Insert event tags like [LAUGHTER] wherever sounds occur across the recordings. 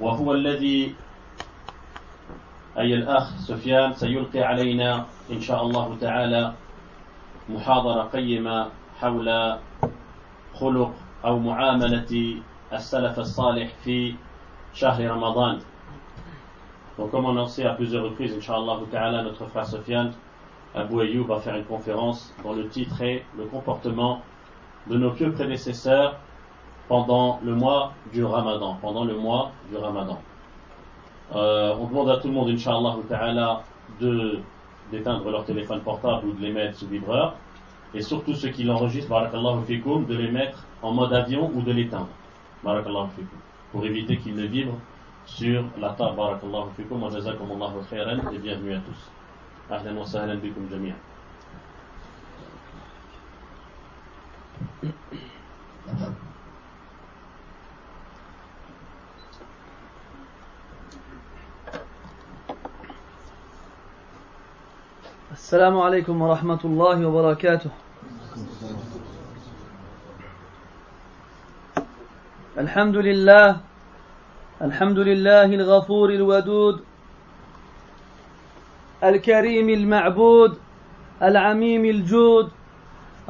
وهو الذي أي الأخ سفيان سيلقي علينا إن شاء الله تعالى محاضرة قيمة حول خلق أو معاملة السلف الصالح في شهر رمضان Donc comme on a annoncé à plusieurs reprises, Inch'Allah notre frère Sofiane Abou Ayoub va faire une conférence dont le titre est Le comportement de nos pieux prédécesseurs pendant le mois du Ramadan. Pendant le mois du Ramadan. Euh, on demande à tout le monde, Inch'Allah de, d'éteindre leur téléphone portable ou de les mettre sous vibreur. Et surtout ceux qui l'enregistrent, barakallahu fikum, de les mettre en mode avion ou de l'éteindre. Barakallahu fikum. Pour éviter qu'ils ne vibrent sur la table. Barakallahu fikum. Wa jazakumullahu khairan. Et bienvenue à tous. Ahlan wa sahlan bikum jami'an. السلام عليكم ورحمة الله وبركاته. الحمد لله الحمد لله الغفور الودود الكريم المعبود العميم الجود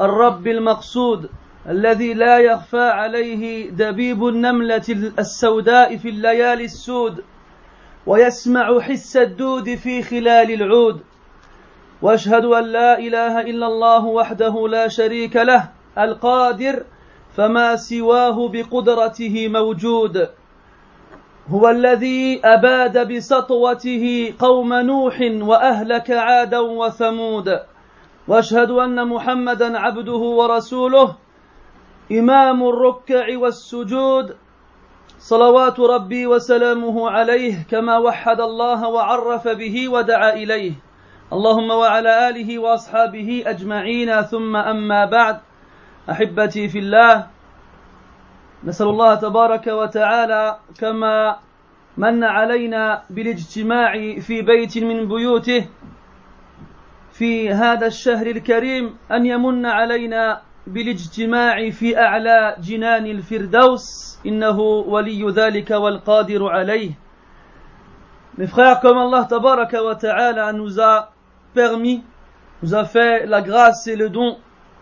الرب المقصود الذي لا يخفى عليه دبيب النملة السوداء في الليالي السود ويسمع حس الدود في خلال العود. وأشهد أن لا إله إلا الله وحده لا شريك له القادر فما سواه بقدرته موجود. هو الذي أباد بسطوته قوم نوح وأهلك عادا وثمود. وأشهد أن محمدا عبده ورسوله إمام الركع والسجود. صلوات ربي وسلامه عليه كما وحد الله وعرف به ودعا إليه. اللهم وعلى آله وأصحابه أجمعين ثم أما بعد. أحبتي في الله نسأل الله تبارك وتعالى كما من علينا بالاجتماع في بيت من بيوته في هذا الشهر الكريم أن يمن علينا بالاجتماع في أعلى جنان الفردوس إنه ولي ذلك والقادر عليه. Mes frères, comme Allah ta'ala nous a permis, nous a fait la grâce et le don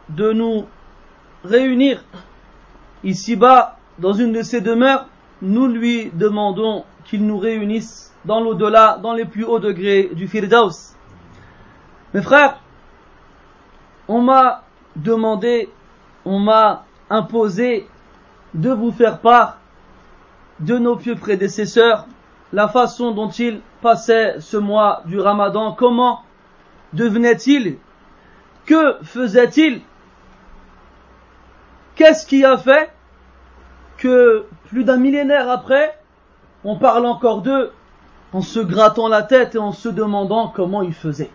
de nous réunir ici-bas dans une de ses demeures, nous lui demandons qu'il nous réunisse dans l'au-delà, dans les plus hauts degrés du Firdaus. Mes frères, on m'a demandé, on m'a imposé de vous faire part de nos pieux prédécesseurs, la façon dont ils passaient ce mois du Ramadan, comment devenaient-ils, que faisaient-ils, qu'est-ce qui a fait que plus d'un millénaire après, on parle encore d'eux en se grattant la tête et en se demandant comment ils faisaient.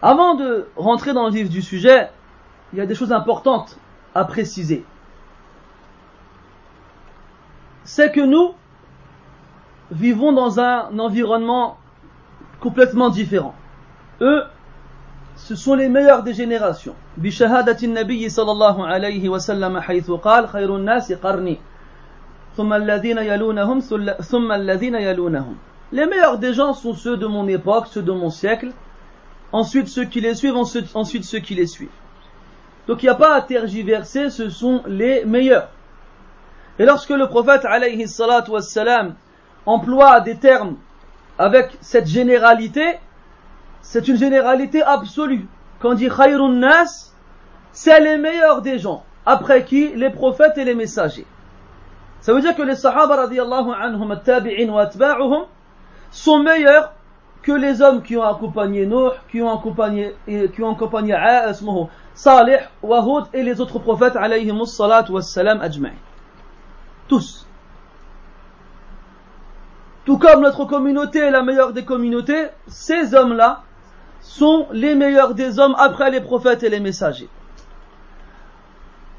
Avant de rentrer dans le vif du sujet, il y a des choses importantes à préciser. C'est que nous vivons dans un environnement complètement différent. Eux, ce sont les meilleurs des générations. بشهادة النبي صلى الله عليه وسلم حيث قال خير الناس قرني ثم الذين يلونهم ثم الذين يلونهم Les meilleurs des gens sont ceux de mon époque, ceux de mon siècle, ensuite ceux qui les suivent, ensuite ceux qui les suivent. Donc il n'y a pas à tergiverser, ce sont les meilleurs. Et lorsque le prophète alayhi salatu wassalam emploie des termes avec cette généralité, c'est une généralité absolue. Quand on dit khayrun nas, c'est les meilleurs des gens. Après qui Les prophètes et les messagers. Ça veut dire que les sahaba radiallahu anhum, at-tabi'in wa atba'uhum, sont meilleurs que les hommes qui ont accompagné Nuh, qui ont accompagné, qui ont accompagné Salih, Wahud et les autres prophètes alayhimus salat wassalam ajma'in. Tous. Tout comme notre communauté est la meilleure des communautés, ces hommes-là sont les meilleurs des hommes après les prophètes et les messagers.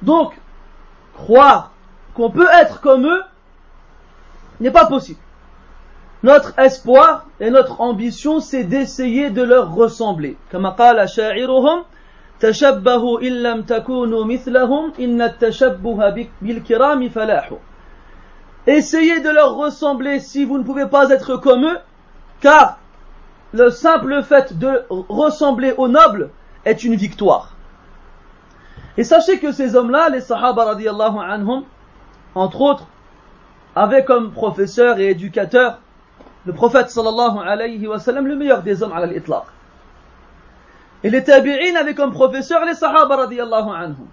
Donc, croire qu'on peut être comme eux n'est pas possible. Notre espoir et notre ambition, c'est d'essayer de leur ressembler. Comme قال شاعرهم تشبهوا إن لم تكونوا مثلهم إن التشبه بالكرام فلاح Essayez de leur ressembler si vous ne pouvez pas être comme eux, car le simple fait de ressembler aux nobles est une victoire. Et sachez que ces hommes-là, les Sahaba radiallahu anhum, entre autres, avaient comme professeur et éducateur le prophète sallallahu alayhi wa sallam, le meilleur des hommes à l'itlaq. Et les tabi'in avaient comme professeur les Sahaba radiallahu anhum.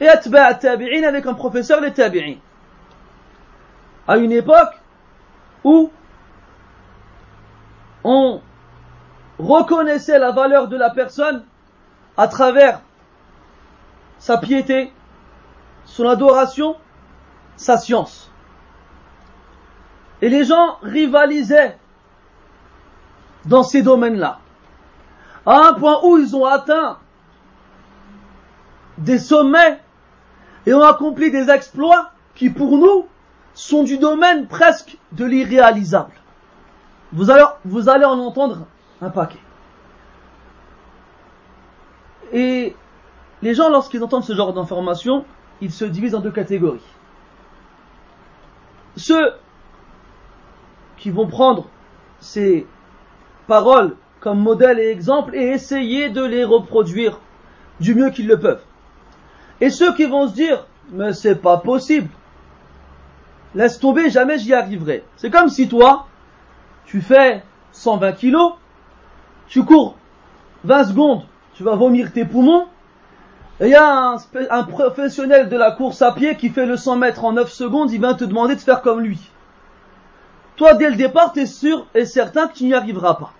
Et atba' tabi'in avaient comme professeur les tabi'in à une époque où on reconnaissait la valeur de la personne à travers sa piété, son adoration, sa science. Et les gens rivalisaient dans ces domaines-là, à un point où ils ont atteint des sommets et ont accompli des exploits qui pour nous sont du domaine presque de l'irréalisable. Vous allez, en entendre un paquet. Et les gens, lorsqu'ils entendent ce genre d'informations, ils se divisent en deux catégories. Ceux qui vont prendre ces paroles comme modèle et exemple et essayer de les reproduire du mieux qu'ils le peuvent. Et ceux qui vont se dire, mais c'est pas possible, laisse tomber, jamais j'y arriverai. C'est comme si toi, tu fais 120 kilos, tu cours 20 secondes, tu vas vomir tes poumons, et il y a un, professionnel de la course à pied qui fait le 100 mètres en 9 secondes, il va te demander de faire comme lui. Toi, dès le départ, tu es sûr et certain que tu n'y arriveras pas.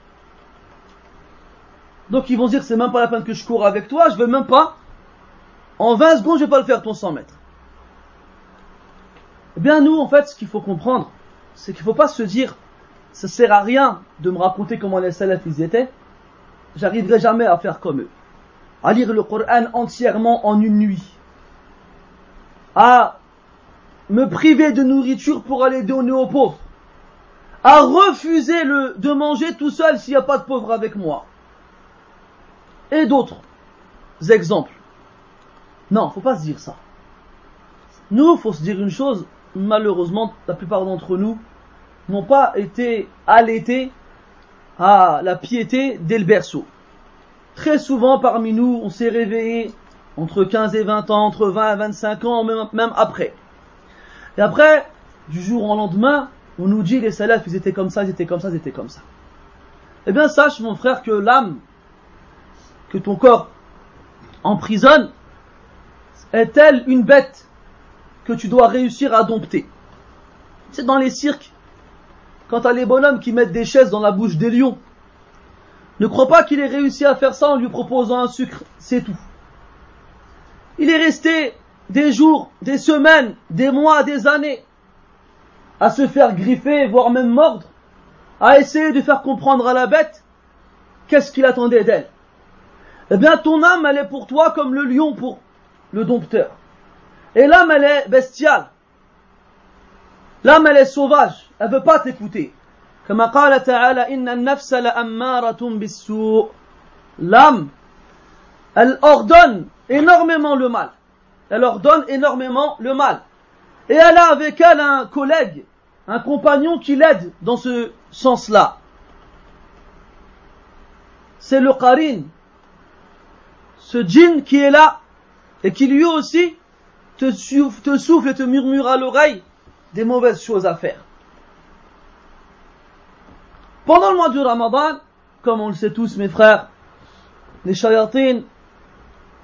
Donc ils vont dire, c'est même pas la peine que je cours avec toi, je veux même pas. En 20 secondes, je vais pas le faire ton 100 mètres. Eh bien, nous, en fait, ce qu'il faut comprendre, c'est qu'il ne faut pas se dire, ça sert à rien de me raconter comment les salafs ils étaient, j'arriverai jamais à faire comme eux. À lire le Coran entièrement en une nuit. À me priver de nourriture pour aller donner aux pauvres. À refuser de manger tout seul s'il n'y a pas de pauvres avec moi. Et d'autres exemples. Non, faut pas se dire ça. Nous, faut se dire une chose, malheureusement, la plupart d'entre nous n'ont pas été allaités à la piété dès le berceau. Très souvent parmi nous, on s'est réveillé entre 15 et 20 ans, entre 20 et 25 ans, même, après. Et après, du jour au lendemain, on nous dit les salafs, ils étaient comme ça, ils étaient comme ça, ils étaient comme ça. Eh bien, sache, mon frère, que l'âme que ton corps emprisonne est-elle une bête? Tu dois réussir à dompter. C'est dans les cirques. Quant à les bonhommes qui mettent des chaises dans la bouche des lions, ne crois pas qu'il ait réussi à faire ça en lui proposant un sucre, c'est tout. Il est resté des jours, des semaines, des mois, des années à se faire griffer, voire même mordre, à essayer de faire comprendre à la bête qu'est-ce qu'il attendait d'elle. Eh bien, ton âme, elle est pour toi comme le lion pour le dompteur. Et l'âme, elle est bestiale. L'âme, elle est sauvage. Elle veut pas t'écouter. Comme قال تعالى إن النفس لأمارة بالسوء L'âme, elle ordonne énormément le mal. Elle ordonne énormément le mal. Et elle a avec elle un collègue, un compagnon qui l'aide dans ce sens-là. C'est le qarin, ce djinn qui est là et qui lui aussi te souffle, et te murmure à l'oreille des mauvaises choses à faire. Pendant le mois du Ramadan, comme on le sait tous mes frères, les shayatines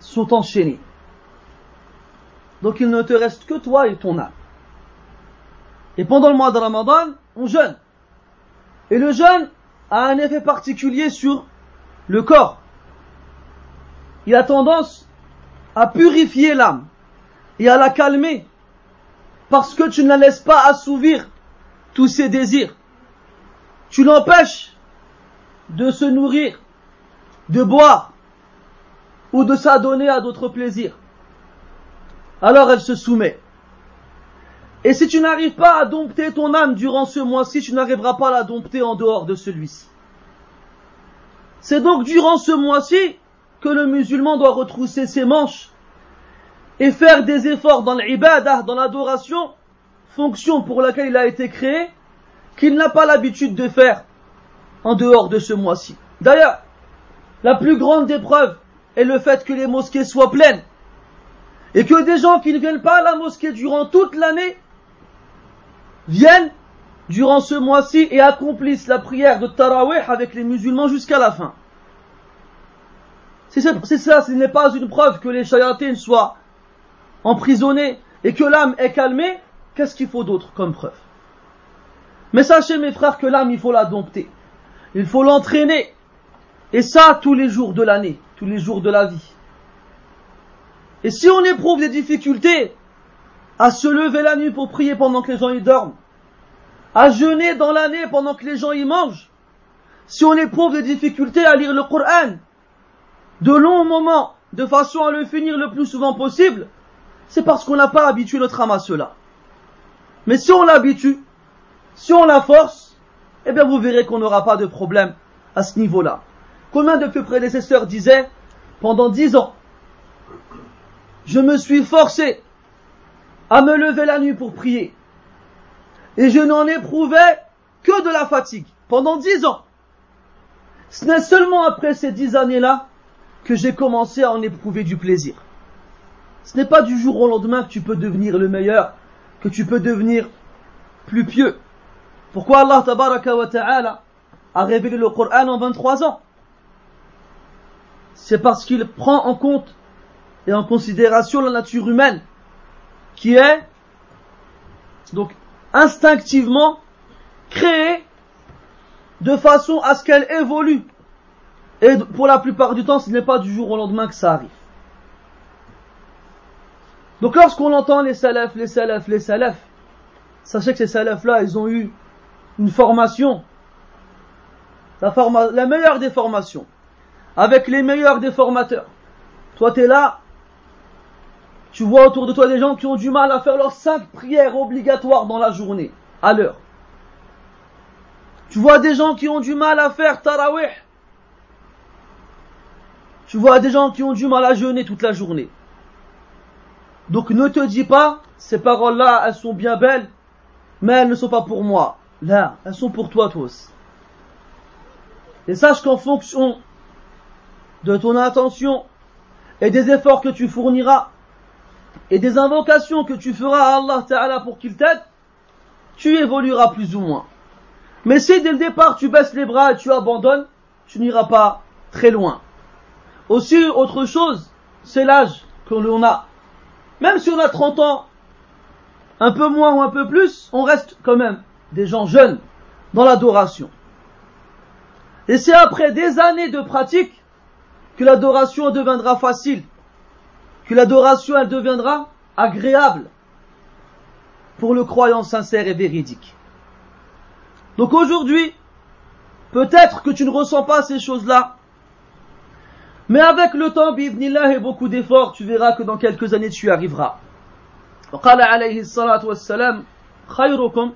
sont enchaînés. Donc il ne te reste que toi et ton âme. Et pendant le mois de Ramadan, on jeûne. Et le jeûne a un effet particulier sur le corps. Il a tendance à purifier l'âme et à la calmer parce que tu ne la laisses pas assouvir tous ses désirs. Tu l'empêches de se nourrir, de boire ou de s'adonner à d'autres plaisirs. Alors elle se soumet. Et si tu n'arrives pas à dompter ton âme durant ce mois-ci, tu n'arriveras pas à la dompter en dehors de celui-ci. C'est donc durant ce mois-ci que le musulman doit retrousser ses manches et faire des efforts dans l'ibadah, dans l'adoration, fonction pour laquelle il a été créé qu'il n'a pas l'habitude de faire en dehors de ce mois-ci. D'ailleurs, la plus grande des preuves est le fait que les mosquées soient pleines et que des gens qui ne viennent pas à la mosquée durant toute l'année viennent durant ce mois-ci et accomplissent la prière de Tarawih avec les musulmans jusqu'à la fin. C'est ça, ce n'est pas une preuve que les chayatines soient emprisonnés et que l'âme est calmée, qu'est-ce qu'il faut d'autre comme preuve? Mais sachez mes frères que l'âme, il faut la dompter. Il faut l'entraîner. Et ça tous les jours de l'année, tous les jours de la vie. Et si on éprouve des difficultés à se lever la nuit pour prier pendant que les gens y dorment, à jeûner dans l'année pendant que les gens y mangent, si on éprouve des difficultés à lire le Coran de longs moments, de façon à le finir le plus souvent possible, c'est parce qu'on n'a pas habitué notre âme à cela. Mais si on l'habitue, si on la force, eh bien vous verrez qu'on n'aura pas de problème à ce niveau-là. Combien de plus prédécesseurs disaient, pendant dix ans, je me suis forcé à me lever la nuit pour prier et je n'en éprouvais que de la fatigue pendant dix ans. Ce n'est seulement après ces dix années-là que j'ai commencé à en éprouver du plaisir. Ce n'est pas du jour au lendemain que tu peux devenir le meilleur, que tu peux devenir plus pieux. Pourquoi Allah wa ta'ala a révélé le Coran en 23 ans? C'est parce qu'il prend en compte et en considération la nature humaine qui est donc instinctivement créée de façon à ce qu'elle évolue. Et pour la plupart du temps, ce n'est pas du jour au lendemain que ça arrive. Donc lorsqu'on entend les salafs, les salafs, les salafs, sachez que ces salafs-là, ils ont eu une formation, la, meilleure des formations, avec les meilleurs des formateurs. Toi, tu es là, tu vois autour de toi des gens qui ont du mal à faire leurs cinq prières obligatoires dans la journée, à l'heure. Tu vois des gens qui ont du mal à faire tarawih. Tu vois des gens qui ont du mal à jeûner toute la journée. Donc ne te dis pas, ces paroles-là, elles sont bien belles, mais elles ne sont pas pour moi. Là, elles sont pour toi tous. Et sache qu'en fonction de ton intention et des efforts que tu fourniras, et des invocations que tu feras à Allah Ta'ala pour qu'il t'aide, tu évolueras plus ou moins. Mais si dès le départ tu baisses les bras et tu abandonnes, tu n'iras pas très loin. Aussi, autre chose, c'est l'âge que l'on a. Même si on a 30 ans, un peu moins ou un peu plus, on reste quand même des gens jeunes dans l'adoration. Et c'est après des années de pratique que l'adoration deviendra facile que l'adoration elle deviendra agréable pour le croyant sincère et véridique. Donc aujourd'hui, peut-être que tu ne ressens pas ces choses-là, mais avec le temps, bibnillah et beaucoup d'efforts, tu verras que dans quelques années tu y arriveras. وقال عليه الصلاة والسلام خيركم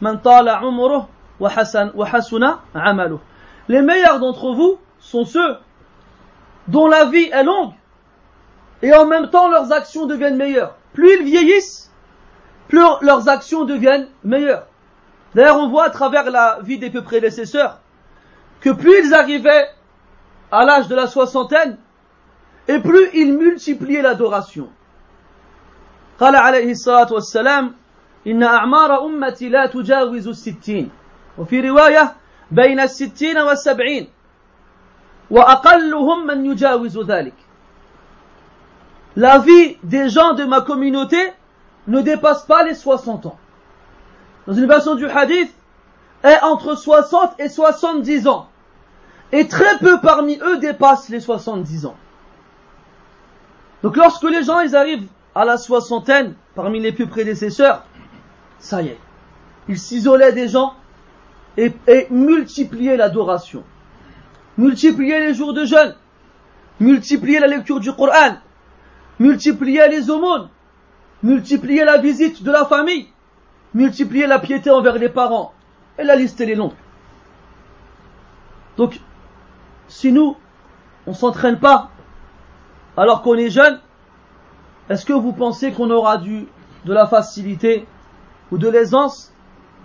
من طال عمره وحسن وحسن عمله Les meilleurs d'entre vous sont ceux dont la vie est longue et en même temps leurs actions deviennent meilleures. Plus ils vieillissent, plus leurs actions deviennent meilleures. D'ailleurs, on voit à travers la vie des peu prédécesseurs que plus ils arrivaient à l'âge de la soixantaine, et plus ils multipliaient l'adoration. قال عليه الصلاة والسلام إن أعمار أمتي لا تجاوز الستين وفي رواية بين الستين والسبعين وأقلهم من يجاوز ذلك la vie des gens de ma communauté ne dépasse pas les 60 ans. Dans une version du hadith, est entre 60 et 70 ans. Et très peu parmi eux dépassent les 70 ans. Donc lorsque les gens ils arrivent à la soixantaine, parmi les plus prédécesseurs, ça y est, ils s'isolaient des gens et, multipliaient l'adoration, multipliaient les jours de jeûne, multipliaient la lecture du Coran, multiplier les aumônes, multiplier la visite de la famille, multiplier la piété envers les parents. Et la liste est longue. Donc, si nous, on s'entraîne pas alors qu'on est jeune, est-ce que vous pensez qu'on aura du, de la facilité ou de l'aisance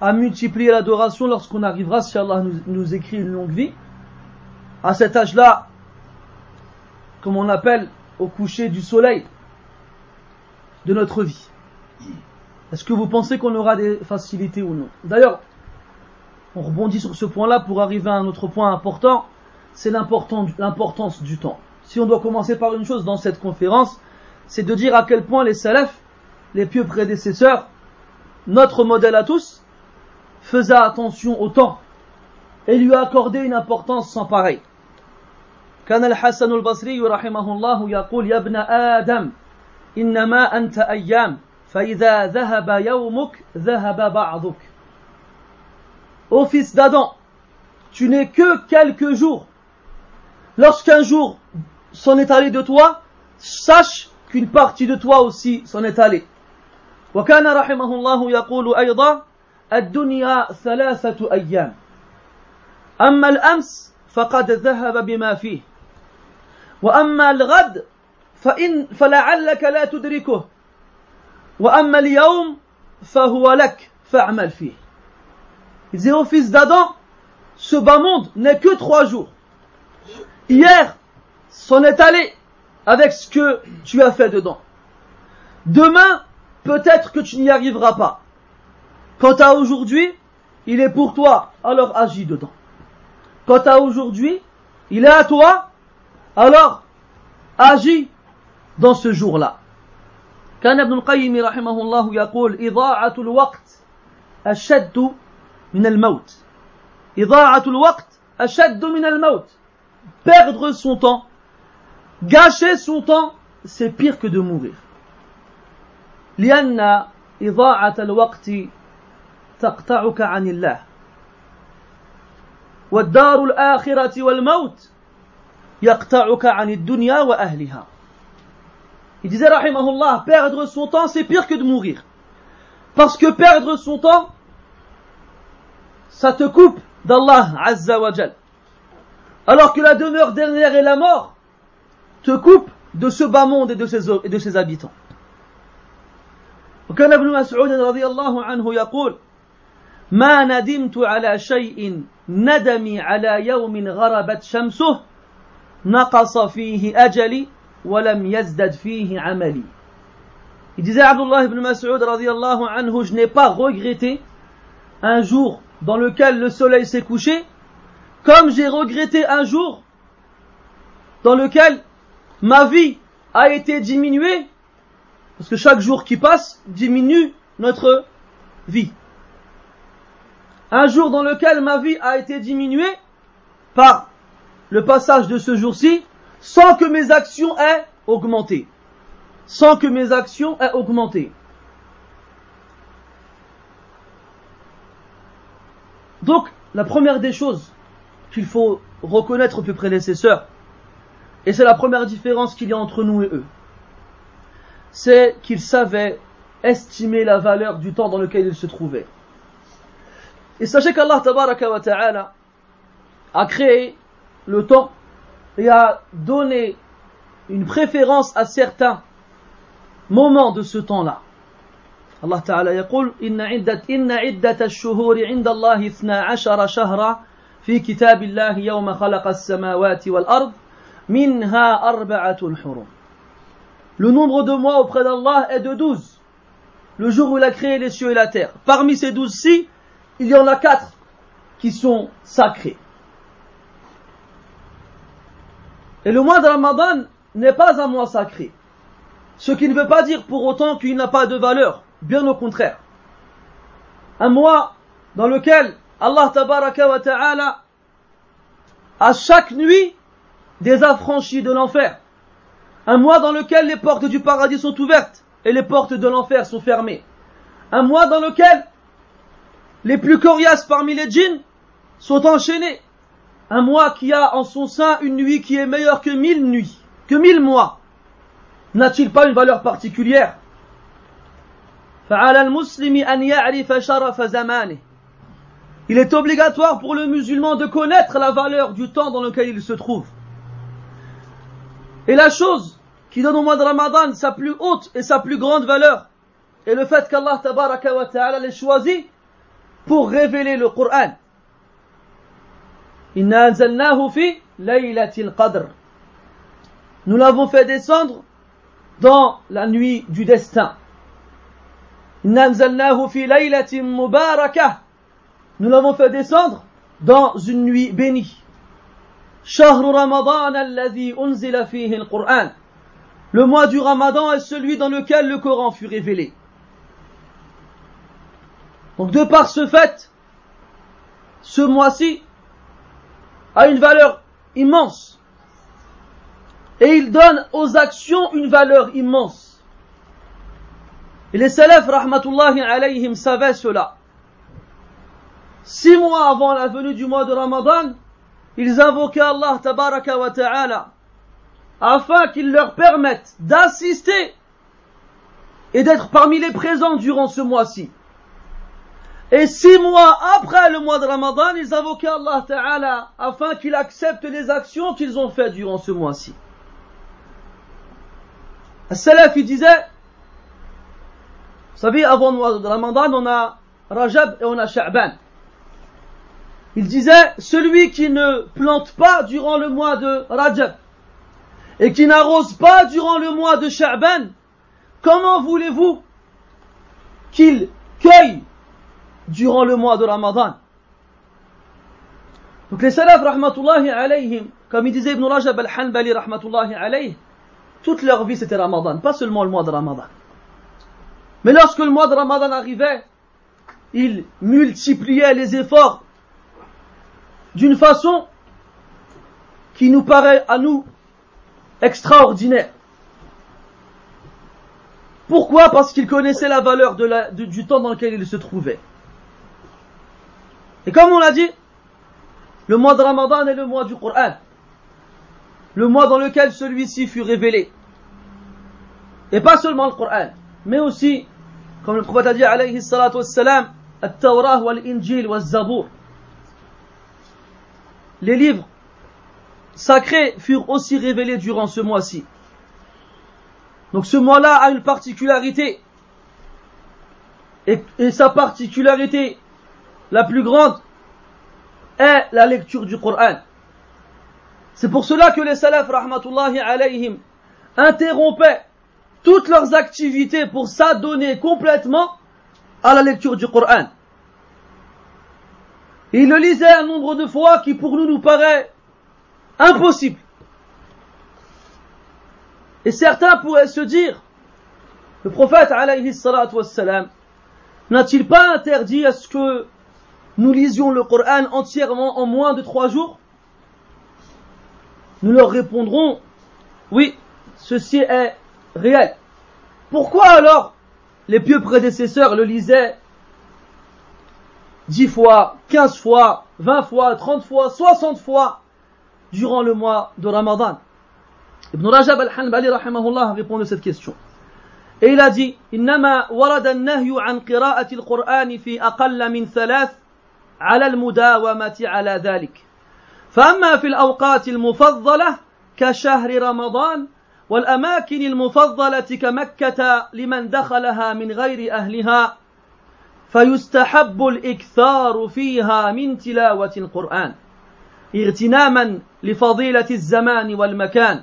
à multiplier l'adoration lorsqu'on arrivera, si Allah nous, nous écrit une longue vie? À cet âge-là, comme on appelle au coucher du soleil de notre vie. Est-ce que vous pensez qu'on aura des facilités ou non? D'ailleurs, on rebondit sur ce point-là pour arriver à un autre point important, c'est l'importance du temps. Si on doit commencer par une chose dans cette conférence, c'est de dire à quel point les salafs, les pieux prédécesseurs, notre modèle à tous, faisaient attention au temps et lui accordaient une importance sans pareil. كان الحسن البصري رحمه الله يقول يا ابن آدم إنما أنت أيام فإذا ذهب يومك ذهب بعضك Ô fils d'Adam, tu n'es que quelques jours. Lorsqu'un jour s'en est allé de toi, sache qu'une partie de toi aussi s'en est allée. وكان رحمه الله يقول أيضا الدنيا ثلاثة أيام أما الأمس فقد ذهب بما فيه وأما الغد فإن فلعلك لا تدركه وأما اليوم فهو لك فاعمل فيه Il disait au fils d'Adam, ce bas monde n'est que trois jours. Hier, s'en est allé avec ce que tu as fait dedans. Demain, peut-être que tu n'y arriveras pas. Quant à aujourd'hui, il est pour toi, alors agis dedans. Quant à aujourd'hui, il est à toi, alors agis dans ce jour-là. كان ابن القيم رحمه الله يقول إضاعة الوقت أشد من الموت إضاعة الوقت أشد من الموت perdre son temps gâcher son temps c'est pire que de mourir لأن إضاعة الوقت تقطعك عن الله والدار الآخرة والموت يقطعك عن الدنيا وأهلها Il disait, rahimahullah, perdre son temps, c'est pire que de mourir. Parce que perdre son temps, ça te coupe d'Allah Azza wa Jal. Alors que la demeure dernière et la mort te coupe de ce bas monde et de ses, et de ses habitants. وكان ابن مسعود رضي الله عنه يقول ما ندمت على شيء ندمي على يوم غربت شمسه نقص فيه أجلي ولم يزدد فيه عملي Il disait Abdullah ibn Mas'ud radiallahu anhu, je n'ai pas regretté un jour dans lequel le soleil s'est couché, comme j'ai regretté un jour dans lequel ma vie a été diminuée, parce que chaque jour qui passe diminue notre vie. Un jour dans lequel ma vie a été diminuée par le passage de ce jour-ci, sans que mes actions aient augmenté. Sans que mes actions aient augmenté. Donc, la première des choses qu'il faut reconnaître aux plus prédécesseurs, et c'est la première différence qu'il y a entre nous et eux, c'est qu'ils savaient estimer la valeur du temps dans lequel ils se trouvaient. Et sachez qu'Allah ta'ala a créé le temps et a donné une préférence à certains moments de ce temps-là. Allah Ta'ala يقول إن عدة إن عدة الشهور عند الله اثنا عشر شهرا في كتاب الله يوم خلق السماوات والأرض منها أربعة حرم Le nombre de mois auprès d'Allah est de douze. Le jour où il a créé les cieux et la terre. Parmi ces douze-ci, il y en a quatre qui sont sacrés. Et le mois de Ramadan n'est pas un mois sacré. Ce qui ne veut pas dire pour autant qu'il n'a pas de valeur. Bien au contraire. Un mois dans lequel Allah ta'ala à chaque nuit des affranchis de l'enfer. Un mois dans lequel les portes du paradis sont ouvertes et les portes de l'enfer sont fermées. Un mois dans lequel les plus coriaces parmi les djinns sont enchaînés un mois qui a en son sein une nuit qui est meilleure que mille nuits, que mille mois, n'a-t-il pas une valeur particulière? Il est obligatoire pour le musulman de connaître la valeur du temps dans lequel il se trouve. Et la chose qui donne au mois de Ramadan sa plus haute et sa plus grande valeur, et le fait qu'Allah tabaraka wa ta'ala les choisi pour révéler le Coran. Nous l'avons fait descendre dans la nuit du destin. Nous l'avons fait descendre dans une nuit bénie. Le mois du Ramadan est celui dans lequel le Coran fut révélé. Donc de par ce fait, ce mois-ci a une valeur immense. Et il donne aux actions une valeur immense. Et les salafs, rahmatullahi alayhim, savaient cela. Six mois avant la venue du mois de Ramadan, ils invoquaient Allah tabaraka wa ta'ala afin qu'il leur permette d'assister et d'être parmi les présents durant ce mois-ci. Et six mois après le mois de Ramadan, ils invoquaient Allah Ta'ala afin qu'il accepte les actions qu'ils ont faites durant ce mois-ci. Salaf, il disait, vous savez, avant le mois de Ramadan, on a Rajab et on a Sha'ban. Il disait, celui qui ne plante pas durant le mois de Rajab et qui n'arrose pas durant le mois de Sha'ban, comment voulez-vous qu'il cueille durant le mois de Ramadan? Donc les salafs, rahmatullahi alayhim, comme il disait Ibn Rajab al-Hanbali, rahmatullahi toute leur vie c'était Ramadan, pas seulement le mois de Ramadan. Mais lorsque le mois de Ramadan arrivait, ils multipliaient les efforts d'une façon qui nous paraît à nous extraordinaire. Pourquoi? Parce qu'ils connaissaient la valeur du temps dans lequel ils se trouvaient. Et comme on l'a dit, le mois de Ramadan est le mois du Coran. Le mois dans lequel celui-ci fut révélé. Et pas seulement le Coran, mais aussi, comme le prophète a dit, alayhi salatu wassalam, At-Tawrah wal-Injil wal-Zabour. Les livres sacrés furent aussi révélés durant ce mois-ci. Donc ce mois-là a une particularité. Et, sa particularité la plus grande est la lecture du Coran. C'est pour cela que les salafs, rahmatullahi alayhim, interrompaient toutes leurs activités pour s'adonner complètement à la lecture du Coran. Ils le lisaient un nombre de fois qui pour nous nous paraît impossible. Et certains pourraient se dire, le prophète alayhi n'a-t-il pas interdit à ce que nous lisions le Coran entièrement en moins de trois jours? Nous leur répondrons, oui, ceci est réel. Pourquoi alors les pieux prédécesseurs le lisaient dix fois, quinze fois, vingt fois, trente fois, soixante fois durant le mois de Ramadan Ibn Rajab al-Hanbali rahimahullah répond à cette question. Et il a dit, إنما ورد النهي عن قراءة القرآن في أقل من ثلاث على المداومة على ذلك فأما في الأوقات المفضلة كشهر رمضان والأماكن المفضلة كمكة لمن دخلها من غير أهلها فيستحب الإكثار فيها من تلاوة القرآن اغتناما لفضيلة الزمان والمكان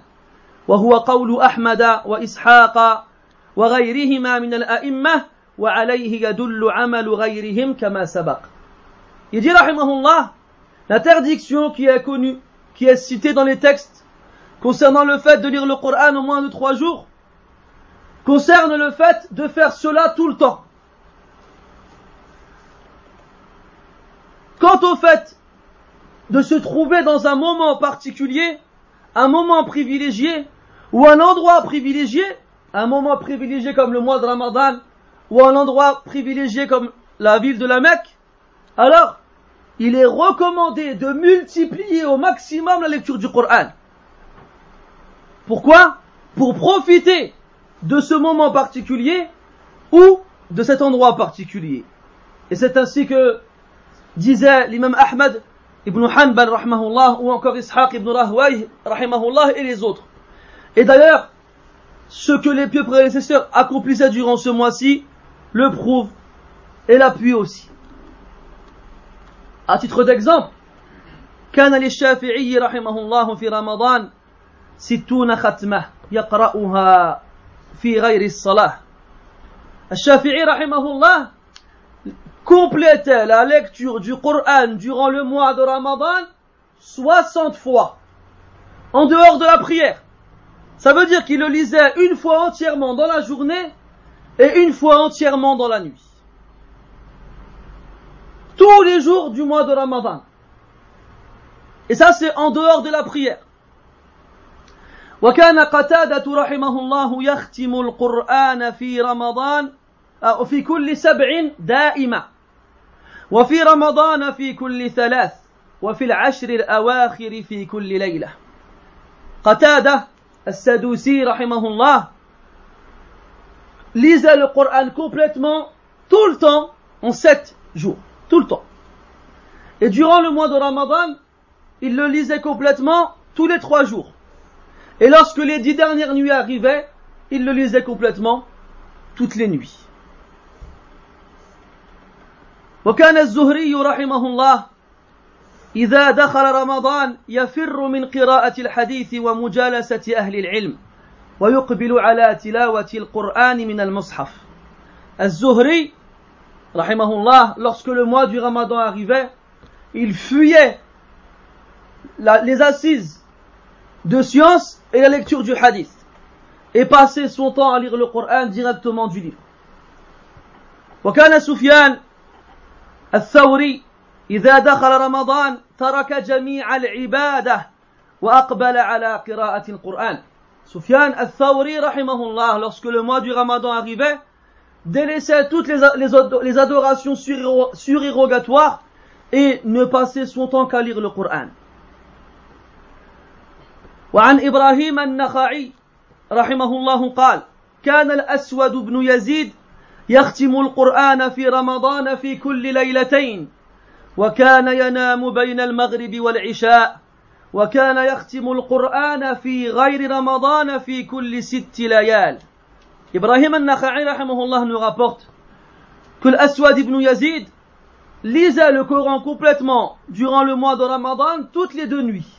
وهو قول أحمد وإسحاق وغيرهما من الأئمة وعليه يدل عمل غيرهم كما سبق Il dit, rahimahullah, l'interdiction qui est connue, qui est citée dans les textes, concernant le fait de lire le Coran au moins de trois jours, concerne le fait de faire cela tout le temps. Quant au fait de se trouver dans un moment particulier, un moment privilégié, ou un endroit privilégié, un moment privilégié comme le mois de Ramadan, ou un endroit privilégié comme la ville de la Mecque, alors il est recommandé de multiplier au maximum la lecture du Coran. Pourquoi? Pour profiter de ce moment particulier ou de cet endroit particulier. Et c'est ainsi que disait l'imam Ahmad ibn Hanbal rahmahullah ou encore Ishaq ibn Rahway rahimahullah et les autres. Et d'ailleurs, ce que les pieux prédécesseurs accomplissaient durant ce mois-ci le prouve et l'appuie aussi. À titre d'exemple, كان للشافعي رحمه الله في رمضان ستون ختمة يقرأها في غير الصلاة الشافعي رحمه الله complétait la lecture du Coran durant le mois de Ramadan 60 fois en dehors de la prière. Ça veut dire qu'il le lisait une fois entièrement dans la journée et une fois entièrement dans la nuit. Tous les jours du mois de Ramadan. Et ça c'est en dehors de la prière. وكان قتادة رحمه الله يختم القرآن في رمضان في كل سبع دائما وفي رمضان في كل ثلاث وفي العشر الأواخر في كل ليلة قتادة السدوسي رحمه الله lisait le Coran complètement tout le temps en sept jours, tout le temps. Et durant le mois de Ramadan, il le lisait complètement tous les trois jours. Et lorsque les dix dernières nuits arrivaient, il le lisait complètement toutes les nuits. وكان الزهري رحمه الله إذا دخل رمضان يفر من قراءة الحديث ومجالسة أهل العلم ويقبل على تلاوة القرآن من المصحف الزهري رحمه الله lorsque le mois du Ramadan arrivait il fuyait la, les assises de science et la lecture du hadith et passait son temps à lire le Coran directement du livre وكان سفيان الثوري إذا دخل رمضان ترك جميع العبادة وأقبل على قراءة القرآن سفيان الثوري رحمه الله lorsque le mois du Ramadan arrivait délaissait toutes les, les, les adorations surérogatoires et ne passait son temps qu'à lire le Coran وعن إبراهيم النخعي رحمه الله قال كان الأسود بن يزيد يختم القرآن في رمضان في كل ليلتين وكان ينام بين المغرب والعشاء وكان يختم القرآن في غير رمضان في كل ست ليال. إبراهيم النخعي رحمه الله nous rapporte que بن يزيد lisait le coran complètement durant le mois de ramadan toutes les deux nuits.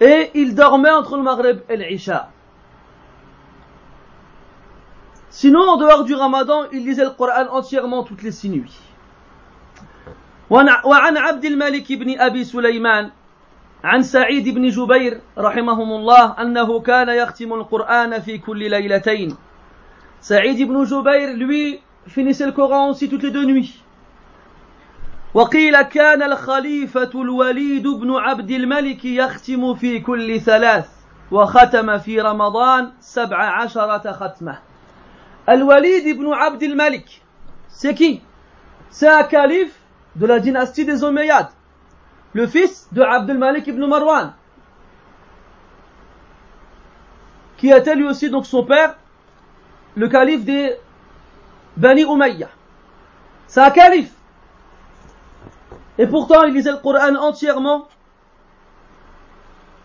Et il dormait entre le maghrib et l'isha Sinon, en dehors du Ramadan, il lisait le Coran entièrement toutes les six nuits. وعن عبد الملك بن أبي سليمان عن سعيد بن جبير رحمهم الله أنه كان يختم القرآن في كل ليلتين سعيد بن جبير lui finissait le Coran aussi toutes les deux nuits. وقيل كان الخليفة الوليد بن عبد الملك يختم في كل ثلاث وختم في رمضان سبع عشرة ختمة Al-Walid ibn Abdel Malik, C'est qui? C'est un calife de la dynastie des Omeyyades, le fils de Abdel Malik ibn Marwan, qui était lui aussi donc son père, le calife des Bani Umayya. C'est un calife. Et pourtant, il lisait le Coran entièrement.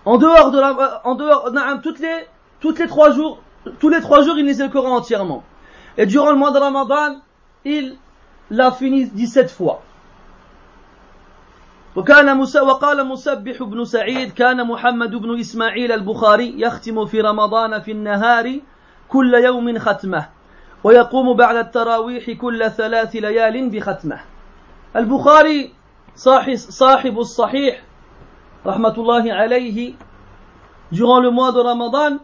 En dehors de la, en dehors, de toutes les, toutes les trois jours, tous les trois jours, il lisait le Coran entièrement. Et durant le mois de Ramadan, il l'a fini 17 fois. وكان وقال مسبح بن سعيد كان محمد بن إسماعيل البخاري يختم في رمضان في النهار كل يوم ختمة ويقوم بعد التراويح كل ثلاث ليال بختمة البخاري صاحب الصحيح رحمة الله عليه durant le mois de Ramadan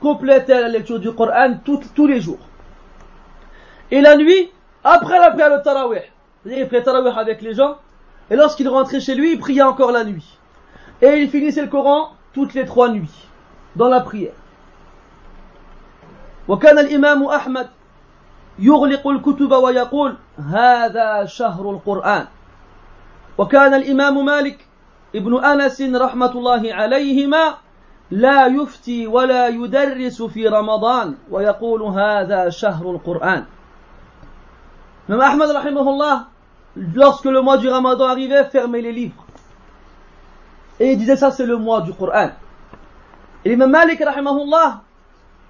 complétait la lecture du Coran tout, tous les jours. Et la nuit, après la prière de Tarawih, c'est-à-dire il priait Tarawih avec les gens, et lorsqu'il rentrait chez lui, il priait encore la nuit. Et il finissait le Coran toutes les trois nuits, dans la prière. وكان الإمام أحمد يغلق الكتب ويقول هذا شهر القرآن وكان الإمام مالك ابن أنس رحمة الله عليهما لا يفتي ولا يدرس في رمضان ويقول هذا شهر القرآن Même Ahmad rahimahullah, lorsque le mois du Ramadan arrivait, fermait les livres. Et il disait ça c'est le mois du Coran. Et l'imam Malik rahimahullah,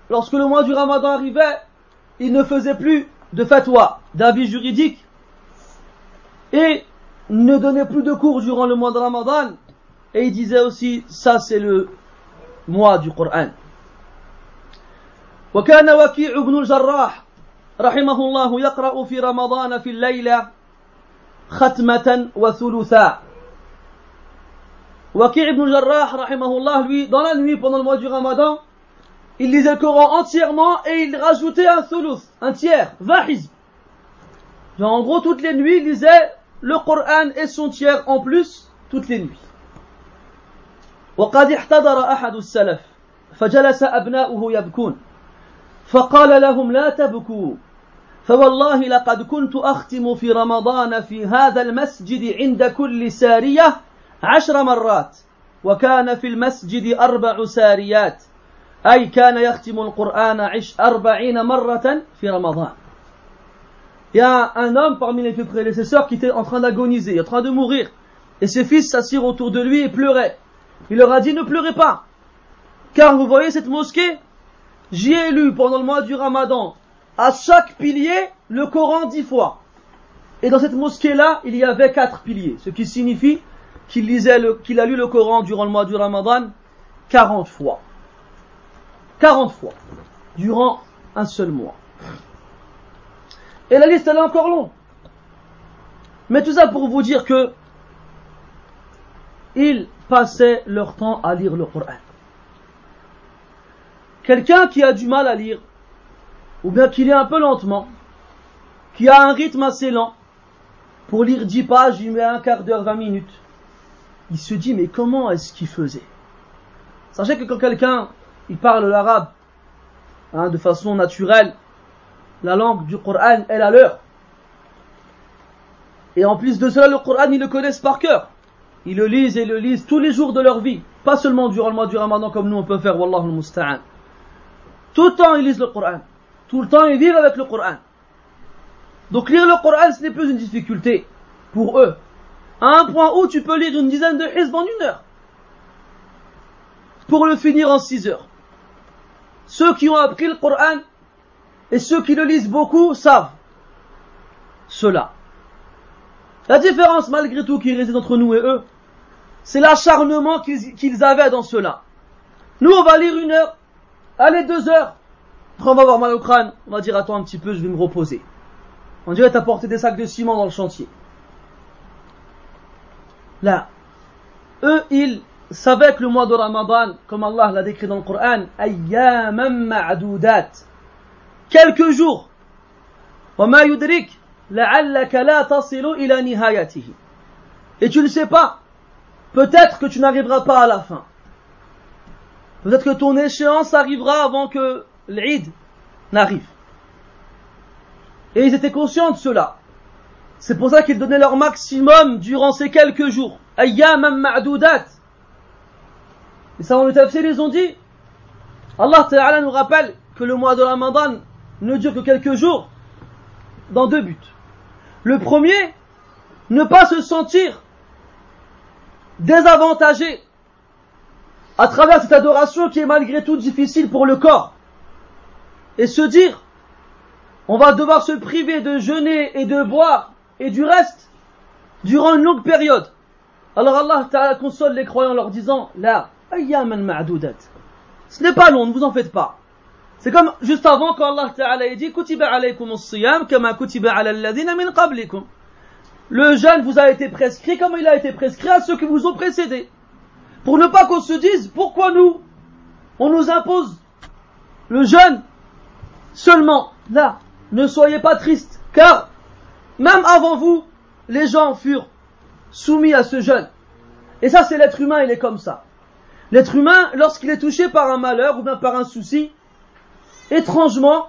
lorsque le mois du Ramadan arrivait, il ne faisait plus de fatwa, d'avis juridiques, et ne donnait plus de cours durant le mois de Ramadan, et il disait aussi, ça c'est le mois du Coran. وكان وكيع بن الجراح رحمه الله يقرأ في رمضان في الليلة ختمة وثلثا Waqi' ibn Jarrah, rahimahullah, lui, dans la nuit, pendant le mois du Ramadan, il lisait le Coran entièrement et il rajoutait un thuluth, un tiers, 20 hizb. En gros, toutes les nuits, il lisait le Coran et son tiers en plus, toutes les nuits. وقد احتضر أحد السلف فجلس أبناؤه يبكون فقال لهم لا تبكوا فوالله لقد كنت أختم في رمضان في هذا المسجد عند كل سارية عشر مرات وكان في المسجد أربع ساريات أي كان يختم القرآن عش أربعين مرة في رمضان Il y a un homme parmi les prédécesseurs qui était en train d'agoniser, en train de mourir. Et ses fils s'assirent autour de lui et pleuraient. Il leur a dit ne pleurez pas. Car vous voyez cette mosquée? J'y ai lu pendant le mois du ramadan à chaque pilier le Coran dix fois. Et dans cette mosquée-là, il y avait quatre piliers. Ce qui signifie qu'il qu'il a lu le Coran durant le mois du Ramadan 40 fois. 40 fois. Durant un seul mois. Et la liste elle est encore longue. Mais tout ça pour vous dire que ils passaient leur temps à lire le Coran. Quelqu'un qui a du mal à lire, ou bien qui lit un peu lentement, qui a un rythme assez lent, pour lire 10 pages, il met un quart d'heure, 20 minutes il se dit mais comment est-ce qu'il faisait? Sachez que quand quelqu'un il parle l'arabe hein, de façon naturelle, la langue du Coran est la leur. Et en plus de cela, le Coran, ils le connaissent par cœur. Ils le lisent et le lisent tous les jours de leur vie. Pas seulement durant le mois du Ramadan comme nous on peut faire, Wallahu musta'an. Tout le temps ils lisent le Coran. Tout le temps ils vivent avec le Coran. Donc lire le Coran ce n'est plus une difficulté pour eux à un point où tu peux lire une dizaine de hizb en une heure pour le finir en six heures. Ceux qui ont appris le Coran et ceux qui le lisent beaucoup savent cela. La différence malgré tout qui réside entre nous et eux, c'est l'acharnement qu'ils avaient dans cela. Nous on va lire une heure, allez deux heures, après on va avoir mal au crâne, on va dire attends un petit peu, je vais me reposer. On dirait t'as porté des sacs de ciment dans le chantier. Là, eux, ils savaient que le mois de Ramadan, comme Allah l'a décrit dans le Coran, ma'doudat. Quelques jours. وما يدرك لعلك لا تصل إلى نهايته. Et tu ne sais pas. Peut-être que tu n'arriveras pas à la fin. Peut-être que ton échéance arrivera avant que l'Eid n'arrive. Et ils étaient conscients de cela. C'est pour ça qu'ils donnaient leur maximum durant ces quelques jours. Ayyam ma'doudat. Les savants de tafsir, ils ont dit, Allah Ta'ala nous rappelle que le mois de Ramadan ne dure que quelques jours dans deux buts. Le premier, ne pas se sentir désavantagé à travers cette adoration qui est malgré tout difficile pour le corps. Et se dire, on va devoir se priver de jeûner et de boire et du reste durant une longue période. Alors Allah Ta'ala console les croyants en leur disant La ayyaman ma'doudat. Ce n'est pas long, ne vous en faites pas. C'est comme juste avant quand Allah Ta'ala dit Kutiba alaykum as-siyam kama kutiba ala alladhina min qablikum. Le jeûne vous a été prescrit comme il a été prescrit à ceux qui vous ont précédés. Pour ne pas qu'on se dise pourquoi nous on nous impose le jeûne seulement. Là, ne soyez pas tristes, car même avant vous, les gens furent soumis à ce jeûne. Et ça, c'est l'être humain, il est comme ça. L'être humain, lorsqu'il est touché par un malheur ou bien par un souci, étrangement,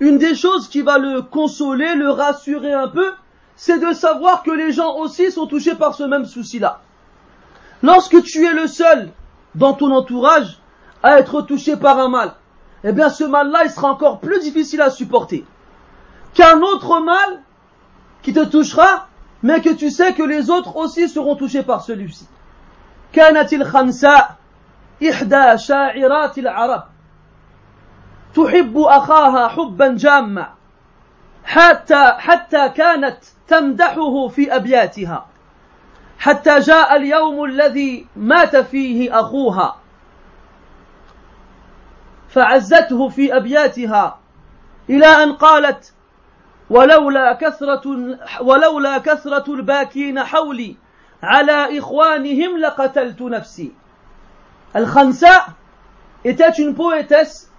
une des choses qui va le consoler, le rassurer un peu, c'est de savoir que les gens aussi sont touchés par ce même souci-là. Lorsque tu es le seul dans ton entourage à être touché par un mal, eh bien ce mal-là, il sera encore plus difficile à supporter qu'un autre mal qui te touchera, mais que tu sais que les autres aussi seront touchés par celui-ci. كانت الخنساء إحدى شاعرات العرب تحب أخاها حبا جاما حتى حتى كانت تمدحه في أبياتها. حتى جاء اليوم الذي مات فيه أخوها. فعزته في أبياتها إلى أن قالت ولولا كثرة ولولا كثرة الباكين حولي على إخوانهم لقتلت نفسي. الخنساء était une poétesse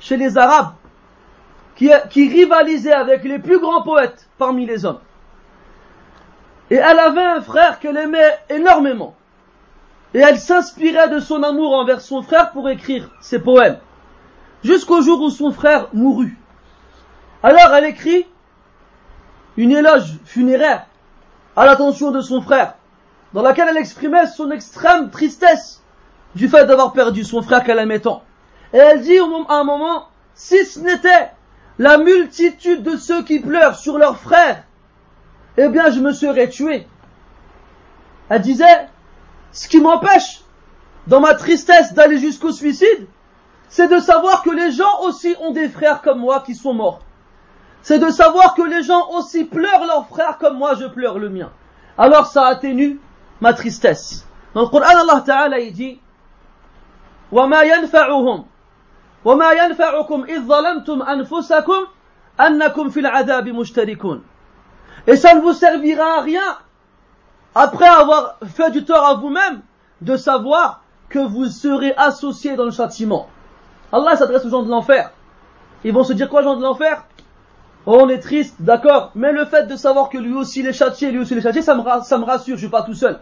chez les Arabes qui, rivalisait avec les plus grands poètes parmi les hommes. Et elle avait un frère qu'elle aimait énormément. Et elle s'inspirait de son amour envers son frère pour écrire ses poèmes. Jusqu'au jour où son frère mourut. Alors elle écrit une éloge funéraire à l'attention de son frère, dans laquelle elle exprimait son extrême tristesse du fait d'avoir perdu son frère qu'elle aimait tant. Et elle dit à un moment, si ce n'était la multitude de ceux qui pleurent sur leur frère, eh bien je me serais tué. Elle disait, ce qui m'empêche dans ma tristesse d'aller jusqu'au suicide, c'est de savoir que les gens aussi ont des frères comme moi qui sont morts. C'est de savoir que les gens aussi pleurent leurs frères comme moi je pleure le mien. Alors ça atténue ma tristesse. Dans le Coran, Allah Ta'ala il dit وما ينفعهم وما ينفعكم إذ ظلمتم أنفسكم أنكم في العذاب مشتركون Et ça ne vous servira à rien, après avoir fait du tort à vous-même, de savoir que vous serez associés dans le châtiment. Allah s'adresse aux gens de l'enfer. Ils vont se dire quoi, gens de l'enfer oh, On est triste, d'accord, mais le fait de savoir que lui aussi est châtié, lui aussi est châtié, ça me, ça me rassure, je suis pas tout seul.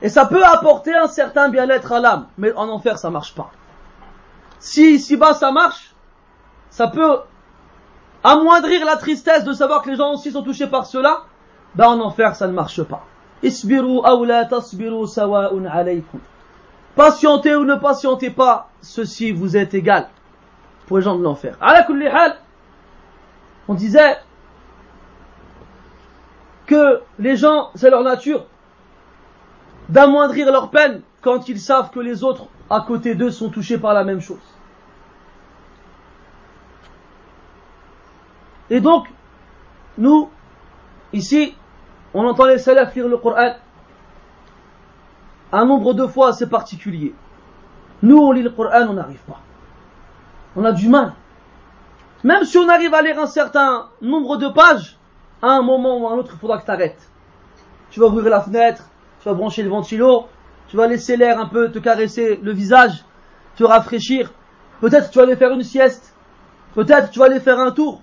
Et ça peut apporter un certain bien-être à l'âme, mais en enfer ça marche pas. Si ici-bas ça marche, ça peut amoindrir la tristesse de savoir que les gens aussi sont touchés par cela, ben en enfer ça ne marche pas. Patientez ou ne patientez pas, ceci vous est égal pour les gens de l'enfer. On disait que les gens, c'est leur nature, d'amoindrir leur peine quand ils savent que les autres à côté d'eux sont touchés par la même chose. Et donc, nous, ici, on entend les salafs lire le Coran un nombre de fois assez particulier. Nous, on lit le Coran, on n'arrive pas. On a du mal. Même si on arrive à lire un certain nombre de pages, à un moment ou à un autre, il faudra que tu arrêtes. Tu vas ouvrir la fenêtre, tu vas brancher le ventilo, tu vas laisser l'air un peu te caresser le visage, te rafraîchir. Peut-être tu vas aller faire une sieste. Peut-être tu vas aller faire un tour.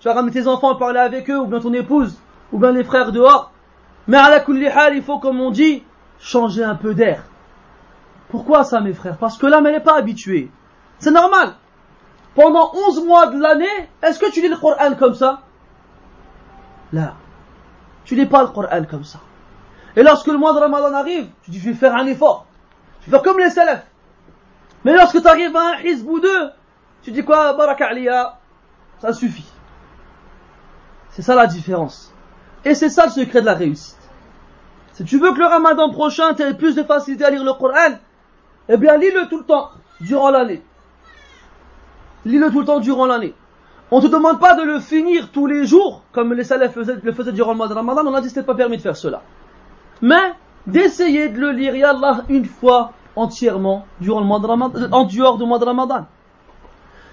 Tu vas ramener tes enfants parler avec eux, ou bien ton épouse, ou bien les frères dehors. Mais à la il faut, comme on dit, changer un peu d'air. Pourquoi ça, mes frères? Parce que l'âme, elle n'est pas habituée. C'est normal. Pendant 11 mois de l'année, est-ce que tu lis le Coran comme ça? Là. Tu lis pas le Coran comme ça. Et lorsque le mois de Ramadan arrive, tu dis, je vais faire un effort. Je vais faire comme les salafs. Mais lorsque tu arrives à un hizb ou deux, tu dis quoi Baraka ça suffit. C'est ça la différence. Et c'est ça le secret de la réussite. Si tu veux que le ramadan prochain tu aies plus de facilité à lire le Coran, eh bien lis-le tout le temps, durant l'année. Lis-le tout le temps durant l'année. On ne te demande pas de le finir tous les jours, comme les salafs le faisaient durant le mois de ramadan, on a dit que ce pas permis de faire cela. Mais d'essayer de le lire, Allah, une fois entièrement durant le mois de ramadan, en dehors du mois de ramadan.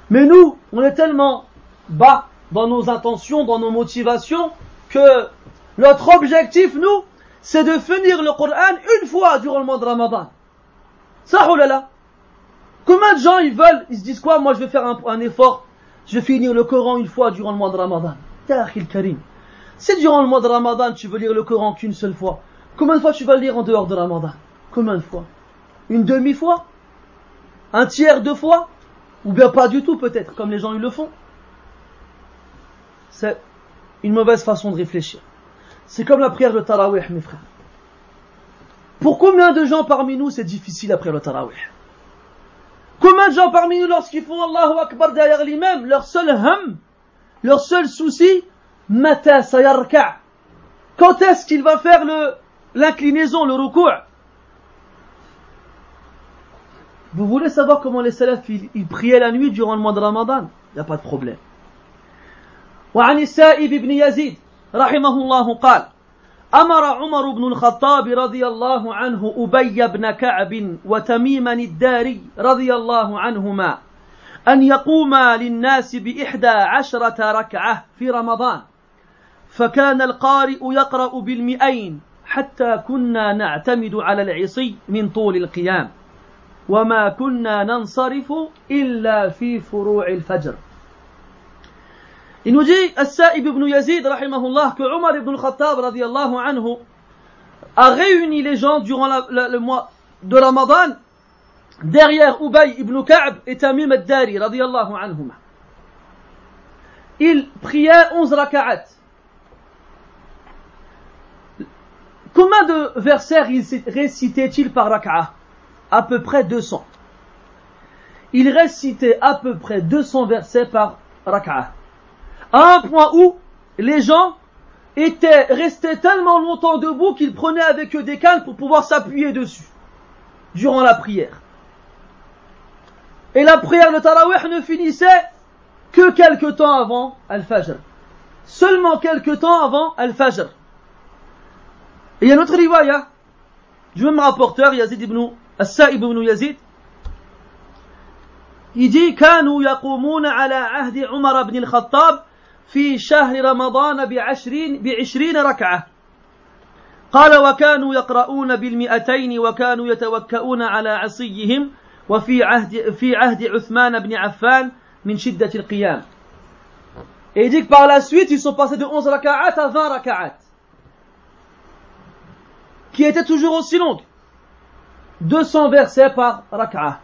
Mais nous, on est tellement bas dans nos intentions, dans nos motivations, que notre objectif, nous, c'est de finir le Coran une fois durant le mois de Ramadan. Ça, oh là là. Combien de gens ils veulent, ils se disent quoi Moi je vais faire un, effort, je vais finir le Coran une fois durant le mois de Ramadan. Karim. Si durant le mois de Ramadan tu veux lire le Coran qu'une seule fois, combien de fois tu vas le lire en dehors de Ramadan? Combien de fois? Une demi-fois? Un tiers de fois? Ou bien pas du tout peut-être, comme les gens ils le font? C'est une mauvaise façon de réfléchir. C'est comme la prière de Tarawih, mes frères. Pour combien de gens parmi nous c'est difficile la prière de Tarawih? Combien de gens parmi nous, lorsqu'ils font Allahu Akbar derrière l'imam, leur seul hum, leur seul souci, mata sayarka. Quand est-ce qu'il va faire l'inclinaison, le recours. Vous voulez savoir comment les salafs ils priaient la nuit durant le mois de Ramadan? Il n'y a pas de problème. وعن السائب بن يزيد رحمه الله قال أمر عمر بن الخطاب رضي الله عنه ابي بن كعب وتميما الداري رضي الله عنهما ان يقوما للناس باحدى عشره ركعه في رمضان فكان القارئ يقرا بالمئين حتى كنا نعتمد على العصي من طول القيام وما كنا ننصرف الا في فروع الفجر dit, As-Sa'ib ibn Yazid, rahimahullah, que Omar ibn al-Khattab, radiallahu anhu, a réuni les gens durant la, la, le mois de Ramadan derrière Ubay ibn Ka'b et Tamim al-Dari, radiallahu anhuma. Il priait 11 raka'at. Combien de versets récitait-il par raka'ah À peu près 200. Il récitait à peu près 200 versets par raka'ah à un point où les gens étaient restés tellement longtemps debout qu'ils prenaient avec eux des cannes pour pouvoir s'appuyer dessus durant la prière. Et la prière de Tarawih ne finissait que quelque temps avant Al-Fajr. Seulement quelque temps avant Al-Fajr. Et il y a notre riwaya du même rapporteur, Yazid ibn As-Sa'ib ibn Yazid. Il dit, كانوا يقومون على عهد عمر بن الخطاب في شهر رمضان بعشرين بعشرين ركعة قال وكانوا يقرؤون بالمئتين وكانوا يتوكؤون على عصيهم وفي عهد في عهد عثمان بن عفان من شدة القيام Et il dit que par la suite, ils sont passés de 11 raka'at à 20 raka'at. Qui étaient toujours aussi longues. 200 versets par raka'at.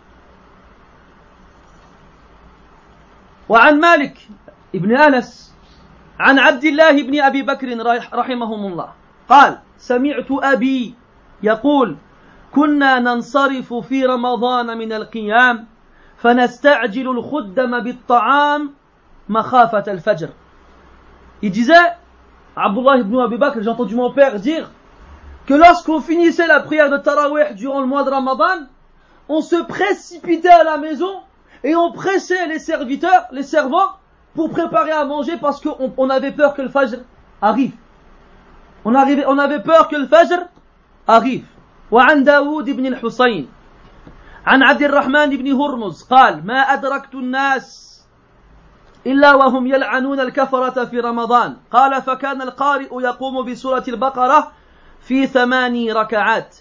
وعن مالك ابن أنس عن عبد الله بن ابي بكر رحمهم الله قال سمعت ابي يقول كنا ننصرف في رمضان من القيام فنستعجل الخدم بالطعام مخافة الفجر Il disait, Abdullah ibn Abi Bakr, j'ai entendu mon père dire que lorsqu'on finissait la prière de Tarawih durant le mois de Ramadan, on se précipitait à la maison et on pressait les serviteurs, les servants, pour préparer à manger parce qu'on on avait peur que le Fajr arrive. On, arrivait, on avait peur que le Fajr arrive. وعن داود بن الحسين عن عبد الرحمن بن هرمز قال ما أدركت الناس إلا وهم يلعنون الكفرة في رمضان قال فكان القارئ يقوم بسورة البقرة في ثماني ركعات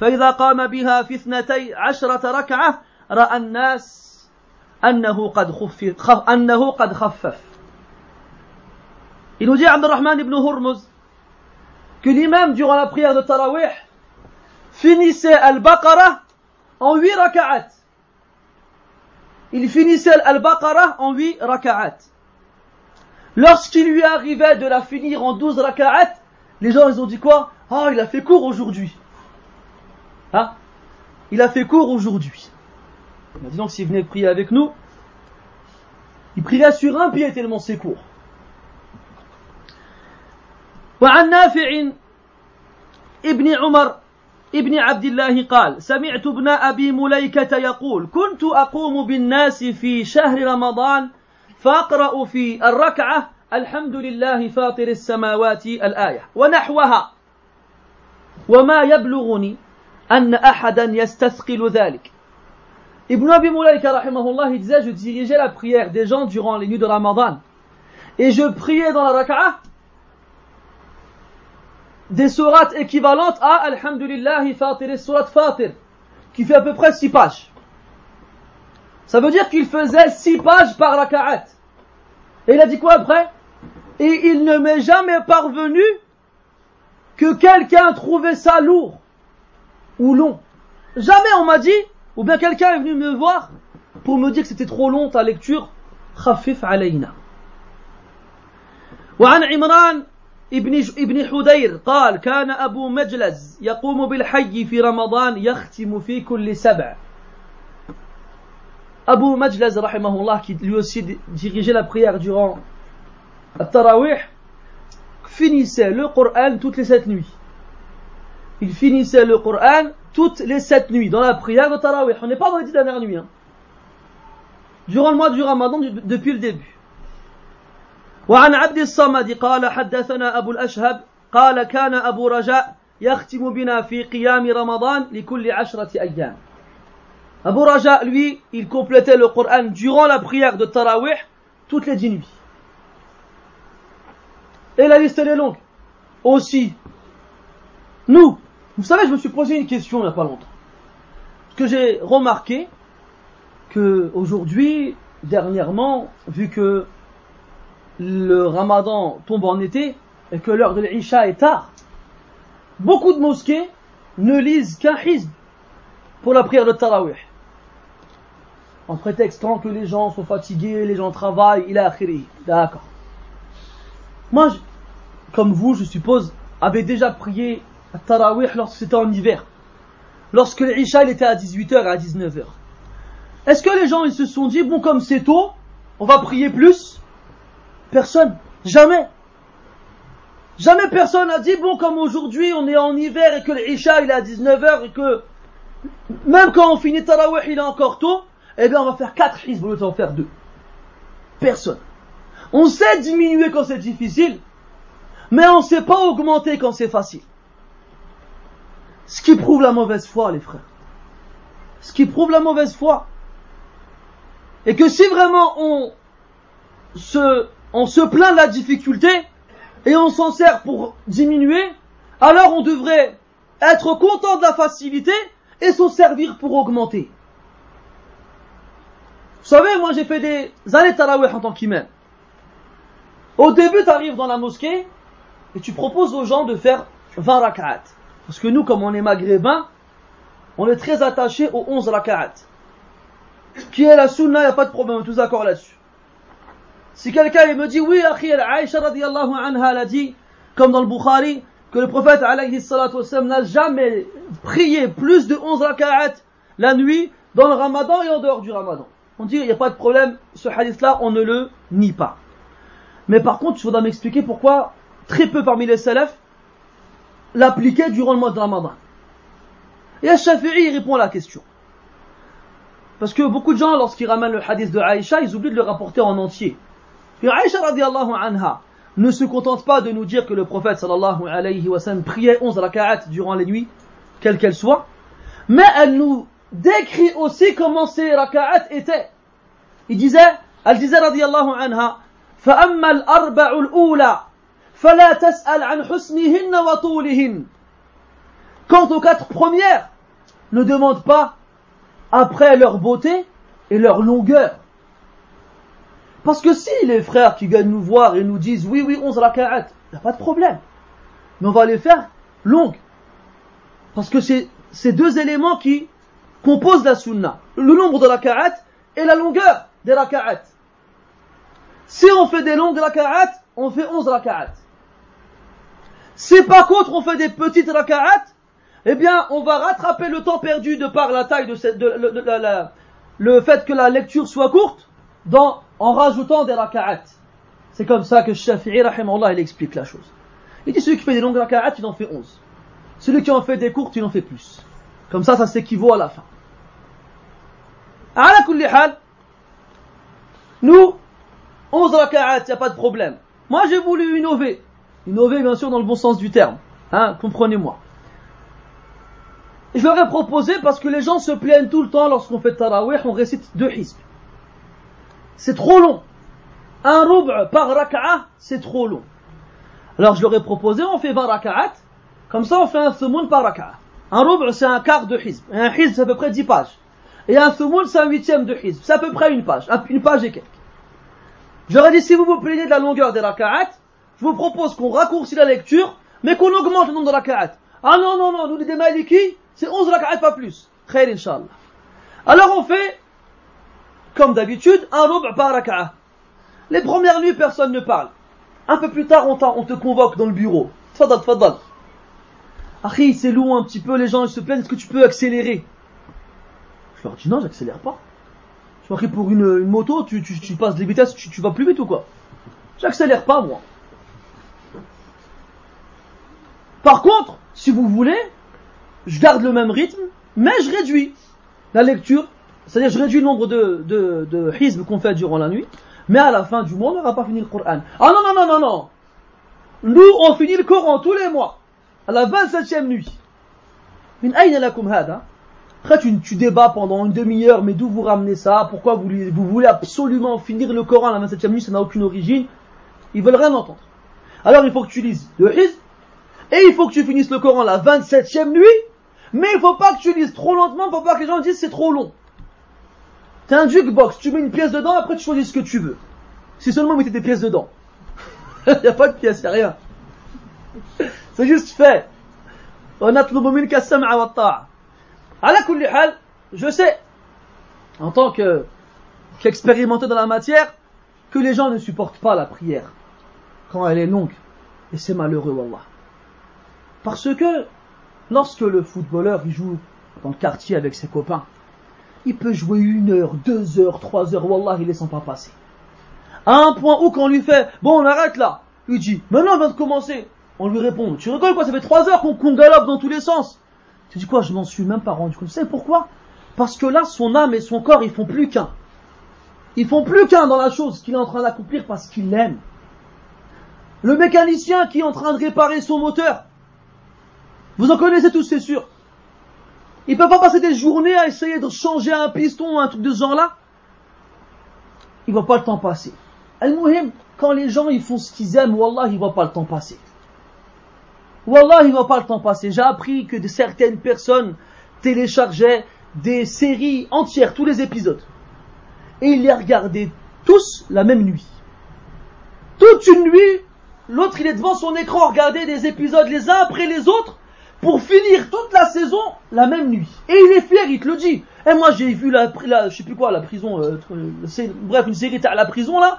فإذا قام بها في اثنتي عشرة ركعة رأى الناس أنه قد خفف أنه قد خفف Il nous dit Abdurrahman ibn Hurmuz que l'imam durant la prière de Tarawih finissait Al-Baqarah en 8 raka'at. Il finissait Al-Baqarah en 8 raka'at. Lorsqu'il lui arrivait de la finir en 12 raka'at, les gens ils ont dit quoi Ah, oh, il a fait court aujourd'hui. Hein Il a fait court aujourd'hui. On a dit donc s'il venait prier avec nous, il prierait sur un pied tellement c'est court. وعن نافع ابن عمر ابن عبد الله قال سمعت ابن أبي مليكة يقول كنت أقوم بالناس في شهر رمضان فأقرأ في الركعة الحمد لله فاطر السماوات الآية ونحوها وما يبلغني أن أحدا يستثقل ذلك Ibn Abi Mulaika, rahimahullah, il disait, je dirigeais la prière des gens durant les nuits de Ramadan. Et je priais dans la raka'ah des sourates équivalentes à Alhamdulillah Fatir surat Fatir, qui fait à peu près 6 pages. Ça veut dire qu'il faisait 6 pages par raka'at. Et il a dit quoi après Et il ne m'est jamais parvenu que quelqu'un trouvait ça lourd ou long. Jamais on m'a dit ou bien quelqu'un est venu me voir pour me dire que c'était trop long ta lecture. خفف علينا. وعن عمران ابن ابن حدير قال كان أبو مجلز يقوم بالحي في رمضان يختم في كل سبع. Abu Majlaz, rahimahullah, qui lui aussi dirigeait la prière durant le Tarawih, finissait le Coran toutes les sept nuits. Il finissait le Coran toutes les sept nuits, dans la prière de Tarawih. On n'est pas dans les dix dernières nuits. Hein. Durant le mois du Ramadan, depuis le début. وعن عبد الصمد قال حدثنا أبو الأشهب قال كان أبو رجاء يختم بنا في قيام رمضان لكل عشرة أيام Abu Raja, lui, il complétait le Coran durant la prière de Tarawih toutes les dix nuits. Et la liste elle est longue. Aussi, nous, vous savez, je me suis posé une question il n'y a pas longtemps. Parce que j'ai remarqué que aujourd'hui, dernièrement, vu que le ramadan tombe en été et que l'heure de l'Isha est tard, beaucoup de mosquées ne lisent qu'un hizb pour la prière de Tarawih. En prétextant que les gens sont fatigués, les gens travaillent, il a. D'accord. Moi, comme vous, je suppose, avait déjà prié à Tarawih lorsque c'était en hiver. Lorsque l'Isha il était à 18h et à 19h. Est-ce que les gens ils se sont dit, bon comme c'est tôt, on va prier plus? Personne. Jamais. Jamais personne a dit, bon comme aujourd'hui on est en hiver et que l'Isha il est à 19h et que même quand on finit Tarawih il est encore tôt, eh bien on va faire 4 hizb au lieu d'en faire 2. Personne. On sait diminuer quand c'est difficile, mais on ne sait pas augmenter quand c'est facile. Ce qui prouve la mauvaise foi, les frères. Ce qui prouve la mauvaise foi. Et que si vraiment on se, on se plaint de la difficulté et on s'en sert pour diminuer, alors on devrait être content de la facilité et s'en servir pour augmenter. Vous savez, moi j'ai fait des années tarawih en tant qu'imam. Au début, tu arrives dans la mosquée et tu proposes aux gens de faire 20 rak'at. Parce que nous, comme on est maghrébins, on est très attachés aux 11 rak'at. Qui est la sunna, il n'y a pas de problème, on est tous d'accord là-dessus. Si quelqu'un me dit, oui, Akhi, Aïcha radiallahu anha l'a dit, comme dans le Bukhari, que le prophète alayhi n'a jamais prié plus de 11 rak'at la nuit dans le ramadan et en dehors du ramadan. On dit, il n'y a pas de problème, ce hadith-là, on ne le nie pas. Mais par contre, il faudra m'expliquer pourquoi très peu parmi les salafs l'appliquaient durant le mois de Ramadan. Et Al-Shafi'i, il répond à la question. Parce que beaucoup de gens, lorsqu'ils ramènent le hadith de Aïcha, ils oublient de le rapporter en entier. Et Aïcha radiallahu anha ne se contente pas de nous dire que le prophète sallallahu alayhi wa sallam priait 11 raka'at durant les nuits, quelles qu'elles soient, mais elle nous décrit aussi comment ces raka'at étaient. Il disait, elle disait radiallahu anha, فأما الأربع الأولى فلا تسأل عن حسنهن وطولهن Quant aux quatre premières, ne demande pas après leur beauté et leur longueur. Parce que si les frères qui viennent nous voir et nous disent oui, oui, 11 raka'at, il n'y a pas de problème. Mais on va les faire longues. Parce que c'est ces deux éléments qui composent la sunna. Le nombre de raka'at et la longueur des raka'at. Si on fait des longues raka'at, on fait 11 raka'at. Si par contre on fait des petites raka'at, eh bien on va rattraper le temps perdu de par la taille de, cette, de, le fait que la lecture soit courte en rajoutant des raka'at. C'est comme ça que Shafi'i rahimahullah il explique la chose. Il dit celui qui fait des longues raka'at, il en fait 11. Celui qui en fait des courtes, il en fait plus. Comme ça, ça s'équivaut à la fin. À la nous, 11 raka'at, il n'y a pas de problème. Moi, j'ai voulu innover. Innover, bien sûr, dans le bon sens du terme. Hein, comprenez-moi. Je leur ai proposé parce que les gens se plaignent tout le temps lorsqu'on fait tarawih, on récite deux hizb. C'est trop long. Un rub' par raka'a, c'est trop long. Alors je leur ai proposé, on fait 20 raka'at, comme ça on fait un thumoun par raka'a. Un rub' c'est un quart de hizb. Un hizb c'est à peu près 10 pages. Et un thumoun c'est un huitième de hizb. C'est à peu près une page. Une page et quelques. J'aurais dit, si vous vous plaignez de la longueur des raka'at, je vous propose qu'on raccourcit la lecture, mais qu'on augmente le nombre de raka'at. Ah non, non, non, nous les maliki, c'est 11 raka'at, pas plus. Khair, inshallah. Alors on fait, comme d'habitude, un rub' par raka'a. Les premières nuits, personne ne parle. Un peu plus tard, on, te convoque dans le bureau. Tfadal, tfadal. Akhi, c'est lourd un petit peu, les gens ils se plaignent, est-ce que tu peux accélérer? Je leur dis non, j'accélère pas. Je m'en pour une, moto, tu, passes des vitesses, tu vas plus vite ou quoi? J'accélère pas moi. Par contre, si vous voulez, je garde le même rythme, mais je réduis la lecture, c'est-à-dire je réduis le nombre de, de, de qu'on fait durant la nuit, Mais à la fin du mois, on n'aura pas fini le Coran. Ah non, non, non, non, non. Nous, on finit le Coran tous les mois, à la 27e nuit. Après, tu, tu débats pendant une demi-heure, mais d'où vous ramenez ça? Pourquoi vous, vous voulez absolument finir le Coran à la 27e nuit? Ça n'a aucune origine. Ils veulent rien entendre. Alors, il faut que tu lises le Hizb, et il faut que tu finisses le Coran la 27e nuit, mais il faut pas que tu lises trop lentement, faut pas que les gens disent c'est trop long. T'es un jukebox, tu mets une pièce dedans, après tu choisis ce que tu veux. Si seulement vous mettez des pièces dedans. [LAUGHS] Il n'y a pas de pièces, il rien. C'est juste fait. Je sais, en tant que qu'expérimenté dans la matière, que les gens ne supportent pas la prière quand elle est longue. Et c'est malheureux, Wallah. Parce que lorsque le footballeur il joue dans le quartier avec ses copains, il peut jouer une heure, deux heures, trois heures, Wallah, il ne laisse pas passer. À un point où quand on lui fait, bon, on arrête là, il dit, maintenant on vient de commencer. On lui répond, tu rigoles quoi, ça fait trois heures qu'on galope dans tous les sens. Tu dis quoi, je m'en suis même pas rendu compte. Tu sais pourquoi? Parce que là, son âme et son corps, ils font plus qu'un. Ils font plus qu'un dans la chose qu'il est en train d'accomplir parce qu'il l'aime. Le mécanicien qui est en train de réparer son moteur, vous en connaissez tous, c'est sûr. Il peut pas passer des journées à essayer de changer un piston ou un truc de ce genre-là. Il va pas le temps passer. Al-Muhim, quand les gens ils font ce qu'ils aiment, Wallah, il va pas le temps passer. Wallah, il va pas le temps passer. J'ai appris que certaines personnes téléchargeaient des séries entières, tous les épisodes. Et ils les regardaient tous la même nuit. Toute une nuit, l'autre il est devant son écran, regarder des épisodes les uns après les autres, pour finir toute la saison la même nuit. Et il est fier, il te le dit. Et moi j'ai vu la, je sais plus quoi, la prison, euh, bref, une série à la prison là,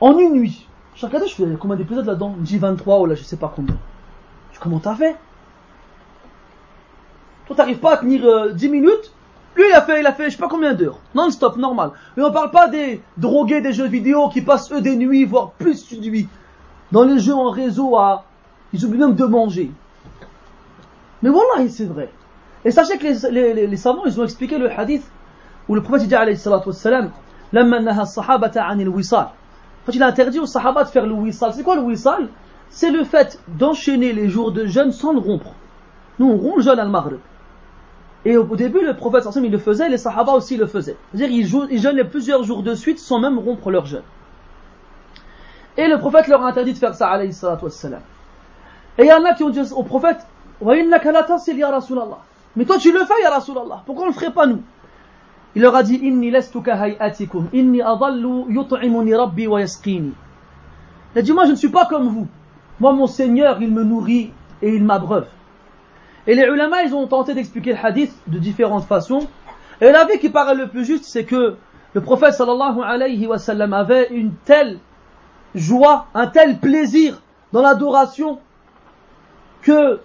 en une nuit. Je regardé, je fais combien d'épisodes là-dedans? J 23 ou là je sais pas combien. Comment t'as fait Toi t'arrives pas à tenir euh, 10 minutes lui, il a fait, il a fait, je sais pas combien d'heures. Non-stop, normal. Mais on parle pas des drogués des jeux vidéo qui passent eux des nuits, voire plus de nuits. Dans les jeux en réseau à, ils oublient même de manger. Mais voilà, c'est vrai. Et sachez que les, les, savants, ils ont expliqué le hadith où le prophète dit alayhi salatu wassalam, quand il a interdit aux sahaba de faire le wissal, c'est quoi le wissal C'est le fait d'enchaîner les jours de jeûne sans le rompre. Nous, on rompt le jeûne al-maghrib. Et au début, le prophète il le faisait, les sahaba aussi le faisaient. C'est-à-dire, ils jeûnaient plusieurs jours de suite sans même rompre leur jeûne. Et le prophète leur a interdit de faire ça, alayhi salatu wassalam. Et il y en a qui ont dit au prophète, mais toi tu le fais, ya. Pourquoi on ne le ferait pas nous? Il leur a dit. Il a dit Moi je ne suis pas comme vous. Moi mon Seigneur, il me nourrit et il m'abreuve. Et les ulama, ils ont tenté d'expliquer le hadith de différentes façons. Et l'avis qui paraît le plus juste, c'est que le prophète sallallahu alayhi wa sallam avait une telle joie, un tel plaisir dans l'adoration que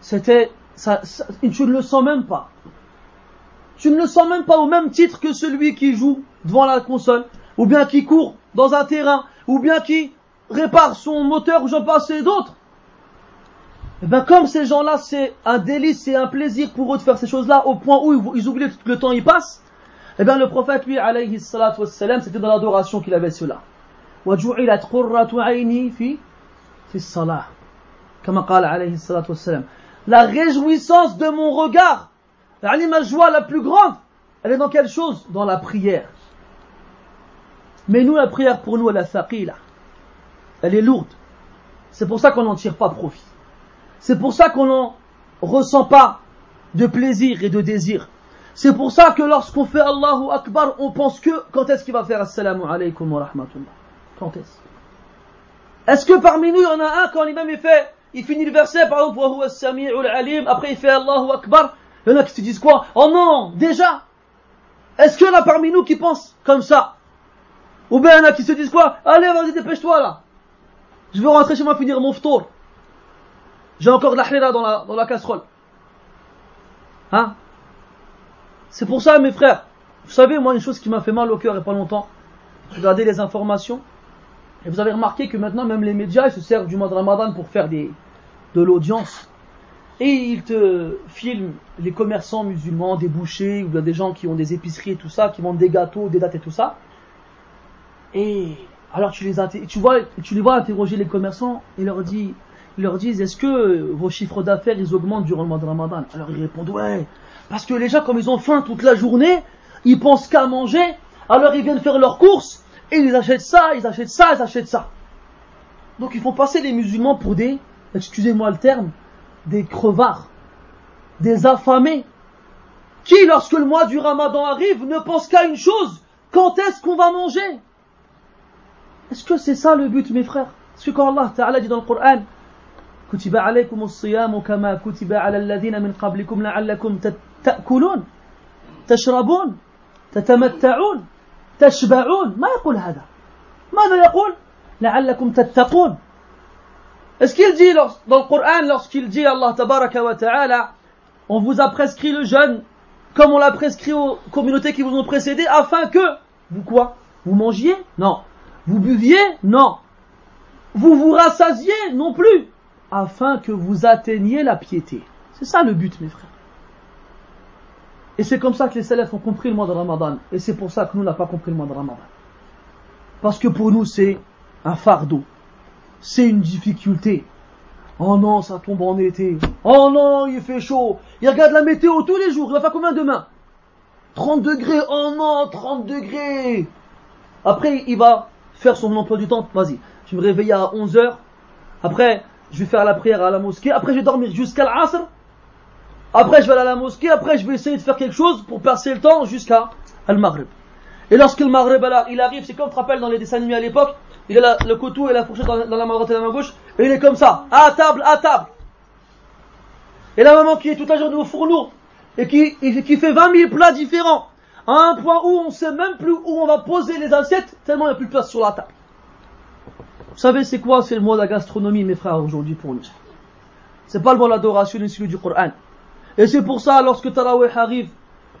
c'était, ça, tu ne le sens même pas. Tu ne le sens même pas au même titre que celui qui joue devant la console, ou bien qui court dans un terrain, ou bien qui répare son moteur, ou j'en passe et d'autres. Et eh bien comme ces gens-là, c'est un délice, c'est un plaisir pour eux de faire ces choses-là, au point où ils oublient que le temps y passe, et eh bien le prophète, lui, alayhi salatu wassalam, c'était dans l'adoration qu'il avait cela. وجعلت قرة عيني في في الصلاة كما قال عليه الصلاة والسلام la réjouissance de mon regard, ma joie la plus grande, elle est dans quelle chose? Dans la prière. Mais nous, la prière pour nous, elle est thaqila. Elle est lourde. C'est pour ça qu'on n'en tire pas profit. C'est pour ça qu'on n'en ressent pas de plaisir et de désir. C'est pour ça que lorsqu'on fait Allahu Akbar, on pense que quand est-ce qu'il va faire Assalamu alaikum wa rahmatullah? Quand est-ce? Est-ce que parmi nous, il y en a un quand l'imam est fait il finit le verset par exemple, alim, après il fait Allahu Akbar, il y en a qui se disent quoi? Oh non, déjà Est-ce qu'il y en a parmi nous qui pensent comme ça? Ou bien il y en a qui se disent quoi? Allez, vas-y, dépêche-toi là Je veux rentrer chez moi finir mon ftour. J'ai encore de la hlira dans la, dans la casserole. Hein? C'est pour ça, mes frères. Vous savez, moi, une chose qui m'a fait mal au cœur il n'y a pas longtemps, regardez les informations. Et vous avez remarqué que maintenant, même les médias, ils se servent du mois de Ramadan pour faire des, de l'audience. Et ils te filment les commerçants musulmans, des bouchers, ou bien des gens qui ont des épiceries et tout ça, qui vendent des gâteaux, des dates et tout ça. Et alors tu les, tu vois, tu les vois interroger les commerçants et leur dit, ils leur disent est-ce que vos chiffres d'affaires ils augmentent durant le mois de Ramadan? Alors ils répondent ouais, parce que les gens comme ils ont faim toute la journée, ils pensent qu'à manger, alors ils viennent faire leurs courses et ils achètent ça, ils achètent ça, ils achètent ça. Donc ils font passer les musulmans pour des, excusez-moi le terme, des crevards, des affamés, qui lorsque le mois du Ramadan arrive ne pensent qu'à une chose, quand est-ce qu'on va manger Est-ce que c'est ça le but mes frères Est-ce que quand Allah Ta'ala dit dans le Coran كتب عليكم الصيام كما كتب على الذين من قبلكم لعلكم تأكلون تشربون تتمتعون تشبعون ما يقول هذا ماذا يقول لعلكم تتقون est-ce qu'il dit dans le Coran, lorsqu'il dit Allah ta'ala, on vous a prescrit le jeûne comme on l'a prescrit aux communautés qui vous ont précédé, afin que, vous quoi? Vous mangiez? Non. Vous buviez? Non. Vous vous rassasiez? Non plus. Afin que vous atteigniez la piété. C'est ça le but, mes frères. Et c'est comme ça que les salafs ont compris le mois de Ramadan. Et c'est pour ça que nous n'avons pas compris le mois de Ramadan. Parce que pour nous, c'est un fardeau. C'est une difficulté. Oh non, ça tombe en été. Oh non, il fait chaud. Il regarde la météo tous les jours. Il va faire combien demain? 30 degrés. Oh non, 30 degrés. Après, il va faire son emploi du temps. Vas-y, je vais me réveiller à 11 heures. Après, je vais faire la prière à la mosquée. Après, je vais dormir jusqu'à l'Asr. Après, je vais aller à la mosquée. Après, je vais essayer de faire quelque chose pour passer le temps jusqu'à Al-Maghrib. Et lorsque le Maghrib il arrive, c'est comme tu te rappelles dans les dessins animés à l'époque, il a le couteau et la fourchette dans, la main droite et la main gauche, et il est comme ça, à table, à table. Et la maman qui est toute la journée au fourneau, et qui, fait 20 000 plats différents, à un point où on sait même plus où on va poser les assiettes, tellement il n'y a plus de place sur la table. Vous savez c'est quoi C'est le mot de la gastronomie, mes frères, aujourd'hui pour nous? C'est pas le mot de l'adoration ni celui du Coran. Et c'est pour ça, lorsque Tarawih arrive,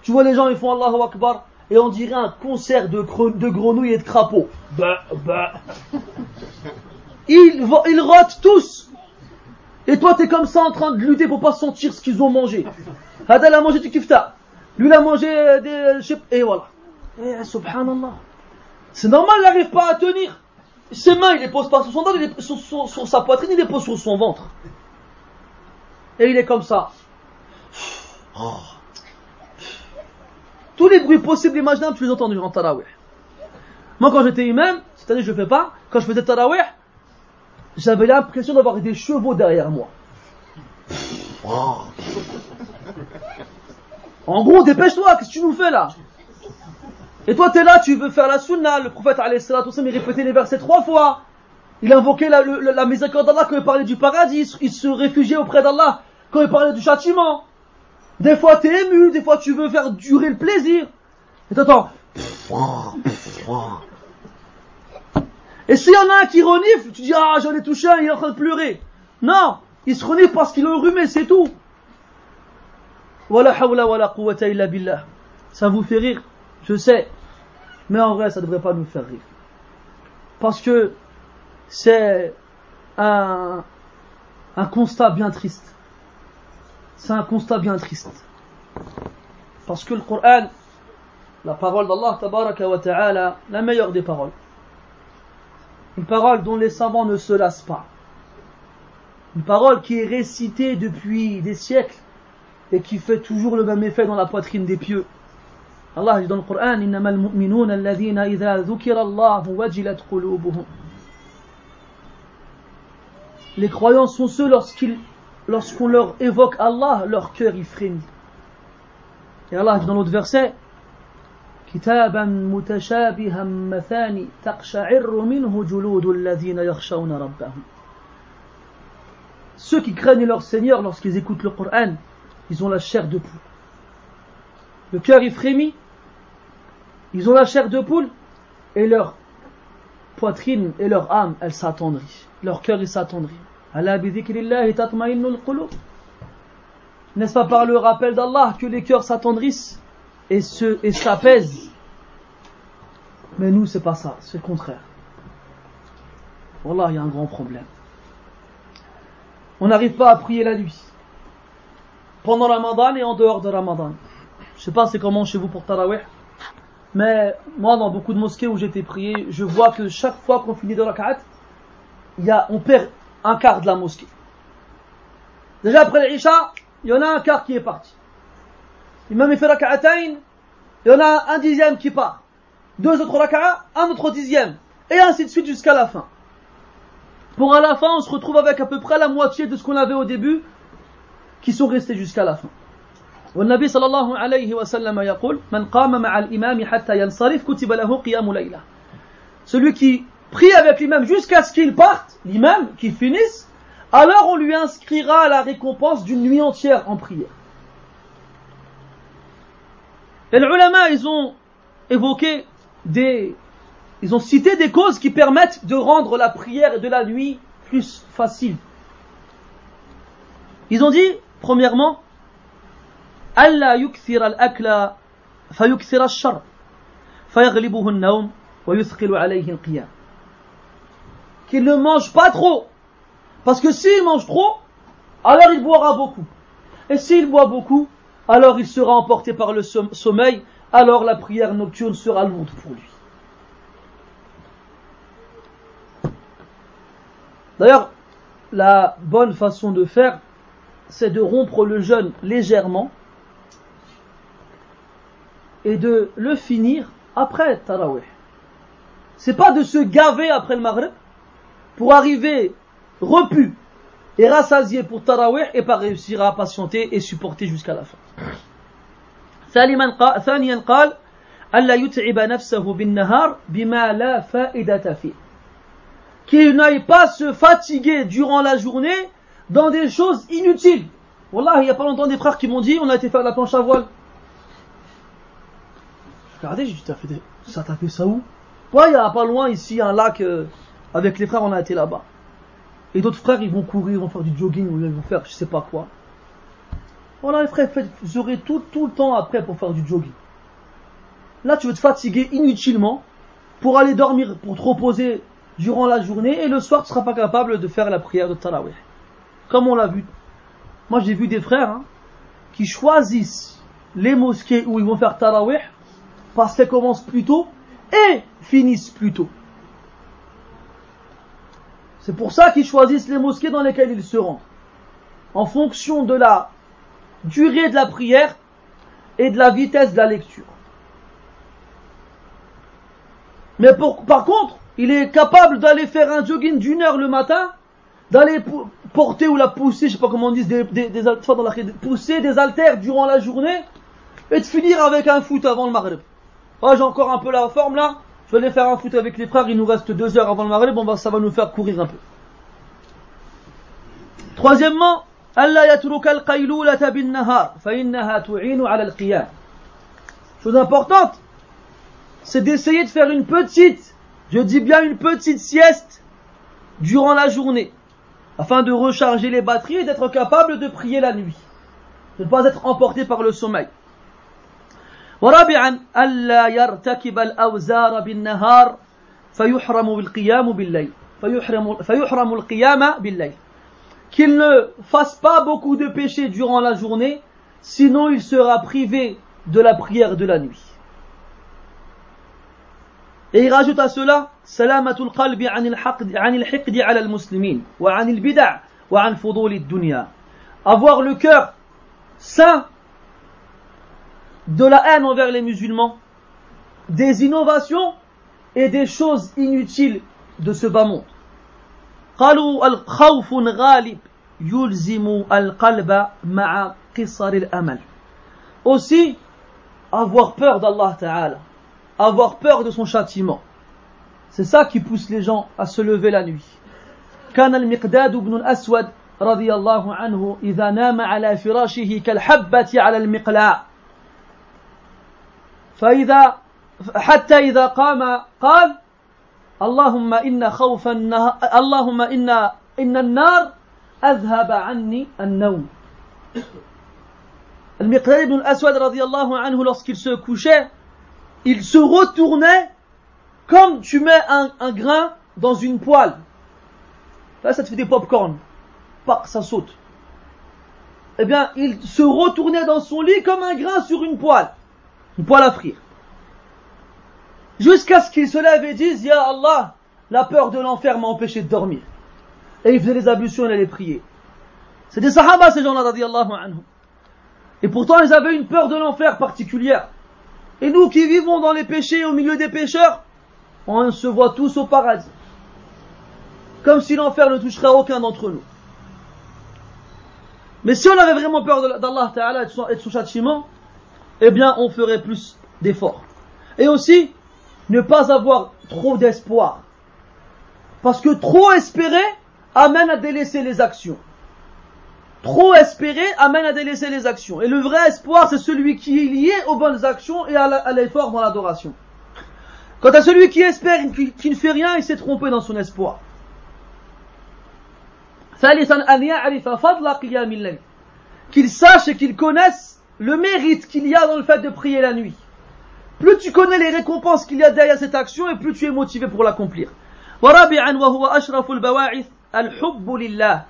tu vois les gens, ils font Allahu Akbar, et on dirait un concert de, grenouilles et de crapauds. Bah, bah. Ils, ils rotent tous. Et toi, t'es comme ça en train de lutter pour pas sentir ce qu'ils ont mangé. Hadal a mangé du kifta. Lui, il a mangé des... Et voilà. Et subhanallah. C'est normal, il n'arrive pas à tenir. Ses mains, il les pose pas sur son ventre, il les, sur, sur, sa poitrine, il les pose sur son ventre. Et il est comme ça. Oh. Tous les bruits possibles et imaginables, tu les entends durant Tarawih. Moi, quand j'étais imam, cette année je ne fais pas, quand je faisais Tarawih, j'avais l'impression d'avoir des chevaux derrière moi. [LAUGHS] En gros, dépêche-toi, qu'est-ce que tu nous fais là? Et toi, tu es là, tu veux faire la sunna, le prophète il répétait les versets trois fois. Il invoquait la, la miséricorde d'Allah quand il parlait du paradis, il se réfugiait auprès d'Allah quand il parlait du châtiment. Des fois, tu es ému, des fois, tu veux faire durer le plaisir. Et t'entends. Et s'il y en a un qui renifle, tu dis, ah, j'en ai touché un, il est en train de pleurer. Non, il se renifle parce qu'il est enrhumé, c'est tout. Wala hawla wala quwwata illa billah. Ça vous fait rire, je sais. Mais en vrai, ça devrait pas nous faire rire. Parce que c'est un, un constat bien triste c'est un constat bien triste. Parce que le Coran, la parole d'Allah la meilleure des paroles, une parole dont les savants ne se lassent pas, une parole qui est récitée depuis des siècles et qui fait toujours le même effet dans la poitrine des pieux. Allah dit dans le Coran, Les croyants sont ceux lorsqu'ils lorsqu'on leur évoque Allah, leur cœur y frémit. Et Allah dit dans l'autre verset, كتابا متشابها مثاني تقشعر منه جلود الذين يخشون ربهم Ceux qui craignent leur Seigneur lorsqu'ils écoutent le Coran, ils ont la chair de poule. Le cœur y frémit, ils ont la chair de poule, et leur poitrine et leur âme, elle s'attendrit. Leur cœur, il s'attendrit. N'est-ce pas par le rappel d'Allah que les cœurs s'attendrissent et et s'apaisent? Mais nous, c'est pas ça, c'est le contraire. Wallah, il y a un grand problème. On n'arrive pas à prier la nuit. Pendant Ramadan et en dehors de Ramadan. Je sais pas c'est comment chez vous pour Tarawih. mais moi, dans beaucoup de mosquées où j'étais prié, je vois que chaque fois qu'on finit de rak'at, il y a, on perd un quart de la mosquée. Déjà après l'Isha, il y en a un quart qui est parti. Imam il fait rak'atayn, il y en a un dixième qui part. Deux autres rak'at, un autre dixième. Et ainsi de suite jusqu'à la fin. Pour à la fin, on se retrouve avec à peu près la moitié de ce qu'on avait au début, qui sont restés jusqu'à la fin. والنبي صلى الله عليه وسلم يقول من قام مع الإمام حتى ينصرف كتب له قيام ليلة celui qui prie avec l'imam jusqu'à ce qu'il parte, l'imam, qu'il finisse, alors on lui inscrira la récompense d'une nuit entière en prière. Et les ulama, ils ont évoqué des, ils ont cité des causes qui permettent de rendre la prière de la nuit plus facile. Ils ont dit, premièrement, Allah yukthir al-akla, fayukthir al-shar, al-nawm, wa yuthqilu alayhi al-qiyam qu'il ne mange pas trop. Parce que s'il mange trop alors il boira beaucoup. Et s'il boit beaucoup alors il sera emporté par le sommeil alors la prière nocturne sera lourde pour lui. D'ailleurs la bonne façon de faire c'est de rompre le jeûne légèrement et de le finir après Tarawih. C'est pas de se gaver après le Maghreb pour arriver repu et rassasié pour Tarawih et pas réussir à patienter et supporter jusqu'à la fin. ثانيا قال ألا يتعب نفسه بالنهار بما لا فائدة فيه qu'il n'aille pas se fatiguer durant la journée dans des choses inutiles. Wallah, il n'y a pas longtemps des frères qui m'ont dit on a été faire la planche à voile. Regardez, j'ai dit, fait ça t'a fait ça où Ouais, il y a pas loin ici un lac, euh, avec les frères, on a été là-bas. Et d'autres frères, ils vont courir, ils vont faire du jogging, ou ils vont faire je sais pas quoi. Voilà, les frères, vous aurez tout, tout le temps après pour faire du jogging. Là, tu veux te fatiguer inutilement pour aller dormir, pour te reposer durant la journée, et le soir, tu seras pas capable de faire la prière de Tarawih. Comme on l'a vu. Moi, j'ai vu des frères hein, qui choisissent les mosquées où ils vont faire Tarawih parce qu'elles commencent plus tôt et finissent plus tôt. C'est pour ça qu'ils choisissent les mosquées dans lesquelles ils se rendent. En fonction de la durée de la prière et de la vitesse de la lecture. Mais par contre, il est capable d'aller faire un jogging d'une heure le matin, d'aller porter ou la pousser, je sais pas comment on dit, des, des, des, pousser des haltères durant la journée, et de finir avec un foot avant le maghreb. Oh, j'ai encore un peu la forme là. Je vais aller faire un foot avec les frères. Il nous reste deux heures avant le maghreb. Bon, ça va nous faire courir un peu. Troisièmement, Chose importante, c'est d'essayer de faire une petite, je dis bien une petite sieste durant la journée, afin de recharger les batteries et d'être capable de prier la nuit, de ne pas être emporté par le sommeil. ورابعا ألا يرتكب الأوزار بالنهار فيحرم بالقيام بالليل. فيحرم, فيحرم القيام بالليل. Qu'il ne fasse pas beaucoup de péchés durant la journée sinon il sera privé de la prière de la nuit. Et il rajoute à cela سلامة القلب عن الحقد عن الحقد على المسلمين وعن البدع وعن فضول الدنيا avoir le cœur sain de la haine envers les musulmans, des innovations et des choses inutiles de ce bas monde. قالوا الخوف غالب يلزم القلب مع قصر الأمل. Aussi, avoir peur d'Allah Ta'ala, avoir peur de son châtiment. C'est ça qui pousse les gens à se lever la nuit. كان المقداد بن الأسود رضي الله عنه إذا نام على فراشه كالحبة على المقلاع فإذا حتى إذا قام قال اللهم إن خوف النهار اللهم إن إن النار أذهب عني النوم المقداد ibn al-Aswad radiallahu anhu lorsqu'il se couchait il se retournait comme tu mets un, un grain dans une poêle là ça te fait des pop-corn ça saute eh bien il se retournait dans son lit comme un grain sur une poêle une poêle à. Jusqu'à ce qu'ils se lèvent et disent, Ya Allah, la peur de l'enfer m'a empêché de dormir. Et ils faisaient les ablutions et les prier. C'est des sahaba ces gens-là, radiallahu anhum. Et pourtant ils avaient une peur de l'enfer particulière. Et nous qui vivons dans les péchés au milieu des pécheurs, on se voit tous au paradis. Comme si l'enfer ne toucherait aucun d'entre nous. Mais si on avait vraiment peur d'Allah Ta'ala et de son châtiment, eh bien on ferait plus d'efforts. Et aussi, ne pas avoir trop d'espoir. Parce que trop espérer amène à délaisser les actions. Trop espérer amène à délaisser les actions. Et le vrai espoir, c'est celui qui est lié aux bonnes actions et à l'effort dans l'adoration. Quant à celui qui espère, qui ne fait rien, il s'est trompé dans son espoir. Qu'il sache et qu'il connaisse le mérite qu'il y a dans le fait de prier la nuit. Plus tu connais les récompenses qu'il y a derrière cette action et plus tu es motivé pour l'accomplir. ورابعا وهو أشرف البواعث الحب لله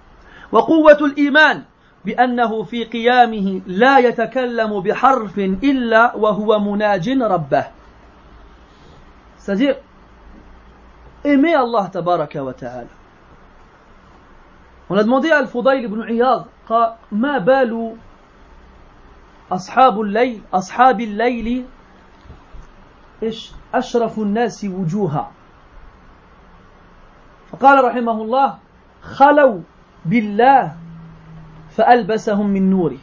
وقوة الإيمان بأنه في قيامه لا يتكلم بحرف إلا وهو مناج ربه c'est-à-dire aimer Allah tabaraka wa ta'ala on a demandé à Al-Fudayl ibn Iyad ما بال أصحاب الليل أصحاب الليل إيش أشرف الناس وجوها فقال رحمه الله خلوا بالله فألبسهم من نوره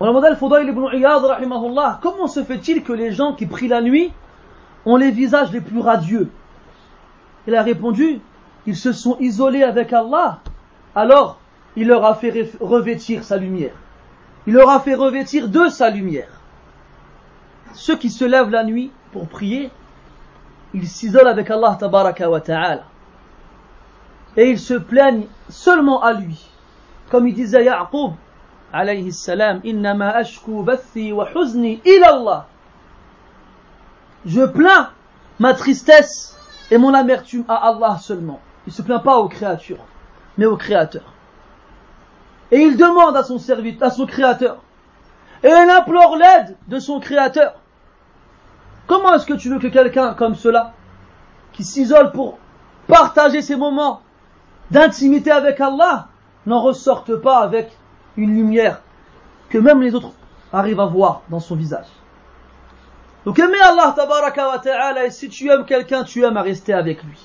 On a demandé Fudayl ibn Iyad, rahimahullah, comment se fait-il que les gens qui prient la nuit ont les visages les plus radieux Il a répondu, ils se sont isolés avec Allah, alors il leur a fait revêtir sa lumière. Il leur a fait revêtir de sa lumière. Ceux qui se lèvent la nuit pour prier, ils s'isolent avec Allah tabaraka wa ta'ala. Et ils se plaignent seulement à lui. Comme il disait Ya'qub, alayhi salam, innama ashku bathi wa huzni ila Je plains ma tristesse et mon amertume à Allah seulement. Il se plaint pas aux créatures, mais au Créateur. Et il demande à son serviteur, à son Créateur. Et il implore l'aide de son Créateur. Comment est-ce que tu veux que quelqu'un comme cela, qui s'isole pour partager ses moments d'intimité avec Allah, n'en ressorte pas avec une lumière que même les autres arrivent à voir dans son visage. Donc aimer Allah tabaraka wa ta'ala et si tu aimes quelqu'un, tu aimes à rester avec lui.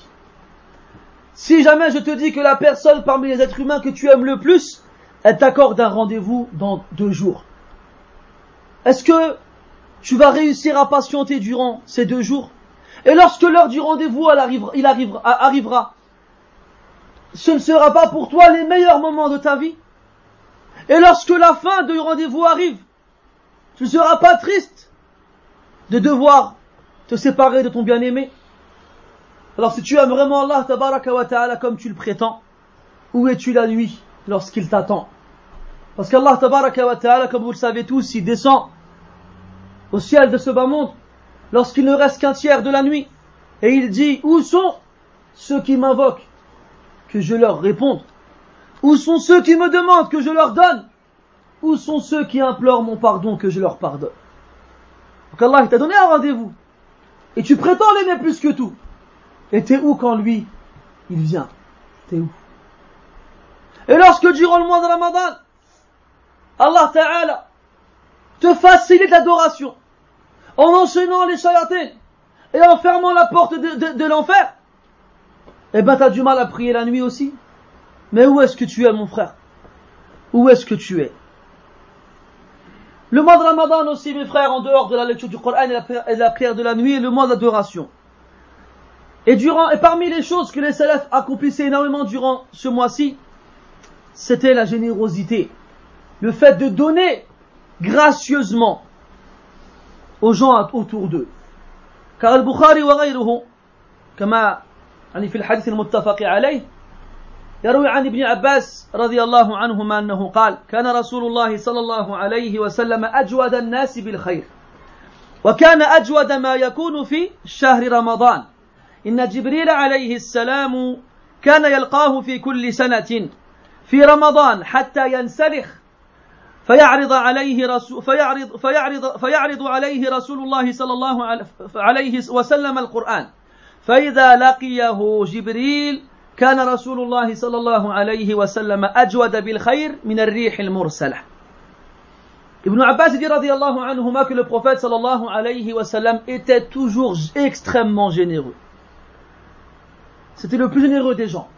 Si jamais je te dis que la personne parmi les êtres humains que tu aimes le plus, elle t'accorde un rendez-vous dans deux jours. Est-ce que tu vas réussir à patienter durant ces deux jours? Et lorsque l'heure du rendez-vous arrivera, ce ne sera pas pour toi les meilleurs moments de ta vie? Et lorsque la fin du rendez-vous arrive, tu ne seras pas triste de devoir te séparer de ton bien-aimé? Alors si tu aimes vraiment Allah tabaraka ta'ala comme tu le prétends, où es-tu la nuit? Lorsqu'il t'attend Parce qu'Allah tabaraka ta'ala, comme vous le savez tous, il descend au ciel de ce bas monde lorsqu'il ne reste qu'un tiers de la nuit. Et il dit, où sont ceux qui m'invoquent Que je leur réponde? Où sont ceux qui me demandent que je leur donne? Où sont ceux qui implorent mon pardon que je leur pardonne? Donc Allah t'a donné un rendez-vous. Et tu prétends l'aimer plus que tout. Et t'es où quand lui, il vient? T'es où? Et lorsque durant le mois de Ramadan, Allah Ta'ala te facilite l'adoration, en enchaînant les chayatines et en fermant la porte de, l'enfer, eh ben t'as du mal à prier la nuit aussi. Mais où est-ce que tu es, mon frère? Où est-ce que tu es? Le mois de Ramadan aussi, mes frères, en dehors de la lecture du Coran et la prière de la nuit, est le mois d'adoration. Et durant, et parmi les choses que les salafs accomplissaient énormément durant ce mois-ci, c'était la générosité. Le fait de donner gracieusement aux gens autour d'eux. Car البخاري وغيره كما يعني في الحديث المتفق عليه يروي عن ابن عباس رضي الله عنهما أنه قال كان رسول الله صلى الله عليه وسلم أجود الناس بالخير وكان أجود ما يكون في شهر رمضان إن جبريل عليه السلام كان يلقاه في كل سنة في رمضان حتى ينسلخ فيعرض عليه رسول فيعرض فيعرض فيعرض عليه رسول الله صلى الله عليه وسلم القرآن فإذا لقيه جبريل كان رسول الله صلى الله عليه وسلم أجود بالخير من الريح المرسلة Ibn Abbas dit radiallahu anhuma que le prophète sallallahu alayhi wa sallam était toujours extrêmement généreux. C'était le plus généreux des gens.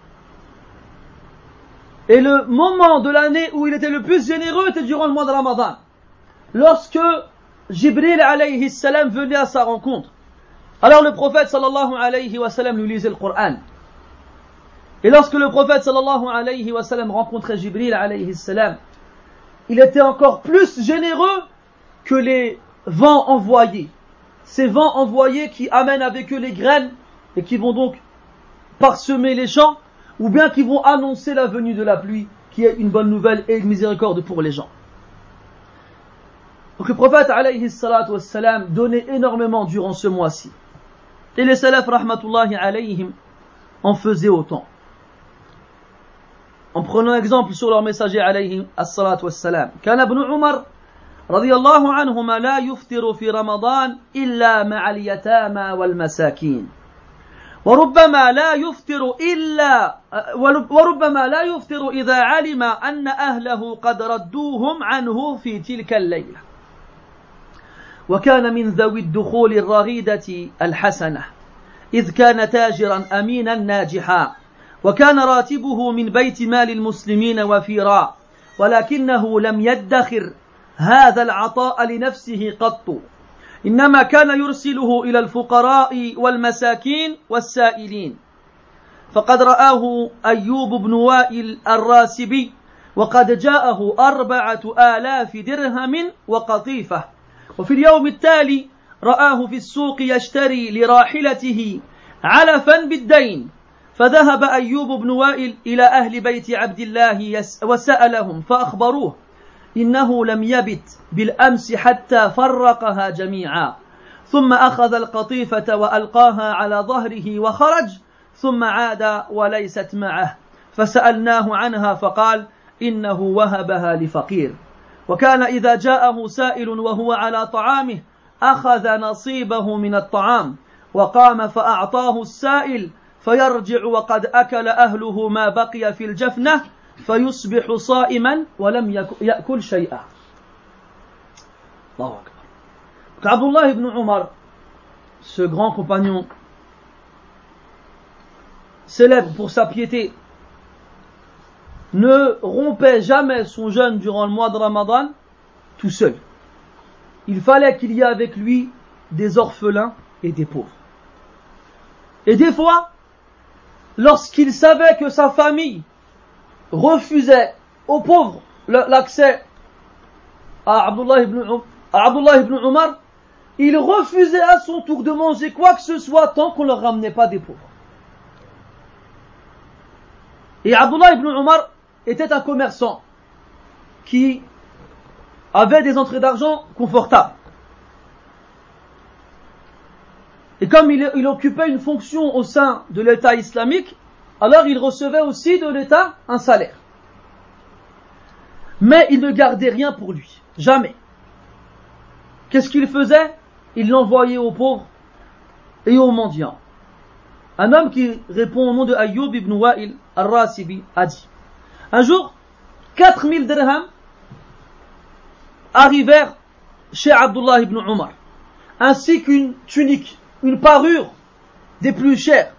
Et le moment de l'année où il était le plus généreux était durant le mois de Ramadan. Lorsque Jibril alayhi salam venait à sa rencontre. Alors le prophète sallallahu alayhi wa sallam lui lisait le Coran. Et lorsque le prophète sallallahu alayhi wa sallam rencontrait Jibril alayhi salam, il était encore plus généreux que les vents envoyés. Ces vents envoyés qui amènent avec eux les graines et qui vont donc parsemer les champs ou bien qui vont annoncer la venue de la pluie, qui est une bonne nouvelle et une miséricorde pour les gens. Donc le prophète alayhi wassalam, donnait énormément durant ce mois-ci. Et les salaf rahmatullahi alayhim en faisaient autant. En prenant exemple sur leur messager alayhi as-salatu wassalam. كان ابن عمر رضي الله عنهما لا يفطر في رمضان إلا مع اليتامى والمساكين وربما لا يفطر إلا وربما لا يفطر إذا علم أن أهله قد ردوهم عنه في تلك الليلة. وكان من ذوي الدخول الرغيدة الحسنة إذ كان تاجرا أمينا ناجحا وكان راتبه من بيت مال المسلمين وفيرا ولكنه لم يدخر هذا العطاء لنفسه قط. إنما كان يرسله إلى الفقراء والمساكين والسائلين. فقد رآه أيوب بن وائل الراسبي وقد جاءه أربعة آلاف درهم وقطيفة. وفي اليوم التالي رآه في السوق يشتري لراحلته علفا بالدين. فذهب أيوب بن وائل إلى أهل بيت عبد الله وسألهم فأخبروه إنه لم يبت بالأمس حتى فرقها جميعا. ثم أخذ القطيفة وألقاها على ظهره وخرج ثم عاد وليست معه. فسألناه عنها فقال إنه وهبها لفقير. وكان إذا جاءه سائل وهو على طعامه أخذ نصيبه من الطعام وقام فأعطاه السائل فيرجع وقد أكل أهله ما بقي في الجفنة فيصبح صائما ولم يأكل شيئا الله أكبر Abdullah ibn Omar, ce grand compagnon, célèbre pour sa piété, ne rompait jamais son jeûne durant le mois de Ramadan tout seul. Il fallait qu'il y ait avec lui des orphelins et des pauvres. Et des fois, lorsqu'il savait que sa famille refusait aux pauvres l'accès à Abdullah ibn, Omar, il refusait à son tour de manger quoi que ce soit tant qu'on ne leur ramenait pas des pauvres. Et Abdullah ibn Omar était un commerçant qui avait des entrées d'argent confortables. Et comme il, occupait une fonction au sein de l'État islamique, alors il recevait aussi de l'État un salaire. Mais il ne gardait rien pour lui. Jamais. Qu'est-ce qu'il faisait? Il l'envoyait aux pauvres et aux mendiants. Un homme qui répond au nom de Ayyub ibn Wa'il al-Rasibi a dit Un jour, 4000 dirhams arrivèrent chez Abdullah ibn Omar, ainsi qu'une tunique, une parure des plus chères.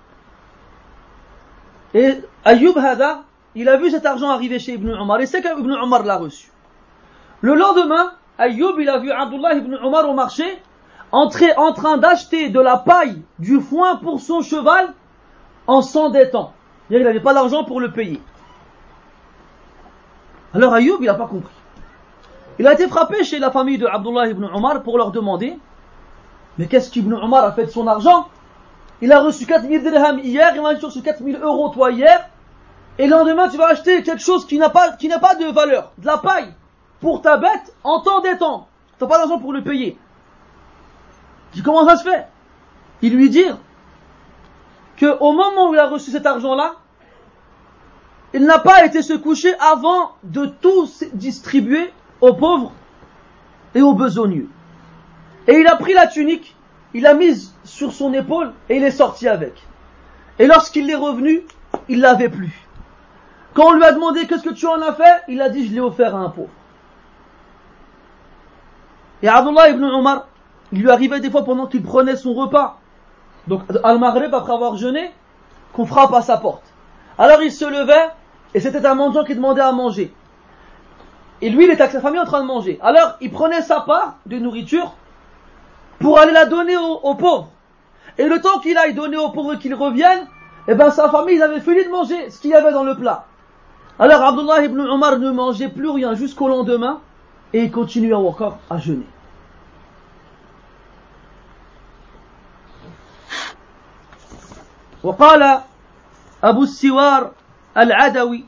Et Ayyub Hada, il a vu cet argent arriver chez Ibn Omar et c'est qu'Ibn Omar l'a reçu. Le lendemain, Ayyub, il a vu Abdullah ibn Omar au marché entrer en train d'acheter de la paille, du foin pour son cheval en s'endettant. Il n'avait pas d'argent pour le payer. Alors Ayyub, il n'a pas compris. Il a été frappé chez la famille de Abdullah ibn Omar pour leur demander Mais qu'est-ce qu'Ibn Omar a fait de son argent? Il a reçu 4000 dirhams hier, il m'a reçu 4000 euros toi hier, et le lendemain tu vas acheter quelque chose qui n'a pas, pas de valeur, de la paille, pour ta bête en t'endettant. Tu n'as pas d'argent pour le payer. dis comment ça se fait? Il lui dit que au moment où il a reçu cet argent-là, il n'a pas été se coucher avant de tout distribuer aux pauvres et aux besogneux. Et il a pris la tunique, il l'a mise sur son épaule et il est sorti avec. Et lorsqu'il est revenu, il l'avait plus. Quand on lui a demandé qu'est-ce que tu en as fait, il a dit je l'ai offert à un pauvre. Et Abdullah ibn Omar, il lui arrivait des fois pendant qu'il prenait son repas, donc al-Maghrib après avoir jeûné, qu'on frappe à sa porte. Alors il se levait et c'était un mendiant qui demandait à manger. Et lui, il était avec sa famille en train de manger. Alors il prenait sa part de nourriture pour aller la donner aux, pauvres. Et le temps qu'il aille donner aux pauvres qu'ils reviennent, eh ben sa famille, ils avaient fini de manger ce qu'il y avait dans le plat. Alors Abdullah ibn Omar ne mangeait plus rien jusqu'au lendemain et il continuait encore à jeûner. وقال أبو السوار العدوي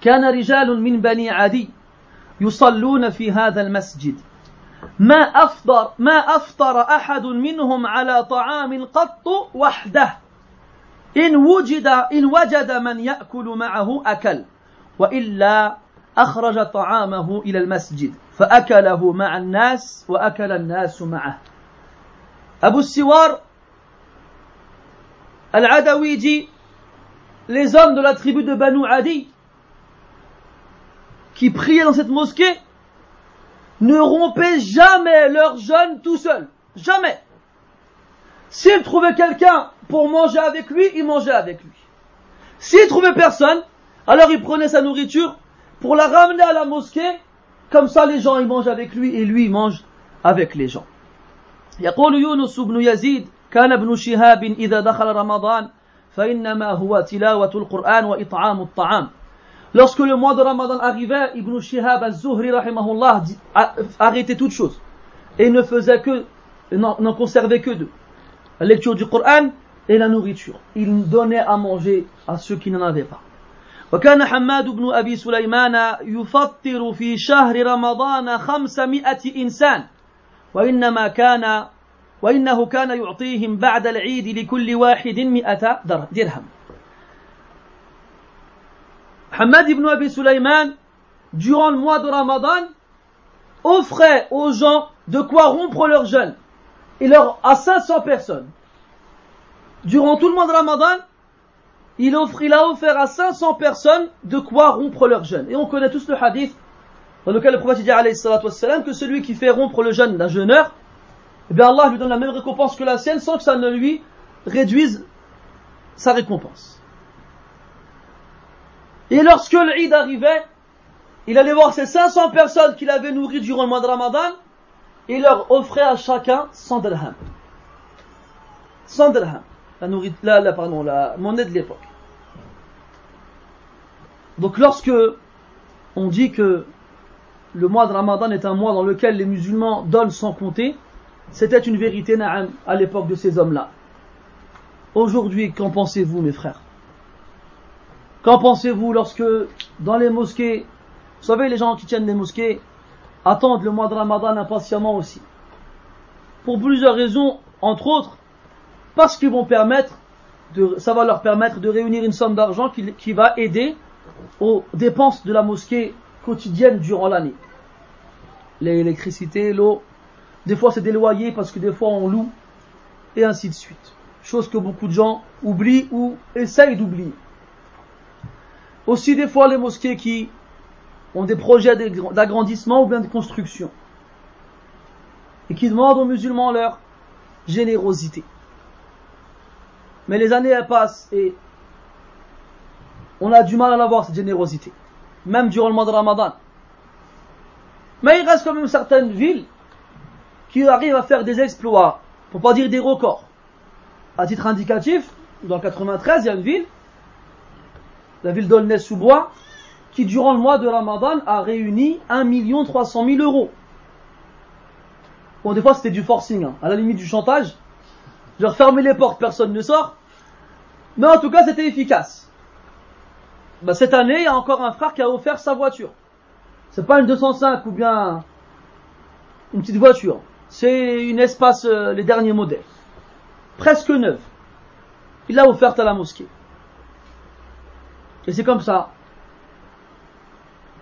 كان رجال من بني عدي يصلون في هذا المسجد ما أفطر ما أفطر أحد منهم على طعام قط وحده. إن وجد إن وجد من يأكل معه أكل وإلا أخرج طعامه إلى المسجد فأكله مع الناس وأكل الناس معه. أبو السوار Al-Adawi dit les hommes de la tribu de Banu Adi qui priaient dans cette mosquée ne rompaient jamais leur jeûne tout seuls. Jamais. S'ils trouvaient quelqu'un pour manger avec lui, ils mangeaient avec lui. S'ils trouvaient personne, alors ils prenaient sa nourriture pour la ramener à la mosquée. Comme ça, les gens, ils mangent avec lui et lui, il mange avec les gens. يقول يونس بن يزيد كان ابن شهاب إذا دخل رمضان فإنما هو تلاوة القرآن وإطعام الطعام Lorsque le mois de Ramadan arrivait, Ibn Shihab al-Zuhri rahimahullah arrêtait toutes choses et ne faisait que, n'en conservait que deux. La lecture du Coran et la nourriture. Il donnait à manger à ceux qui n'en avaient pas. وكان حماد بن أبي سليمان يفطر في شهر رمضان خمسمائة إنسان وإنما كان وإنه كان يعطيهم بعد العيد لكل واحد مئة درهم Hamad ibn Abi Sulaiman, durant le mois de Ramadan, offrait aux gens de quoi rompre leur jeûne. Et leur, à 500 personnes. Durant tout le mois de Ramadan, il, offre, il a offert à 500 personnes de quoi rompre leur jeûne. Et on connaît tous le hadith dans lequel le prophète dit que celui qui fait rompre le jeûne d'un jeûneur, eh bien Allah lui donne la même récompense que la sienne sans que ça ne lui réduise sa récompense. Et lorsque l'Eid arrivait, il allait voir ces 500 personnes qu'il avait nourries durant le mois de Ramadan et leur offrait à chacun 100 dirhams. 100 dirhams. La, la, pardon, la monnaie de l'époque. Donc lorsque on dit que le mois de Ramadan est un mois dans lequel les musulmans donnent sans compter, c'était une vérité, à l'époque de ces hommes-là. Aujourd'hui, qu'en pensez-vous, mes frères? Qu'en pensez-vous lorsque, dans les mosquées, vous savez, les gens qui tiennent les mosquées attendent le mois de Ramadan impatiemment aussi. Pour plusieurs raisons, entre autres, parce qu'ils vont permettre, ça va leur permettre de réunir une somme d'argent qui, qui va aider aux dépenses de la mosquée quotidienne durant l'année. L'électricité, l'eau, des fois c'est des loyers parce que des fois on loue, et ainsi de suite. Chose que beaucoup de gens oublient ou essayent d'oublier. Aussi des fois les mosquées qui ont des projets d'agrandissement ou bien de construction. Et qui demandent aux musulmans leur générosité. Mais les années passent et on a du mal à l'avoir cette générosité. Même durant le mois de Ramadan. Mais il reste quand même certaines villes qui arrive à faire des exploits, pour pas dire des records. À titre indicatif, dans le 93, il y a une ville, la ville d'Aulnay-sous-Bois, qui durant le mois de Ramadan a réuni 1 300 000 euros. Bon, des fois c'était du forcing, hein, à la limite du chantage. Genre fermer les portes, personne ne sort. Mais en tout cas, c'était efficace. Bah, cette année, il y a encore un frère qui a offert sa voiture. C'est pas une 205 ou bien une petite voiture. C'est une espace, euh, les derniers modèles. Presque neuf. Il l'a offerte à la mosquée. Et c'est comme ça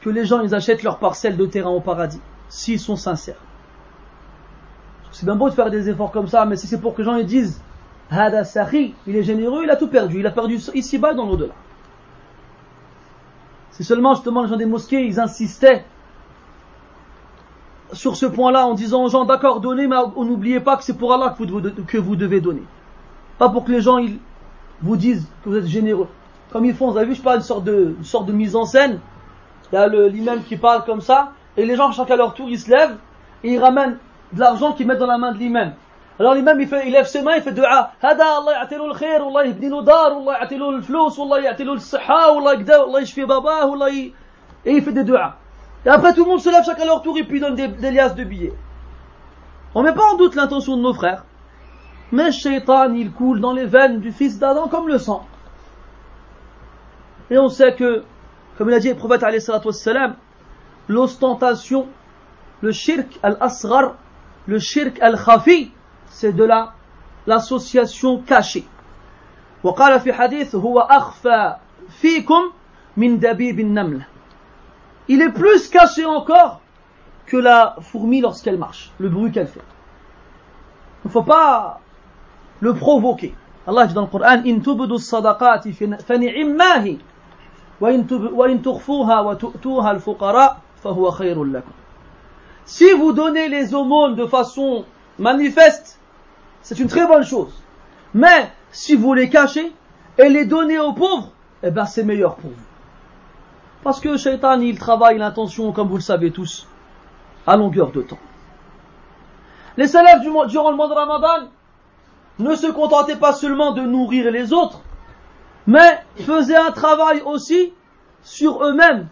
que les gens ils achètent leur parcelle de terrain au paradis, s'ils sont sincères. C'est bien beau de faire des efforts comme ça, mais si c'est pour que les gens ils disent Hada Sahi, il est généreux, il a tout perdu, il a perdu ici-bas dans l'au-delà. C'est seulement justement les gens des mosquées, ils insistaient sur ce point-là en disant aux gens d'accord donnez mais n'oubliez pas que c'est pour Allah que vous, que vous, devez donner pas pour que les gens ils vous disent que vous êtes généreux comme ils font, vous avez vu, je parle une sorte de, mise en scène. Il y a l'imam qui parle comme ça, et les gens, chacun à leur tour, ils se lèvent, et ils ramènent de l'argent qu'ils mettent dans la main de l'imam. Alors l'imam, il, il lève ses mains, il fait dua. Hada, Allah ya'tilu al-khair, Allah yibnilu dar, Allah ya'tilu al-flous, Allah ya'tilu al-siha, Allah ya'tilu Allah yashfi Allah y... Et il fait des dua. Et après, tout le monde se lève chacun à leur tour, et puis donne des, des liasses de billets. On met pas en doute l'intention de nos frères. Mais shaitan, il coule dans les veines du fils d'Adam comme le sang. Et on sait que, comme il a dit le prophète l'ostentation, le shirk al-asghar, le shirk al-khafi, c'est de la, l'association cachée. وقال في حديث هو أخفى فيكم من دبيب النمله il est plus caché encore que la fourmi lorsqu'elle marche, le bruit qu'elle fait. Il ne faut pas le provoquer. Allah dit dans le Coran In tubdu sadaqati fani'immahi si vous donnez les aumônes de façon manifeste, c'est une très bonne chose. Mais si vous les cachez et les donnez aux pauvres, eh ben c'est meilleur pour vous. Parce que Shaitan, il travaille l'intention, comme vous le savez tous, à longueur de temps. Les salafs durant le mois de Ramadan ne se contentaient pas seulement de nourrir les autres, mais faisaient un travail aussi sur eux-mêmes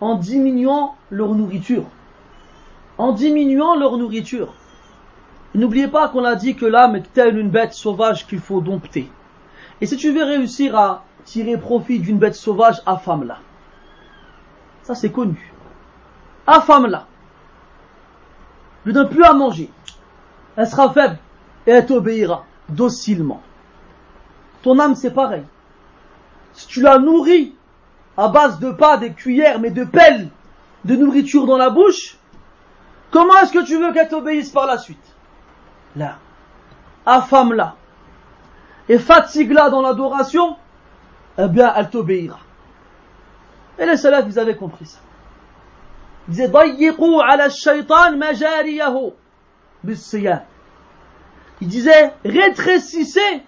en diminuant leur nourriture. En diminuant leur nourriture. N'oubliez pas qu'on a dit que l'âme est telle une bête sauvage qu'il faut dompter. Et si tu veux réussir à tirer profit d'une bête sauvage, affame-la. Ça, c'est connu. Affame-la. Ne donne plus à manger. Elle sera faible et elle t'obéira docilement. Ton âme, c'est pareil. Si tu la nourris à base de pas, des cuillères, mais de pelles de nourriture dans la bouche, comment est-ce que tu veux qu'elle t'obéisse par la suite? Là. Affame-la. Et fatigue-la dans l'adoration, eh bien, elle t'obéira. Et les salafs, ils avaient compris ça. Ils disaient, ala shaitan majariyahu Il disait, rétrécissez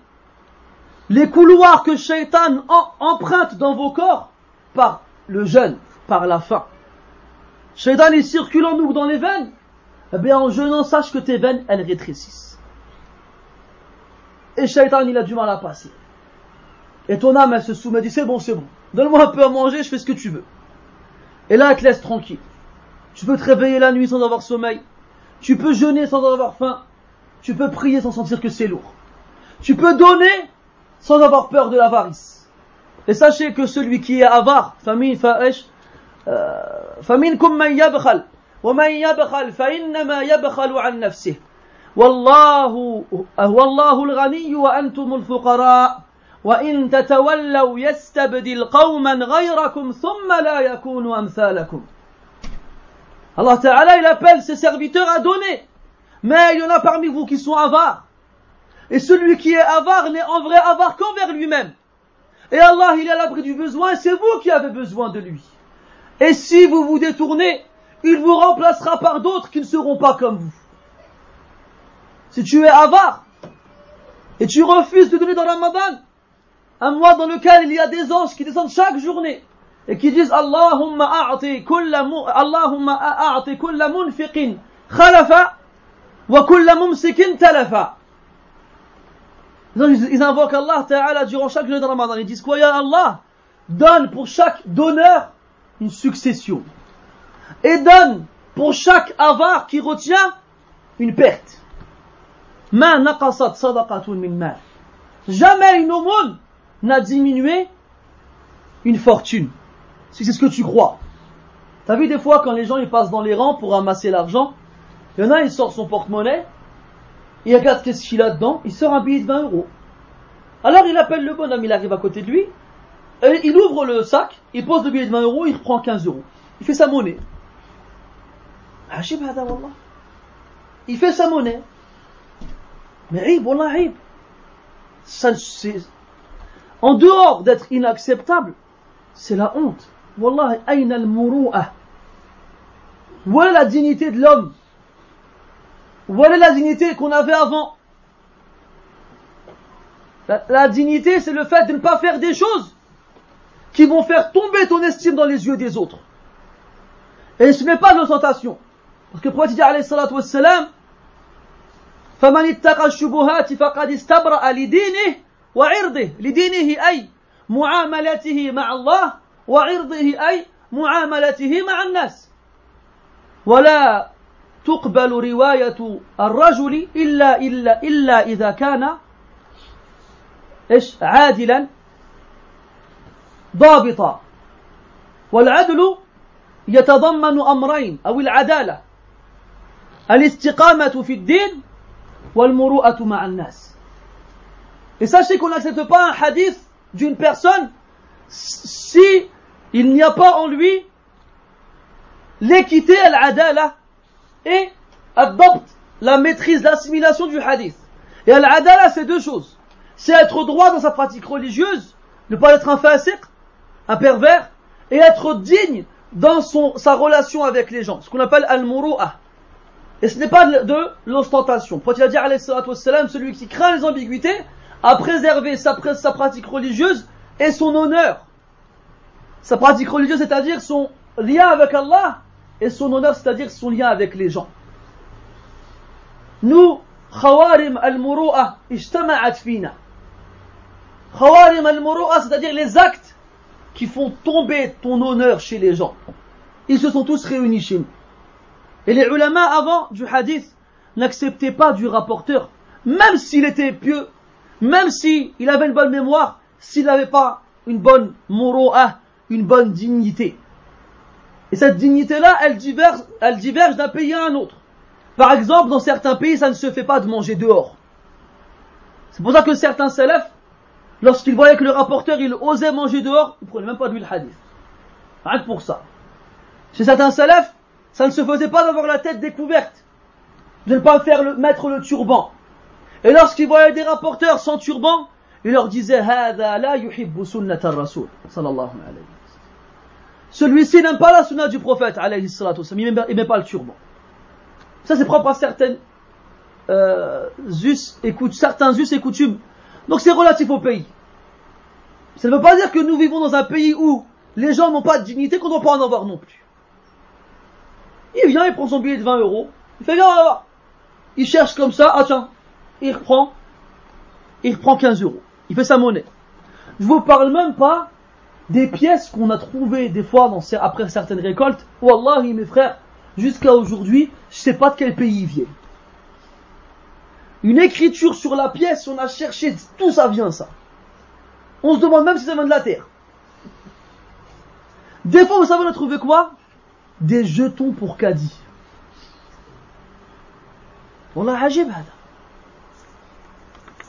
les couloirs que shaitan emprunte dans vos corps par le jeûne, par la faim. Shaitan, il circule en nous dans les veines. Eh bien, en jeûnant, sache que tes veines, elles rétrécissent. Et shaitan, il a du mal à passer. Et ton âme, elle se soumet, dit, c'est bon, c'est bon. Donne-moi un peu à manger, je fais ce que tu veux. Et là, elle te laisse tranquille. Tu peux te réveiller la nuit sans avoir sommeil. Tu peux jeûner sans avoir faim. Tu peux prier sans sentir que c'est lourd. Tu peux donner sans avoir peur de l'avarice. Et sachez que celui qui est avare, famine, fa'ish, فمنكم من يبخل ومن يبخل فإنما يبخل عن نفسه والله والله الغني وأنتم الفقراء وإن تتولوا يستبدل قوما غيركم ثم لا يكونوا أمثالكم Allah Ta'ala il appelle ses serviteurs à donner mais il y en a parmi vous qui sont avares et celui qui est avare n'est en vrai avare qu'envers lui-même. Et Allah il est à l'abri du besoin c'est vous qui avez besoin de lui. Et si vous vous détournez il vous remplacera par d'autres qui ne seront pas comme vous. Si tu es avare et tu refuses de donner dans Ramadan un mois dans lequel il y a des anges qui descendent chaque journée et qui disent Allahumma a'ti kulla Allahumma a'ti kulla munfiqin khalafa wa kulla mumsikin talafa. Ils invoquent Allah Ta'ala durant chaque journée de Ramadan. Ils disent quoi Ya Allah? Donne pour chaque donneur une succession. Et donne pour chaque avare qui retient une perte. Jamais une aumône n'a diminué une fortune. Si c'est ce que tu crois. T'as vu des fois quand les gens ils passent dans les rangs pour ramasser l'argent, il y en a, il sort son porte-monnaie, il regarde qu'est-ce qu'il a dedans, il sort un billet de 20 euros. Alors il appelle le bonhomme, il arrive à côté de lui, il ouvre le sac, il pose le billet de 20 euros, il reprend 15 euros. Il fait sa monnaie. Ah, il fait sa monnaie. Mais Ça, en dehors d'être inacceptable, c'est la honte. Wallah, aïna al-muru'ah. Où est la dignité de l'homme? Voilà la dignité qu'on avait avant. La, la dignité, c'est le fait de ne pas faire des choses qui vont faire tomber ton estime dans les yeux des autres. Et ce n'est pas de l'ostentation. Parce que le prophète dit, alayhi salatu wassalam, فمن اتقى الشبهات فقد استبرأ لدينه وعرضه لدينه أي معاملته مع الله وعرضه أي معاملته مع الناس ولا تقبل رواية الرجل إلا إلا إلا إذا كان إيش عادلا ضابطا. والعدل يتضمن أمرين أو العدالة الاستقامة في الدين والمروءة مع الناس. Et sachez qu'on n'accepte pas un hadith d'une personne si il n'y a pas en lui l'équité, al-adala et la maîtrise, l'assimilation du hadith. Et al-adala, c'est deux choses. C'est être droit dans sa pratique religieuse, ne pas être un fasiq, un pervers, et être digne dans son, sa relation avec les gens, ce qu'on appelle al-muru'ah. Et ce n'est pas de l'ostentation. Quand il a dit, alayhi celui qui craint les ambiguïtés, a préservé sa, sa pratique religieuse et son honneur. Sa pratique religieuse, c'est-à-dire son lien avec Allah, et son honneur, c'est-à-dire son lien avec les gens. Nous, khawarim al-muru'a ijtama'at fina. Khawarim al-muru'a, c'est-à-dire les actes qui font tomber ton honneur chez les gens. Ils se sont tous réunis chez nous. Et les ulama avant du hadith n'acceptaient pas du rapporteur, même s'il était pieux, même s'il avait une bonne mémoire, s'il n'avait pas une bonne moro'a, une bonne dignité. Et cette dignité-là, elle diverge, d'un pays à un autre. Par exemple, dans certains pays, ça ne se fait pas de manger dehors. C'est pour ça que certains salafs, lorsqu'ils voyaient que le rapporteur, il osait manger dehors, ils prenaient même pas d'huile hadith. Rien que pour ça. Chez certains salafs, ça ne se faisait pas d'avoir la tête découverte, de ne pas faire le, mettre le turban. Et lorsqu'ils voyaient des rapporteurs sans turban, ils leur disaient Celui-ci n'aime pas la sunna du prophète, il n'aime pas le turban. Ça c'est propre à certaines euh, us et certains us et coutumes. Donc c'est relatif au pays. Ça ne veut pas dire que nous vivons dans un pays où les gens n'ont pas de dignité, qu'on ne doit pas en avoir non plus. Il vient, il prend son billet de 20 euros. Il fait, viens, Il cherche comme ça. Ah tiens, il reprend. Il reprend 15 euros. Il fait sa monnaie. Je vous parle même pas des pièces qu'on a trouvées des fois après certaines récoltes. Wallahi, mes frères, jusqu'à aujourd'hui, je sais pas de quel pays ils viennent. Une écriture sur la pièce, on a cherché, tout ça vient ça? On se demande même si ça vient de la terre. Des fois, vous savez, on a trouvé quoi? Des jetons pour caddie. On a ajib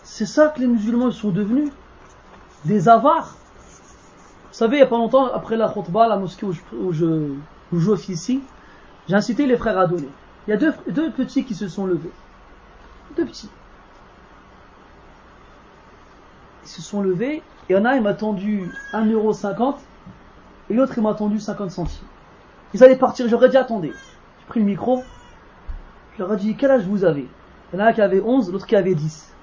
C'est ça que les musulmans sont devenus. Des avares. Vous savez, il n'y a pas longtemps, après la khutbah, la mosquée où je, où je, ici, j'ai incité les frères à donner. Il y a deux, petits qui se sont levés. Deux petits. Ils se sont levés, et il y en a, il m'a tendu 1,50€ et l'autre, il m'a tendu 50 centimes. Ils allaient partir, j'aurais dit attendez. J'ai pris le micro, je leur ai dit quel âge vous avez? Il y en a un qui avait 11, l'autre qui avait 10.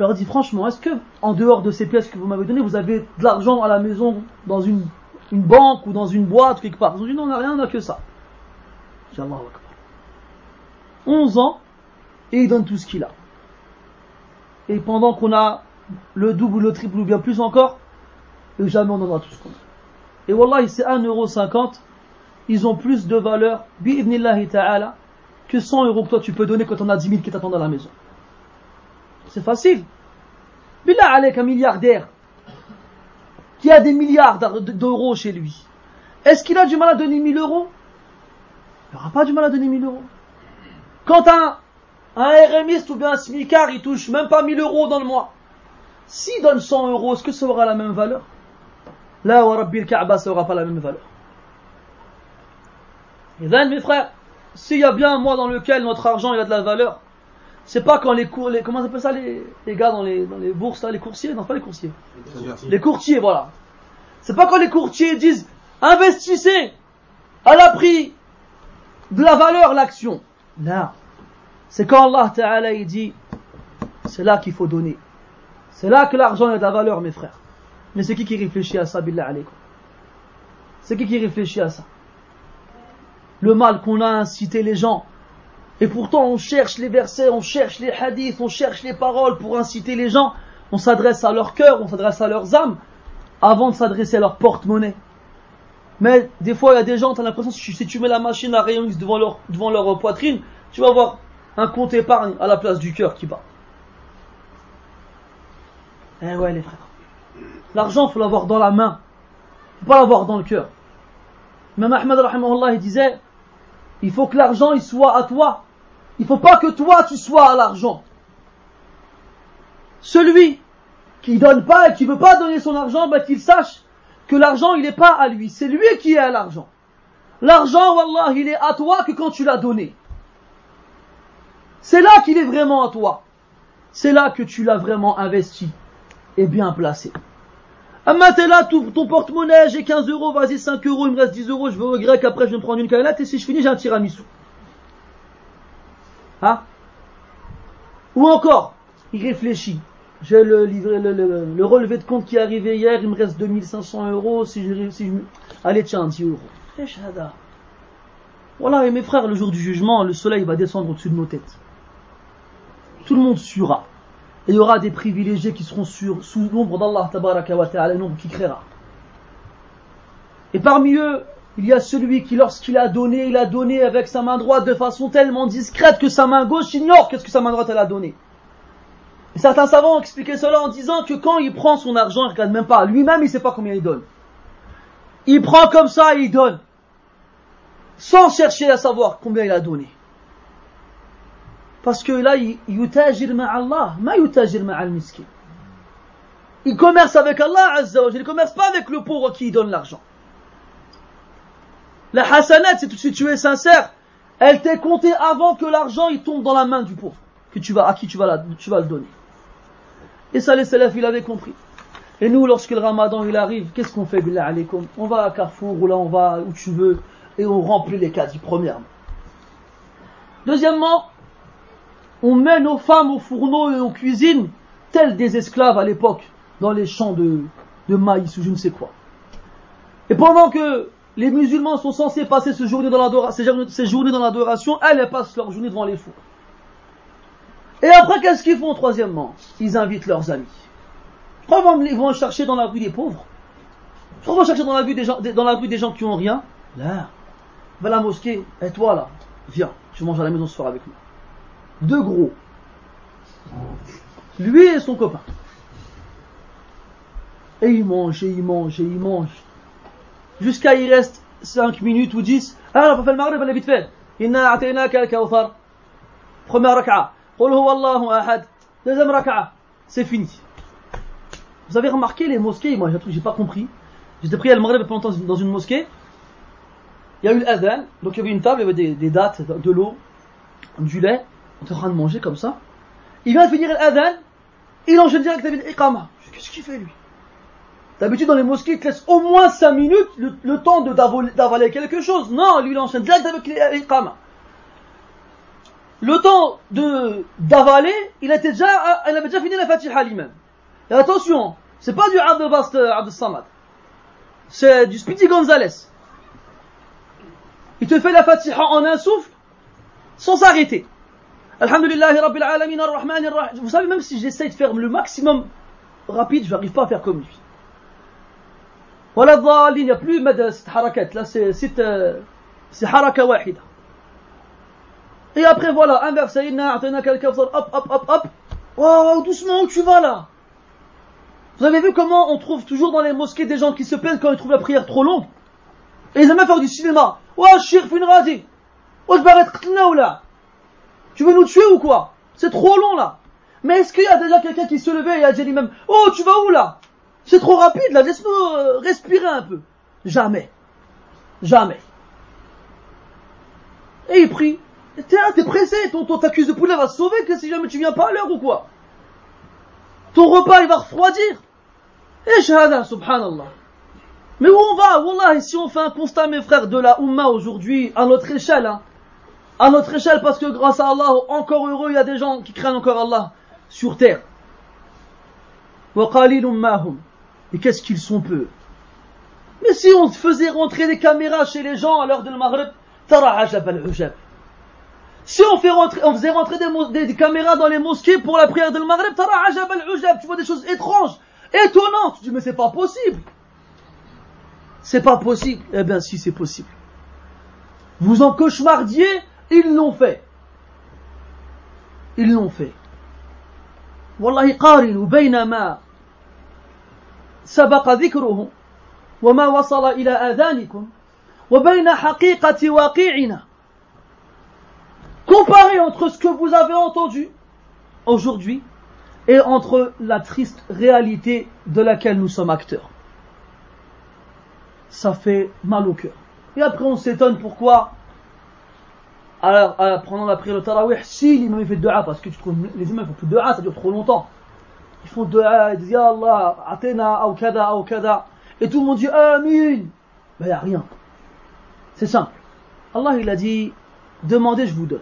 Je leur ai dit franchement, est-ce que en dehors de ces pièces que vous m'avez données, vous avez de l'argent à la maison dans une, banque ou dans une boîte quelque part? Ils ont dit non, on n'a rien, on n'a que ça. J'ai Allah 11 ans, et il donne tout ce qu'il a. Et pendant qu'on a le double ou le triple ou bien plus encore, et jamais on en tout ce qu'on a. Et Wallah, c'est 1,50€ ils ont plus de valeur, ta'ala, que 100 euros que toi tu peux donner quand on a 10 000 qui t'attendent à la maison. C'est facile. Billah avec un milliardaire qui a des milliards d'euros chez lui. Est-ce qu'il a du mal à donner 1000 euros? Il n'aura pas du mal à donner 1000 euros. Quand un, un ou bien un smicard, il touche même pas 1000 euros dans le mois. S'il donne 100 euros, est-ce que ça aura la même valeur? Là, Rabbi Kaaba, ça n'aura pas la même valeur. Et then, mes frères, s'il y a bien un mois dans lequel notre argent a de la valeur, c'est pas quand les cours, les, comment on appelle ça les, les gars dans les, dans les bourses là, les coursiers, non pas les coursiers, les courtiers, voilà. C'est pas quand les courtiers disent investissez à la prix de la valeur l'action. Là, c'est quand Allah Ta'ala il dit c'est là qu'il faut donner. C'est là que l'argent a de la valeur, mes frères. Mais c'est qui qui réfléchit à ça, billah alaykum C'est qui qui réfléchit à ça? Le mal qu'on a incité les gens. Et pourtant, on cherche les versets, on cherche les hadiths, on cherche les paroles pour inciter les gens. On s'adresse à leur cœur, on s'adresse à leurs âmes, avant de s'adresser à leur porte-monnaie. Mais des fois, il y a des gens, tu as l'impression, si tu mets la machine à rayon X devant leur, devant leur poitrine, tu vas voir un compte épargne à la place du cœur qui bat. Eh ouais, les frères. L'argent, faut l'avoir dans la main. Faut pas l'avoir dans le cœur. Même Ahmed, il disait, il faut que l'argent, il soit à toi. Il faut pas que toi, tu sois à l'argent. Celui qui donne pas et qui veut pas donner son argent, ben, qu'il sache que l'argent, il n'est pas à lui. C'est lui qui est à l'argent. L'argent, Wallah, il est à toi que quand tu l'as donné. C'est là qu'il est vraiment à toi. C'est là que tu l'as vraiment investi et bien placé. Ah, t'es là, ton porte-monnaie, j'ai 15 euros, vas-y 5 euros, il me reste 10 euros, je vais au grec, après je me prendre une canette, et si je finis, j'ai un tiramisu. Hein? Ou encore, il réfléchit. J'ai le, le, relevé de compte qui est arrivé hier, il me reste 2500 euros, si je, si je, allez tiens, 10 euros. Voilà, et mes frères, le jour du jugement, le soleil va descendre au-dessus de nos têtes. Tout le monde suera il y aura des privilégiés qui seront sur, sous l'ombre d'Allah tabaraka wa ta'ala, l'ombre qui créera. Et parmi eux, il y a celui qui, lorsqu'il a donné, il a donné avec sa main droite de façon tellement discrète que sa main gauche ignore qu'est-ce que sa main droite a donné. Certains savants ont expliqué cela en disant que quand il prend son argent, il regarde même pas. Lui-même, il sait pas combien il donne. Il prend comme ça et il donne. Sans chercher à savoir combien il a donné. Parce que là, il Allah, ma miskin. Il commerce avec Allah Azza Il commerce pas avec le pauvre qui donne l'argent. La hasanat, c'est si tu es sincère, elle t'est comptée avant que l'argent tombe dans la main du pauvre, que tu vas, à qui tu vas, tu vas le donner. Et ça, les salafs, il avait compris. Et nous, lorsque le ramadan il arrive, qu'est-ce qu'on fait, On va à Carrefour, ou là on va où tu veux, et on remplit les caddies, premièrement. Deuxièmement, on met nos femmes au fourneau et aux cuisines, telles des esclaves à l'époque, dans les champs de, maïs ou je ne sais quoi. Et pendant que les musulmans sont censés passer ces journées dans l'adoration, elles, elles passent leur journée devant les fours. Et après, qu'est-ce qu'ils font troisièmement? Ils invitent leurs amis. Pourquoi ils vont chercher dans la rue des pauvres ils vont chercher dans la rue des gens, qui ont rien Là, va à la mosquée, et toi là, viens, tu manges à la maison ce soir avec nous deux gros. Lui et son copain. Et il mange, et il mange, et il mange. Jusqu'à il reste 5 minutes ou 10. Ah, on va faire le maghrib, elle est vite fait. Inna a'tainaka al-kawthar. Première raka'a. Qul huwa Allahu ahad. Deuxième raka'a. C'est fini. Vous avez remarqué les mosquées, moi j'ai pas compris. J'étais pris à le maghrib pendant dans une mosquée. Il y a eu l'adhan, donc il y avait une table, il y avait des, des dates, de l'eau, du lait on est en train de manger comme ça. Il vient de finir l'adhan, il enchaîne direct avec l'iqama. Qu'est-ce qu'il fait lui? D'habitude dans les mosquées, il te laisse au moins 5 minutes le, temps d'avaler quelque chose. Non, lui il enchaîne direct avec l'iqama. Le temps d'avaler, il était déjà, il avait déjà fini la Fatiha lui-même. Et attention, c'est pas du Abdel Bast Abdel Samad. C'est du Speedy Gonzalez. Il te fait la Fatiha en un souffle, sans s'arrêter. Alhamdulillah Rabbil Alamin Ar-Rahman Ar-Rahim. Vous savez, même si j'essaye de faire le maximum rapide, je n'arrive pas à faire comme lui. Voilà, il n'y a plus cette harakat. Là, c'est c'est haraka wahida. Et après, voilà, un verset, inna a'tana hop, hop, hop, hop. Oh, doucement, où tu vas là Vous avez vu comment on trouve toujours dans les mosquées des gens qui se plaignent quand ils trouvent la prière trop longue? Et ils aiment faire du cinéma. Shir fin radi. Oh, je vais arrêter là. Tu veux nous tuer ou quoi? C'est trop long là. Mais est-ce qu'il y a déjà quelqu'un qui se levait et a dit lui-même Oh, tu vas où là? C'est trop rapide là, laisse-nous euh, respirer un peu. Jamais. Jamais. Et il prie. T'es pressé, ton, ton ta de poulet va se sauver que si jamais tu viens pas à l'heure ou quoi? Ton repas il va refroidir. Et shahada, subhanallah. Mais où on va? Wallah, si on fait un constat, mes frères, de la Ummah aujourd'hui, à notre échelle, hein, à notre échelle, parce que grâce à Allah, encore heureux, il y a des gens qui craignent encore Allah sur terre. Et qu'est-ce qu'ils sont peu Mais si on faisait rentrer des caméras chez les gens à l'heure de Maghreb, si on, fait rentrer, on faisait rentrer des, des, caméras dans les mosquées pour la prière de Maghreb, tu vois des choses étranges, étonnantes. Tu dis, mais c'est pas possible. C'est pas possible. Eh bien, si c'est possible. Vous en cauchemardiez, ils l'ont fait. Ils l'ont fait. والله قارنوا بين ما سبق ذكره وما وصل إلى آذانكم وبين حقيقة واقعنا Comparez entre ce que vous avez entendu aujourd'hui et entre la triste réalité de laquelle nous sommes acteurs. Ça fait mal au cœur. Et après on s'étonne pourquoi alors, pendant la prière de Tarawih, si l'imam fait dua, parce que tu trouves, les imams font plus de dua, ça dure trop longtemps. Ils font dua, ils disent Ya Allah, atena, ou kada. Et tout le monde dit Amin. Ben, il n'y a rien. C'est simple. Allah, il a dit Demandez, je vous donne.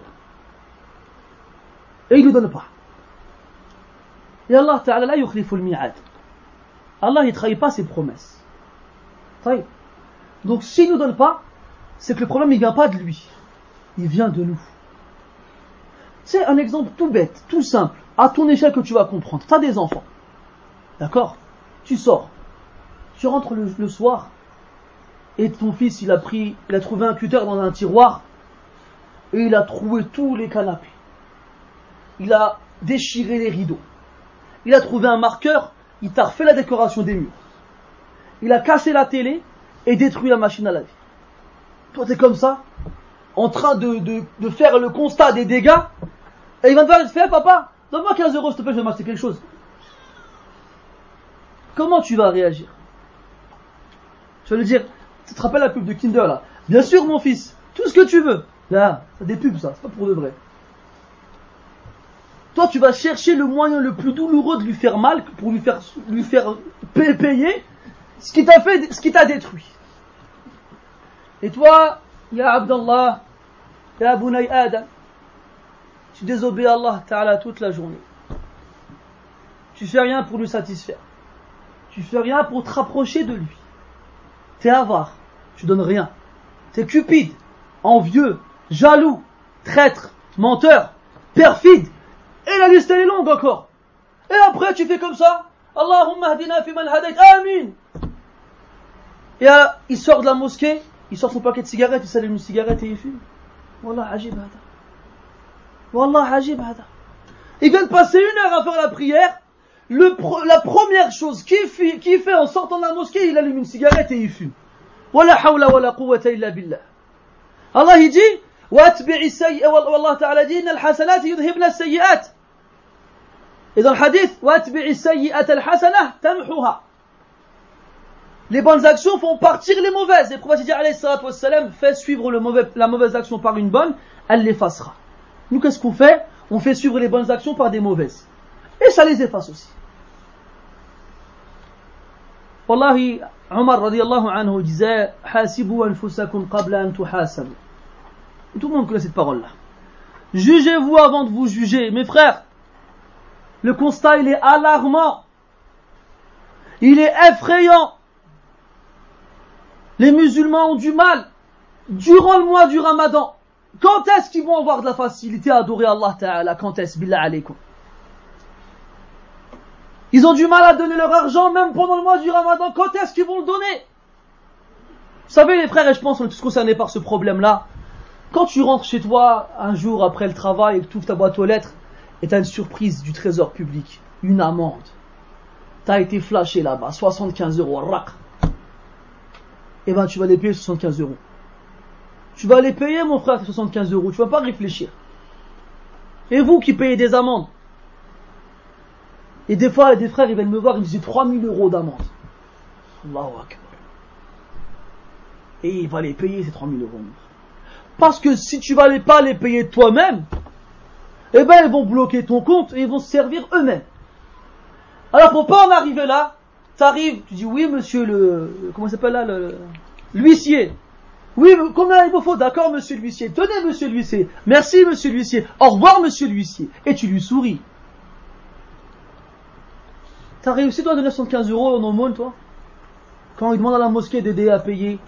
Et il ne donne pas. Et Allah Ta'ala, la yukhliful mi'ad. Allah, il ne trahit pas ses promesses. Donc, s'il ne nous donne pas, c'est que le problème, il ne vient pas de lui il vient de nous. C'est un exemple tout bête, tout simple, à ton échelle que tu vas comprendre. Tu as des enfants. D'accord? Tu sors. Tu rentres le, soir et ton fils, il a pris, il a trouvé un cutter dans un tiroir et il a trouvé tous les canapés. Il a déchiré les rideaux. Il a trouvé un marqueur, il t'a refait la décoration des murs. Il a cassé la télé et détruit la machine à laver. Toi, t'es comme ça en train de, de, faire le constat des dégâts, et il va te fait, papa, donne-moi 15 euros, s'il te plaît, je vais m'acheter quelque chose. Comment tu vas réagir? Tu vas lui dire, tu te rappelles la pub de Kinder là? Bien sûr, mon fils, tout ce que tu veux. Là, c'est des pubs ça, c'est pas pour de vrai. Toi, tu vas chercher le moyen le plus douloureux de lui faire mal pour lui faire, lui faire payer ce qui t'a fait, ce qui t'a détruit. Et toi, Ya Abdallah, Ya Bunay Adam, tu désobéis à Allah toute la journée. Tu fais rien pour lui satisfaire. Tu fais rien pour te rapprocher de lui. T'es avare, tu donnes rien. T'es cupide, envieux, jaloux, traître, menteur, perfide. Et la liste est longue encore. Et après tu fais comme ça. Allahumma hadina fi man. Amin. Et il sort de la mosquée, il sort son paquet de cigarettes, il s'allume une cigarette et il fume. Ajib hada. Wallah, ajib hada. Il vient de passer une heure à faire la prière. Le la première chose qu'il fait, qu fait en sortant de la mosquée, il allume une cigarette et il fume. Wala hawla wala quwwata illa billah. Allah il dit, واتبع السيئة والله تعالى dit إن الحسنات يذهبن السيئات. Et dans le hadith, واتبع السيئة الحسنة تمحوها. les bonnes actions font partir les mauvaises. Et le prophète dit, wassalam, fait suivre le mauvais, la mauvaise action par une bonne, elle l'effacera. Nous, qu'est-ce qu'on fait On fait suivre les bonnes actions par des mauvaises. Et ça les efface aussi. Wallahi, Omar radiallahu anhu disait, Hasibu anfusakum qabla an tuhasabu. Tout le monde connaît cette parole-là. Jugez-vous avant de vous juger. Mes frères, le constat, il est alarmant. Il est effrayant les musulmans ont du mal durant le mois du ramadan. Quand est-ce qu'ils vont avoir de la facilité à adorer Allah Ta'ala? Quand est-ce? Billah Ils ont du mal à donner leur argent même pendant le mois du ramadan. Quand est-ce qu'ils vont le donner? Vous savez les frères, et je pense qu'on est tous concernés par ce problème-là. Quand tu rentres chez toi un jour après le travail et que tu ouvres ta boîte aux lettres et tu as une surprise du trésor public, une amende. Tu as été flashé là-bas, 75 euros, rak eh ben tu vas les payer 75 euros. Tu vas les payer, mon frère, 75 euros. Tu vas pas réfléchir. Et vous qui payez des amendes. Et des fois, des frères, ils viennent me voir, ils me disent 3000 euros d'amende. Et il va les payer, ces 3000 euros. Parce que si tu vas pas les payer toi-même, eh ben ils vont bloquer ton compte et ils vont se servir eux-mêmes. Alors pour pas en arriver là, t'arrives, tu dis oui monsieur le, comment s'appelle là, l'huissier. Oui, combien il vous faut D'accord monsieur l'huissier. Tenez monsieur l'huissier. Merci monsieur l'huissier. Au revoir monsieur l'huissier. Et tu lui souris. T'as réussi toi de 915 euros en aumône toi? Quand il demande à la mosquée d'aider à payer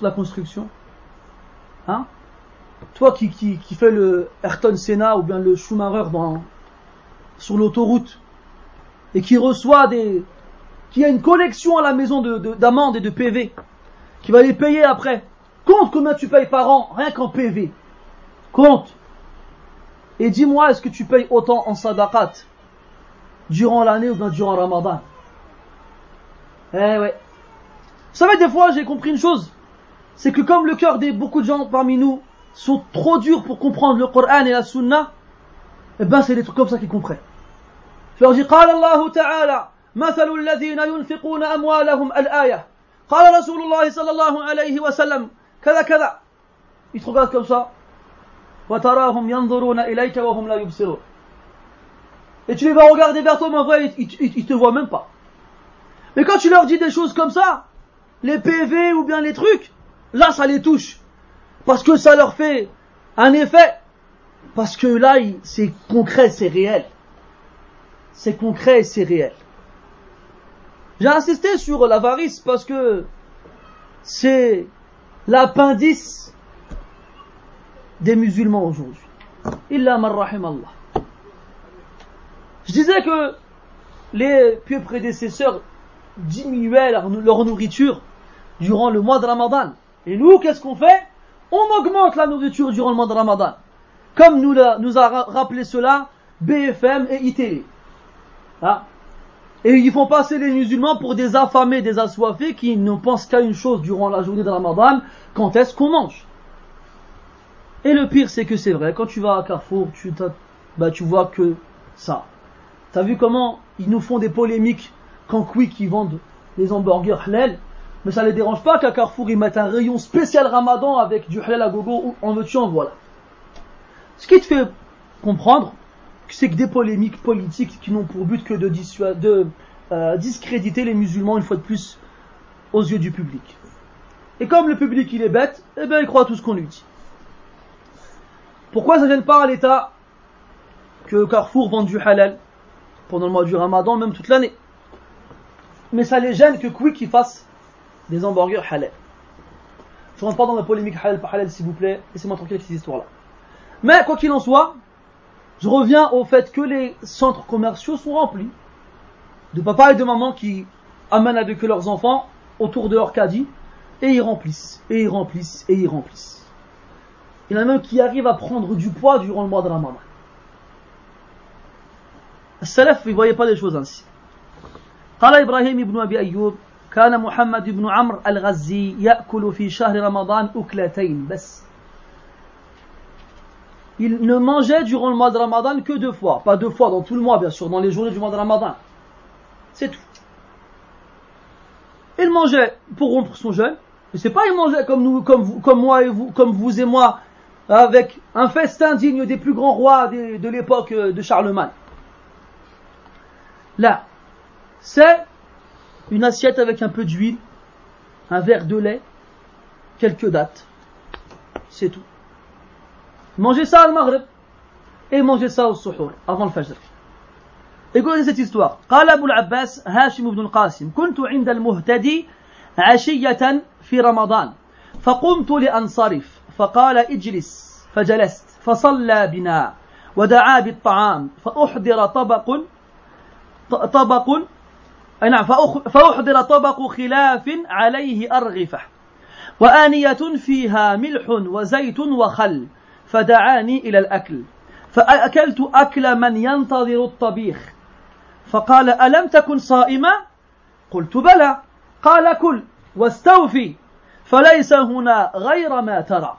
la construction Hein? Toi qui, fais le Ayrton Senna ou bien le Schumacher sur l'autoroute et qui reçoit des. qui a une collection à la maison d'amendes de, et de PV, qui va les payer après. Compte combien tu payes par an, rien qu'en PV. Compte. Et dis-moi, est-ce que tu payes autant en sadaqat durant l'année ou bien durant Ramadan Eh ouais. Vous savez, des fois, j'ai compris une chose. C'est que comme le cœur des beaucoup de gens parmi nous sont trop durs pour comprendre le Coran et la Sunna, eh ben c'est des trucs comme ça qu'ils comprennent. Je leur dis, قال الله تعالى مثل الذين ينفقون أموالهم الآية قال رسول الله صلى الله عليه وسلم Kada, kada. Ils te regardent comme ça. Hum et tu les vas regarder vers toi, mais en vrai, ils, te voient même pas. Mais quand tu leur dis des choses comme ça, les PV ou bien les trucs, là, ça les touche. Parce que ça leur fait un effet. Parce que là, c'est concret, c'est réel. C'est concret c'est réel. J'ai insisté sur l'avarice parce que c'est l'appendice des musulmans aujourd'hui. Illa marrahim Allah. Je disais que les pieux prédécesseurs diminuaient leur, nourriture durant le mois de Ramadan. Et nous, qu'est-ce qu'on fait? On augmente la nourriture durant le mois de Ramadan. Comme nous, nous a rappelé cela BFM et ITV. Ah. Et ils font passer les musulmans pour des affamés, des assoiffés qui ne pensent qu'à une chose durant la journée de Ramadan, quand est-ce qu'on mange? Et le pire, c'est que c'est vrai, quand tu vas à Carrefour, tu, bah, tu vois que ça. T'as vu comment ils nous font des polémiques quand Quick ils vendent des hamburgers halal? Mais ça les dérange pas qu'à Carrefour ils mettent un rayon spécial ramadan avec du halal à gogo en veux-tu en voilà. Ce qui te fait comprendre, c'est que des polémiques politiques qui n'ont pour but que de, euh, discréditer les musulmans une fois de plus aux yeux du public. Et comme le public il est bête, eh bien il croit tout ce qu'on lui dit. Pourquoi ça ne gêne pas à l'État que Carrefour vende du halal pendant le mois du ramadan, même toute l'année? Mais ça les gêne que Quick fasse des hamburgers halal. Je rentre pas dans la polémique halal par halal s'il vous plaît, laissez-moi tranquille avec ces histoires-là. Mais quoi qu'il en soit, je reviens au fait que les centres commerciaux sont remplis de papa et de maman qui amènent avec eux leurs enfants autour de leur caddie et ils remplissent, et ils remplissent, et ils remplissent. Il y en a même qui arrivent à prendre du poids durant le mois de Ramadan. السلف ne voyait pas les choses ainsi. قال إبراهيم بن أبي أيوب كان محمد بن عمرو الغزي يأكل في شهر رمضان أكلتين بس il ne mangeait durant le mois de Ramadan que deux fois. Pas deux fois dans tout le mois, bien sûr, dans les journées du mois de Ramadan. C'est tout. Il mangeait pour rompre son jeûne. Mais c'est pas il mangeait comme nous, comme vous, comme moi et vous, comme vous et moi, avec un festin digne des plus grands rois de, de l'époque de Charlemagne. Là, c'est une assiette avec un peu d'huile, un verre de lait, quelques dates. C'est tout. Mangez ça al maghrib et mangez ça au suhour, avant le fajr. Écoutez cette histoire. قال أبو العباس هاشم بن القاسم كنت عند المهتدي عشية في رمضان فقمت لأنصرف فقال اجلس فجلست فصلى بنا ودعا بالطعام فأحضر طبق طبق نعم فأحضر طبق خلاف عليه أرغفة وآنية فيها ملح وزيت وخل فدعاني إلى الأكل فأكلت أكل من ينتظر الطبيخ فقال ألم تكن صائمة قلت بلى قال كل واستوفي فليس هنا غير ما ترى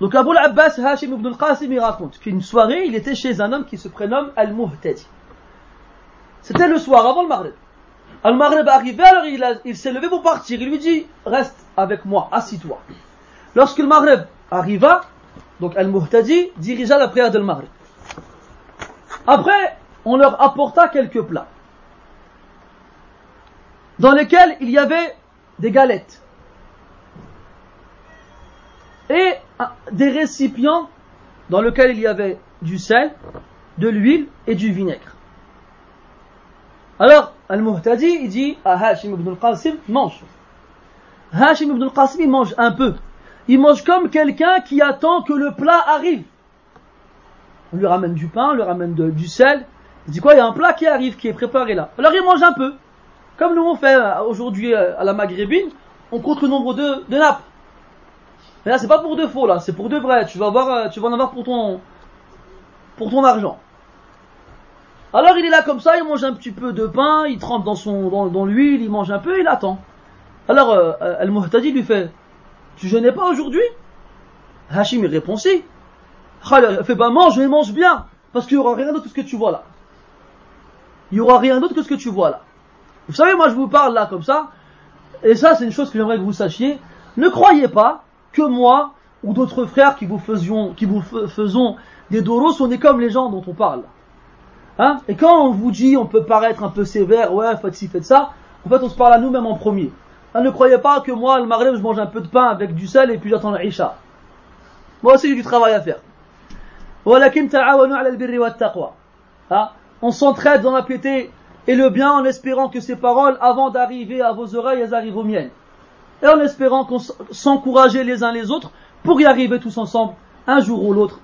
Donc Abu al-Abbas Hashim ibn al-Qasim il raconte qu'une soirée, il était chez un homme qui se prénomme Al-Muhtadi. C'était le soir, avant le Maghreb. Al-Maghreb arrivé, alors il, il s'est levé pour partir. Il lui dit, reste avec moi, assis-toi. Lorsque le Maghreb arriva, donc Al-Muhtadi dirigea la prière de Maghreb. Après, on leur apporta quelques plats dans lesquels il y avait des galettes et des récipients dans lesquels il y avait du sel, de l'huile et du vinaigre. Alors, Al-Muhtadi, dit à Hashim ibn al-Qasim, mange. Hashim ibn al-Qasim, mange un peu. Il mange comme quelqu'un qui attend que le plat arrive. On lui ramène du pain, on lui ramène du sel. Il dit quoi? Il y a un plat qui arrive, qui est préparé là. Alors il mange un peu. Comme nous on fait euh, aujourd'hui euh, à la maghrébine, on compte le nombre de, nappes. Mais là c'est pas pour de faux là, c'est pour de vrai. Tu vas avoir, euh, tu vas en avoir pour ton, pour ton argent. Alors il est là comme ça, il mange un petit peu de pain, il trempe dans l'huile, il mange un peu, il attend. Alors euh, Al-Muhtadi lui fait Tu jeûnais pas aujourd'hui? Hachim il répond si. Fait bah mange, mais mange bien, parce qu'il y aura rien d'autre que ce que tu vois là. Il y aura rien d'autre que ce que tu vois là. Vous savez, moi je vous parle là comme ça, et ça c'est une chose que j'aimerais que vous sachiez. Ne croyez pas que moi ou d'autres frères qui vous faisions, faisons des doros, on est comme les gens dont on parle. Hein? Et quand on vous dit, on peut paraître un peu sévère, ouais, faites ci, faites ça, en fait, on se parle à nous-mêmes en premier. Hein, ne croyez pas que moi, le maghreb, je mange un peu de pain avec du sel et puis j'attends l'Isha. Moi aussi, j'ai du travail à faire. Hein on s'entraide dans la piété et le bien en espérant que ces paroles, avant d'arriver à vos oreilles, elles arrivent aux miennes. Et en espérant qu'on s'encourager les uns les autres pour y arriver tous ensemble, un jour ou l'autre.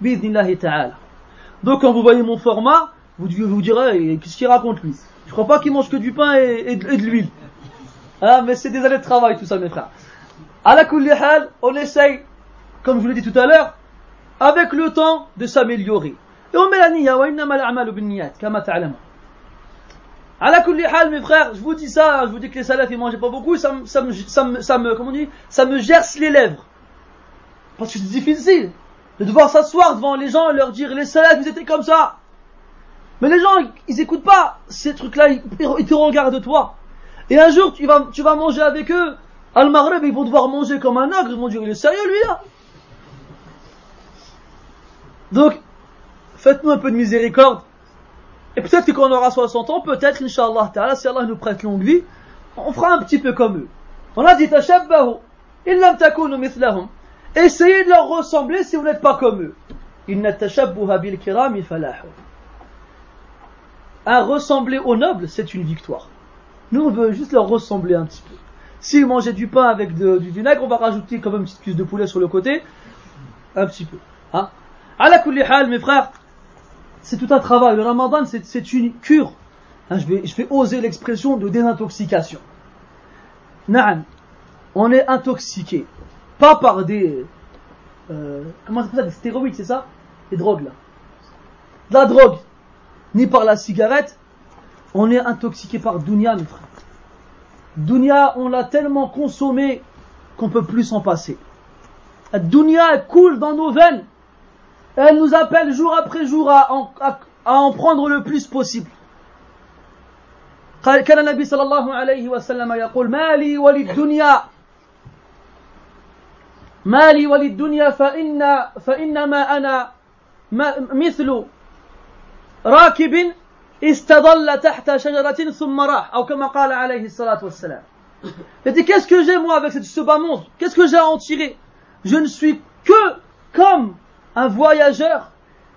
Donc quand vous voyez mon format, vous vous direz, qu'est-ce qu'il raconte lui? Je crois pas qu'il mange que du pain et, de, l'huile. Ah, mais c'est des années de travail tout ça mes frères. À la hal, on essaye, comme je vous l'ai dit tout à l'heure, avec le temps de s'améliorer. Et on met la niya, wa innama al bin niyat, kama. À la hal, mes frères, je vous dis ça, je vous dis que les salafs ils mangeaient pas beaucoup, ça, me, ça, me, ça me, comment on dit, ça me gerce les lèvres. Parce que c'est difficile de devoir s'asseoir devant les gens et leur dire les salafs ils étaient comme ça. Mais les gens, ils écoutent pas ces trucs-là, ils, te regardent toi. Et un jour, tu vas, manger avec eux, al Maghreb, ils vont devoir manger comme un ogre, ils vont dire, il est sérieux lui là? Donc, faites-nous un peu de miséricorde. Et peut-être que quand on aura 60 ans, peut-être, Inch'Allah si Allah nous prête longue vie, on fera un petit peu comme eux. On a dit, tashabbahu, illam takunu mithlahum. Essayez de leur ressembler si vous n'êtes pas comme eux. Inna tashabbuha bil kirami falahu. Un ressembler aux nobles, c'est une victoire. Nous, on veut juste leur ressembler un petit peu. S'ils mangeaient du pain avec du vinaigre, on va rajouter comme une petite cuisse de poulet sur le côté. Un petit peu. Hein? Hal, mes frères, c'est tout un travail. Le ramadan, c'est une cure. Hein, je, vais, oser l'expression de désintoxication. On est intoxiqué. Pas par des. Euh, comment ça Des stéroïdes, c'est ça? Des drogues, là. La drogue. Ni par la cigarette. On est intoxiqué par Dunya, mes frères. Dunya, on l'a tellement consommé qu'on peut plus s'en passer. Dunya coule dans nos veines elle nous appelle jour après jour à en, à, à en prendre le plus possible. كان النبي صلى الله عليه وسلم يقول ما لي وللدنيا ما لي وللدنيا فإن فإنما أنا مثل راكب استظل تحت شجرة ثم راح أو كما قال عليه الصلاة والسلام Il dit qu'est-ce que j'ai moi avec ce bas monde Qu'est-ce que j'ai à en tirer Je ne suis que comme un voyageur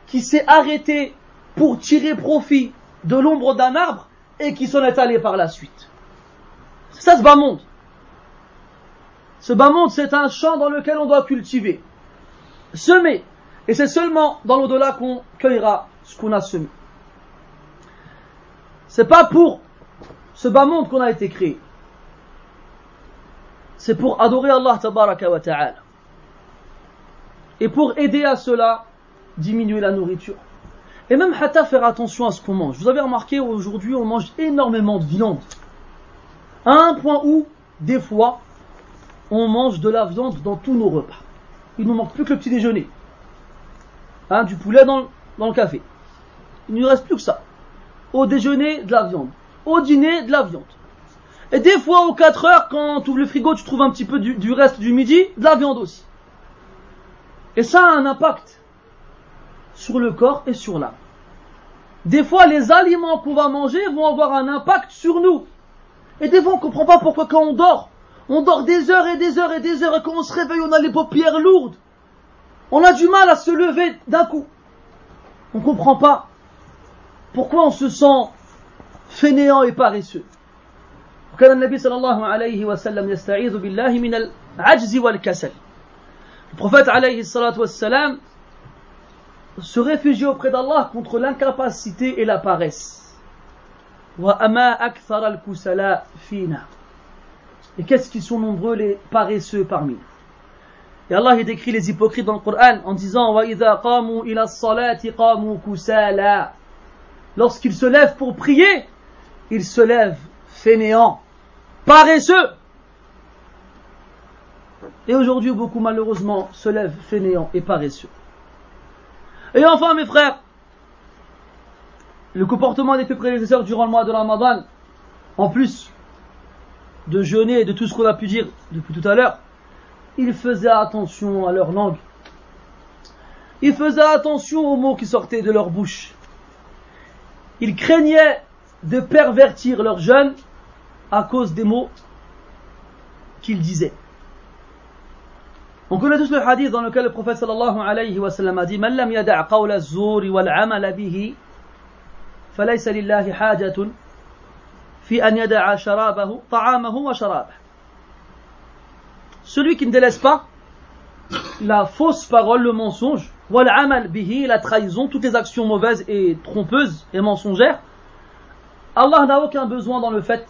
qui s'est arrêté pour tirer profit de l'ombre d'un arbre et qui s'en est allé par la suite. C'est ça ce bas monde. Ce bas monde, c'est un champ dans lequel on doit cultiver, semer. Et c'est seulement dans l'au-delà qu'on cueillera ce qu'on a semé. C'est pas pour ce bas monde qu'on a été créé. C'est pour adorer Allah wa ta'ala. Et pour aider à cela, diminuer la nourriture. Et même hata faire attention à ce qu'on mange. Vous avez remarqué aujourd'hui on mange énormément de viande. À un point où, des fois, on mange de la viande dans tous nos repas. Il ne manque plus que le petit déjeuner. Hein, du poulet dans, dans le café. Il ne reste plus que ça. Au déjeuner, de la viande. Au dîner, de la viande. Et des fois, aux 4 heures, quand tu ouvres le frigo, tu trouves un petit peu du, reste du midi, de la viande aussi. Et ça a un impact sur le corps et sur l'âme. Des fois, les aliments qu'on va manger vont avoir un impact sur nous. Et des fois, on ne comprend pas pourquoi quand on dort, on dort des heures et des heures et des heures et quand on se réveille, on a les paupières lourdes. On a du mal à se lever d'un coup. On ne comprend pas pourquoi on se sent fainéant et paresseux. Le prophète se réfugie auprès d'Allah contre l'incapacité et la paresse. Et qu'est-ce qu'ils sont nombreux les paresseux parmi nous Et Allah décrit les hypocrites dans le Coran en disant Lorsqu'ils se lèvent pour prier, ils se lèvent fainéants, paresseux. Et aujourd'hui, beaucoup malheureusement se lèvent fainéants et paresseux. Et enfin, mes frères, le comportement des prédécesseurs durant le mois de Ramadan, en plus de jeûner et de tout ce qu'on a pu dire depuis tout à l'heure, ils faisaient attention à leur langue. Ils faisaient attention aux mots qui sortaient de leur bouche. Ils craignaient de pervertir leurs jeunes à cause des mots qu'ils disaient. On connaît tous le hadith dans lequel le prophète sallallahu alayhi wa sallam a dit Man lam yada' qawla az-zuri wal 'amala bihi falaysa lillahi hajatun fi an yada'a sharabahu ta'amahu wa sharabahu Celui qui ne délaisse pas la fausse parole, le mensonge wal amal bihi, la trahison, toutes les actions mauvaises et trompeuses et mensongères, Allah n'a aucun besoin dans le fait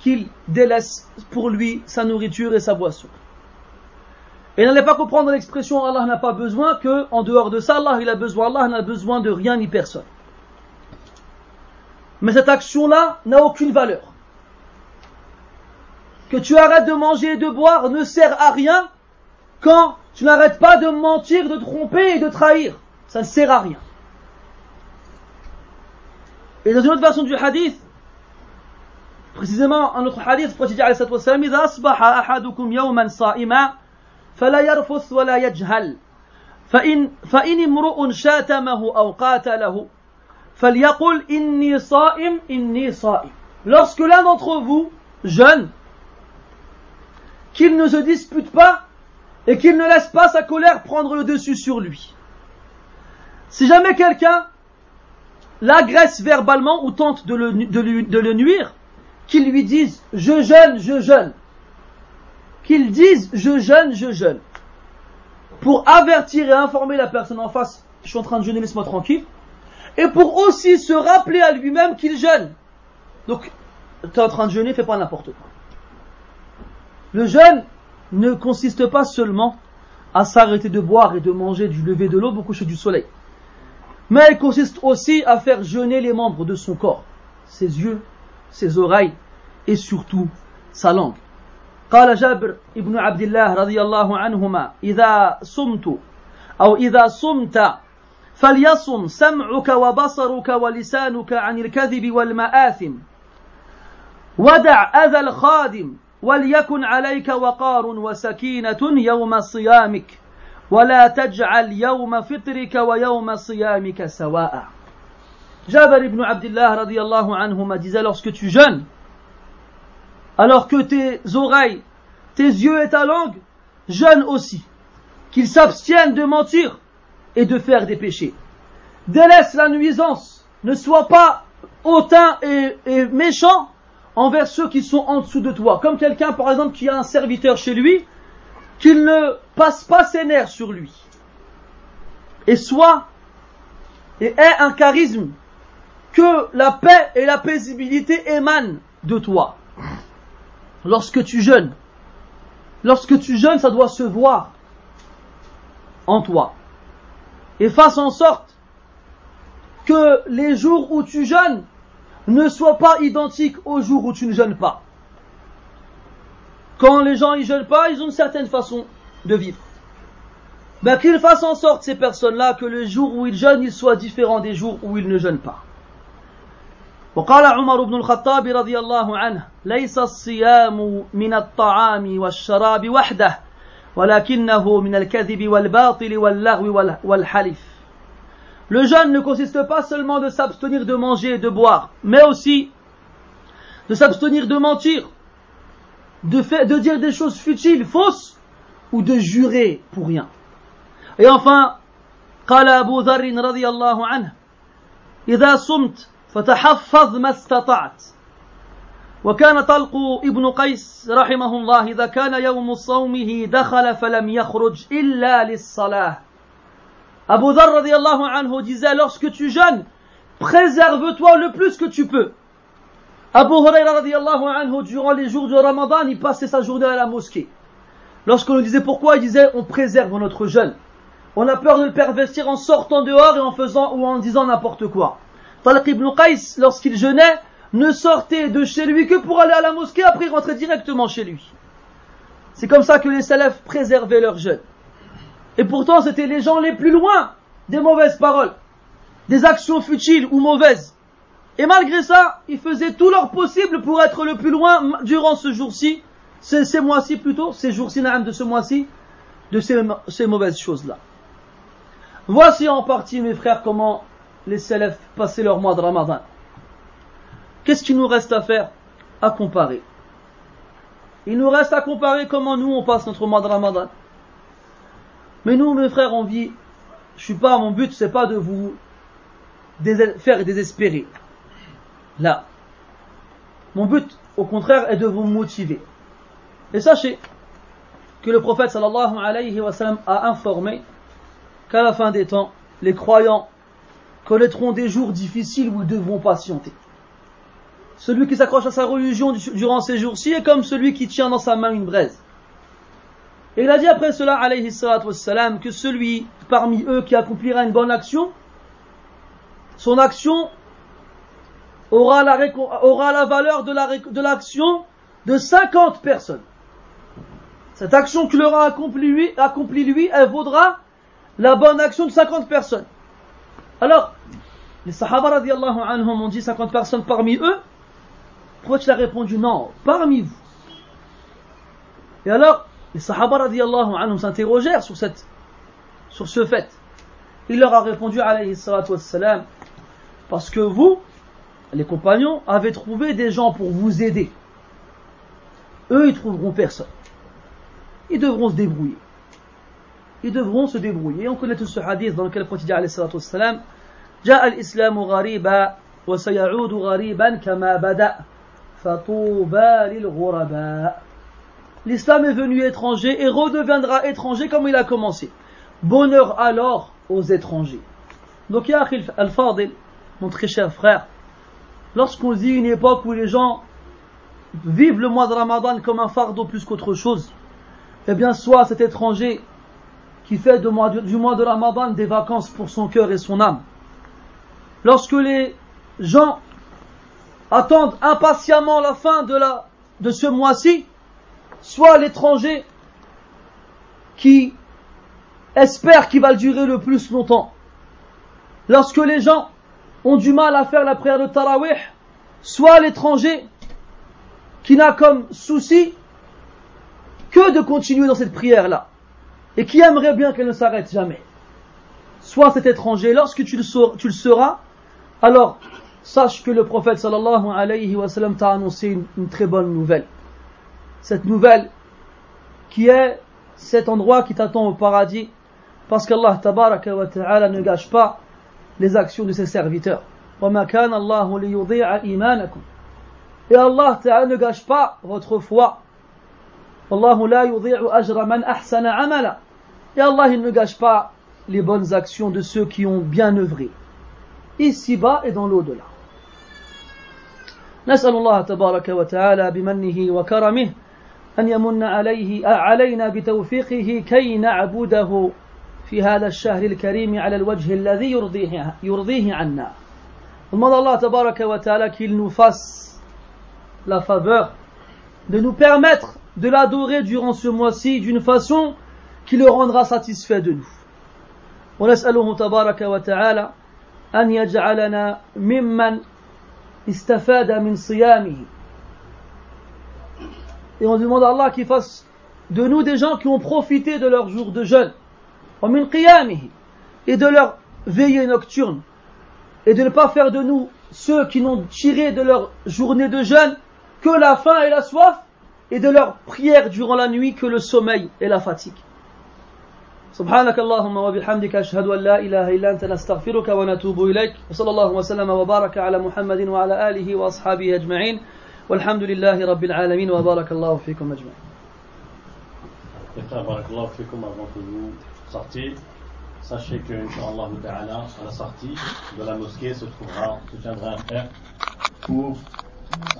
qu'il délaisse pour lui sa nourriture et sa boisson. Et n'allez pas comprendre l'expression Allah n'a pas besoin que, en dehors de ça, Allah il a besoin. Allah n'a besoin de rien ni personne. Mais cette action-là n'a aucune valeur. Que tu arrêtes de manger et de boire ne sert à rien quand tu n'arrêtes pas de mentir, de tromper et de trahir. Ça ne sert à rien. Et dans une autre version du hadith, précisément un autre hadith, le prophète dit alayhi salatu إذا أصبح أحدكم يوما صائما فلا يرفث ولا يجهل فإن, فإن امرؤ شاتمه أو قاتله فليقل إني صائم إني صائم Lorsque l'un d'entre vous, jeune, qu'il ne se dispute pas et qu'il ne laisse pas sa colère prendre le dessus sur lui. Si jamais quelqu'un l'agresse verbalement ou tente de le, nuire, qu'il lui dise je jeûne, je jeûne. Qu'il dise je jeûne, je jeûne. Pour avertir et informer la personne en face, je suis en train de jeûner, laisse-moi tranquille. Et pour aussi se rappeler à lui-même qu'il jeûne. Donc, tu es en train de jeûner, fais pas n'importe quoi. Le jeûne ne consiste pas seulement à s'arrêter de boire et de manger du lever de l'aube au coucher du soleil. Mais il consiste aussi à faire jeûner les membres de son corps, ses yeux, ses oreilles et surtout sa langue. قال جابر ابن عبد الله رضي الله عنهما إذا صمت أو إذا صمت فليصم سمعك وبصرك ولسانك عن الكذب والمآثم ودع أذى الخادم وليكن عليك وقار وسكينة يوم صيامك ولا تجعل يوم فطرك ويوم صيامك سواء Jabir ibn Abdullah radiallahu anhuma disait lorsque tu jeûnes, alors que tes oreilles, tes yeux et ta langue jeûnent aussi, qu'ils s'abstiennent de mentir et de faire des péchés. Délaisse la nuisance, ne sois pas hautain et, et méchant envers ceux qui sont en dessous de toi. Comme quelqu'un, par exemple, qui a un serviteur chez lui, qu'il ne passe pas ses nerfs sur lui. Et soit, et ait un charisme que la paix et la paisibilité émanent de toi. Lorsque tu jeûnes, lorsque tu jeûnes, ça doit se voir en toi. Et fasse en sorte que les jours où tu jeûnes ne soient pas identiques aux jours où tu ne jeûnes pas. Quand les gens ne jeûnent pas, ils ont une certaine façon de vivre. Ben, qu'ils fassent en sorte, ces personnes-là, que le jour où ils jeûnent, ils soient différents des jours où ils ne jeûnent pas. وقال عمر بن الخطاب رضي الله عنه ليس الصيام من الطعام والشراب وحده ولكنه من الكذب والباطل واللغو والحلف Le jeûne ne consiste pas seulement de s'abstenir de manger et de boire, mais aussi de s'abstenir de mentir, de, faire, de dire des choses futiles, fausses, ou de jurer pour rien. Et enfin, قال أبو ذر رضي الله عنه إذا صمت فتحفظ ما استطعت وكان طلق ابن قيس رحمه الله إذا كان يوم صومه دخل فلم يخرج إلا للصلاة Abu Dhar radiallahu anhu disait lorsque tu jeûnes, préserve-toi le plus que tu peux. Abu Huraira radiallahu anhu, durant les jours de Ramadan, il passait sa journée à la mosquée. Lorsqu'on lui disait pourquoi, il disait on préserve notre jeûne. On a peur de le pervertir en sortant dehors et en faisant ou en disant n'importe quoi. Talq ibn Qais, lorsqu'il jeûnait, ne sortait de chez lui que pour aller à la mosquée, après il rentrait directement chez lui. C'est comme ça que les salafs préservaient leur jeûne. Et pourtant, c'était les gens les plus loin des mauvaises paroles, des actions futiles ou mauvaises. Et malgré ça, ils faisaient tout leur possible pour être le plus loin durant ce jour-ci, ces, mois-ci plutôt, ces jours-ci de ce mois-ci, de ces, mauvaises choses-là. Voici en partie, mes frères, comment les salafs passaient leur mois de Ramadan. Qu'est-ce qu'il nous reste à faire À comparer? Il nous reste à comparer comment nous on passe notre mois de Ramadan. Mais nous, mes frères, on vit. Je suis pas, mon but, c'est pas de vous faire désespérer. Là. Mon but, au contraire, est de vous motiver. Et sachez que le prophète sallallahu a informé qu'à la fin des temps, les croyants connaîtront des jours difficiles où ils devront patienter. Celui qui s'accroche à sa religion durant ces jours-ci est comme celui qui tient dans sa main une braise. Et il a dit après cela, alayhi wassalam, que celui parmi eux qui accomplira une bonne action, son action aura la, valeur de l'action de, 50 personnes. Cette action qu'il aura accompli lui, accompli lui, elle vaudra la bonne action de 50 personnes. Alors, les Sahaba radiallahu anhum ont dit 50 personnes parmi eux. Pourquoi tu as répondu non, parmi vous? Et alors, les Sahaba radiallahu anhum s'interrogèrent sur, cette, sur ce fait. Il leur a répondu alayhi salatu wassalam, parce que vous, les compagnons, avez trouvé des gens pour vous aider. Eux, ils trouveront personne. Ils devront se débrouiller. Ils devront se débrouiller. On connaît tout ce hadith dans lequel le prophète dit alayhi salatu wassalam, جاء الإسلام غريبا وسيعود غريبا كما بدأ فطوبى للغرباء l'islam est venu étranger et redeviendra étranger comme il a commencé. Bonheur alors aux étrangers. Donc, al-Fadil, mon très cher frère, lorsqu'on dit une époque où les gens vivent le mois de Ramadan comme un fardeau plus qu'autre chose, eh bien, soit cet étranger qui fait du mois de Ramadan des vacances pour son cœur et son âme. Lorsque les gens attendent impatiemment la fin de ce mois-ci, soit l'étranger qui espère qu'il va durer le plus longtemps. Lorsque les gens ont du mal à faire la prière de Tarawih, soit l'étranger qui n'a comme souci que de continuer dans cette prière-là et qui aimerait bien qu'elle ne s'arrête jamais. Soit cet étranger, lorsque tu le, seras, alors sache que le prophète sallallahu alayhi wa sallam t'a annoncé une très bonne nouvelle cette nouvelle qui est cet endroit qui t'attend au paradis parce qu'Allah tabaraka wa ta'ala ne gâche pas les actions de ses serviteurs. Et Allah ta'ala ne gâche pas votre foi. Et Allah il ne gâche pas les bonnes actions de ceux qui ont bien œuvré. Ici-bas et dans l'au-delà. نسأل الله تبارك وتعالى بمنه وكرمه أن يمن عليه علينا بتوفيقه كي نعبده في هذا الشهر الكريم على الوجه الذي يرضيه, يرضيه عنا demande Allah tabaraka wa ta'ala qu'il nous fasse la faveur de nous permettre de l'adorer durant ce mois-ci d'une façon qui le rendra satisfait de nous. ونسأله تبارك وتعالى أن يجعلنا ممن استفاد من صيامه Et on demande à Allah qu'il fasse de nous des gens qui ont profité de leur jour de jeûne, et de leur veillée nocturne, et de ne pas faire de nous ceux qui n'ont tiré de leur journée de jeûne que la faim et la soif, et de leur prière durant la nuit que le sommeil et la fatigue. سبحانك اللهم وبحمدك أشهد أن لا إله إلا أنت نستغفرك ونتوب إليك وصلى الله وسلم وبارك على محمد وعلى آله وأصحابه أجمعين والحمد لله رب العالمين وبارك الله فيكم أجمعين barakallahu fikum avant que vous. Sachez que, Inch'Allah à la sortie de la mosquée se trouvera, se tiendra un frère pour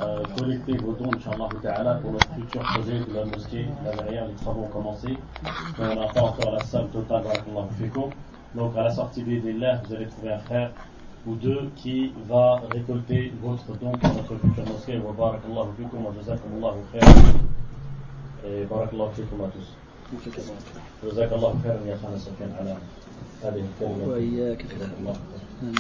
euh, collecter vos dons, Inch'Allah pour le futur projet de la mosquée. Là derrière, les travaux ont commencé. On n'a pas encore la salle totale, fikum. Donc, à la sortie d'Idillah, vous allez trouver un frère ou deux qui va récolter votre don pour notre future mosquée. Wa barakallahu fikum wa jazakumullahu khair. Et barakallahu fikum à tous. جزاك الله خيرا يا خالد سفيان على هذه الكلمة وإياك جزاك الله خيرا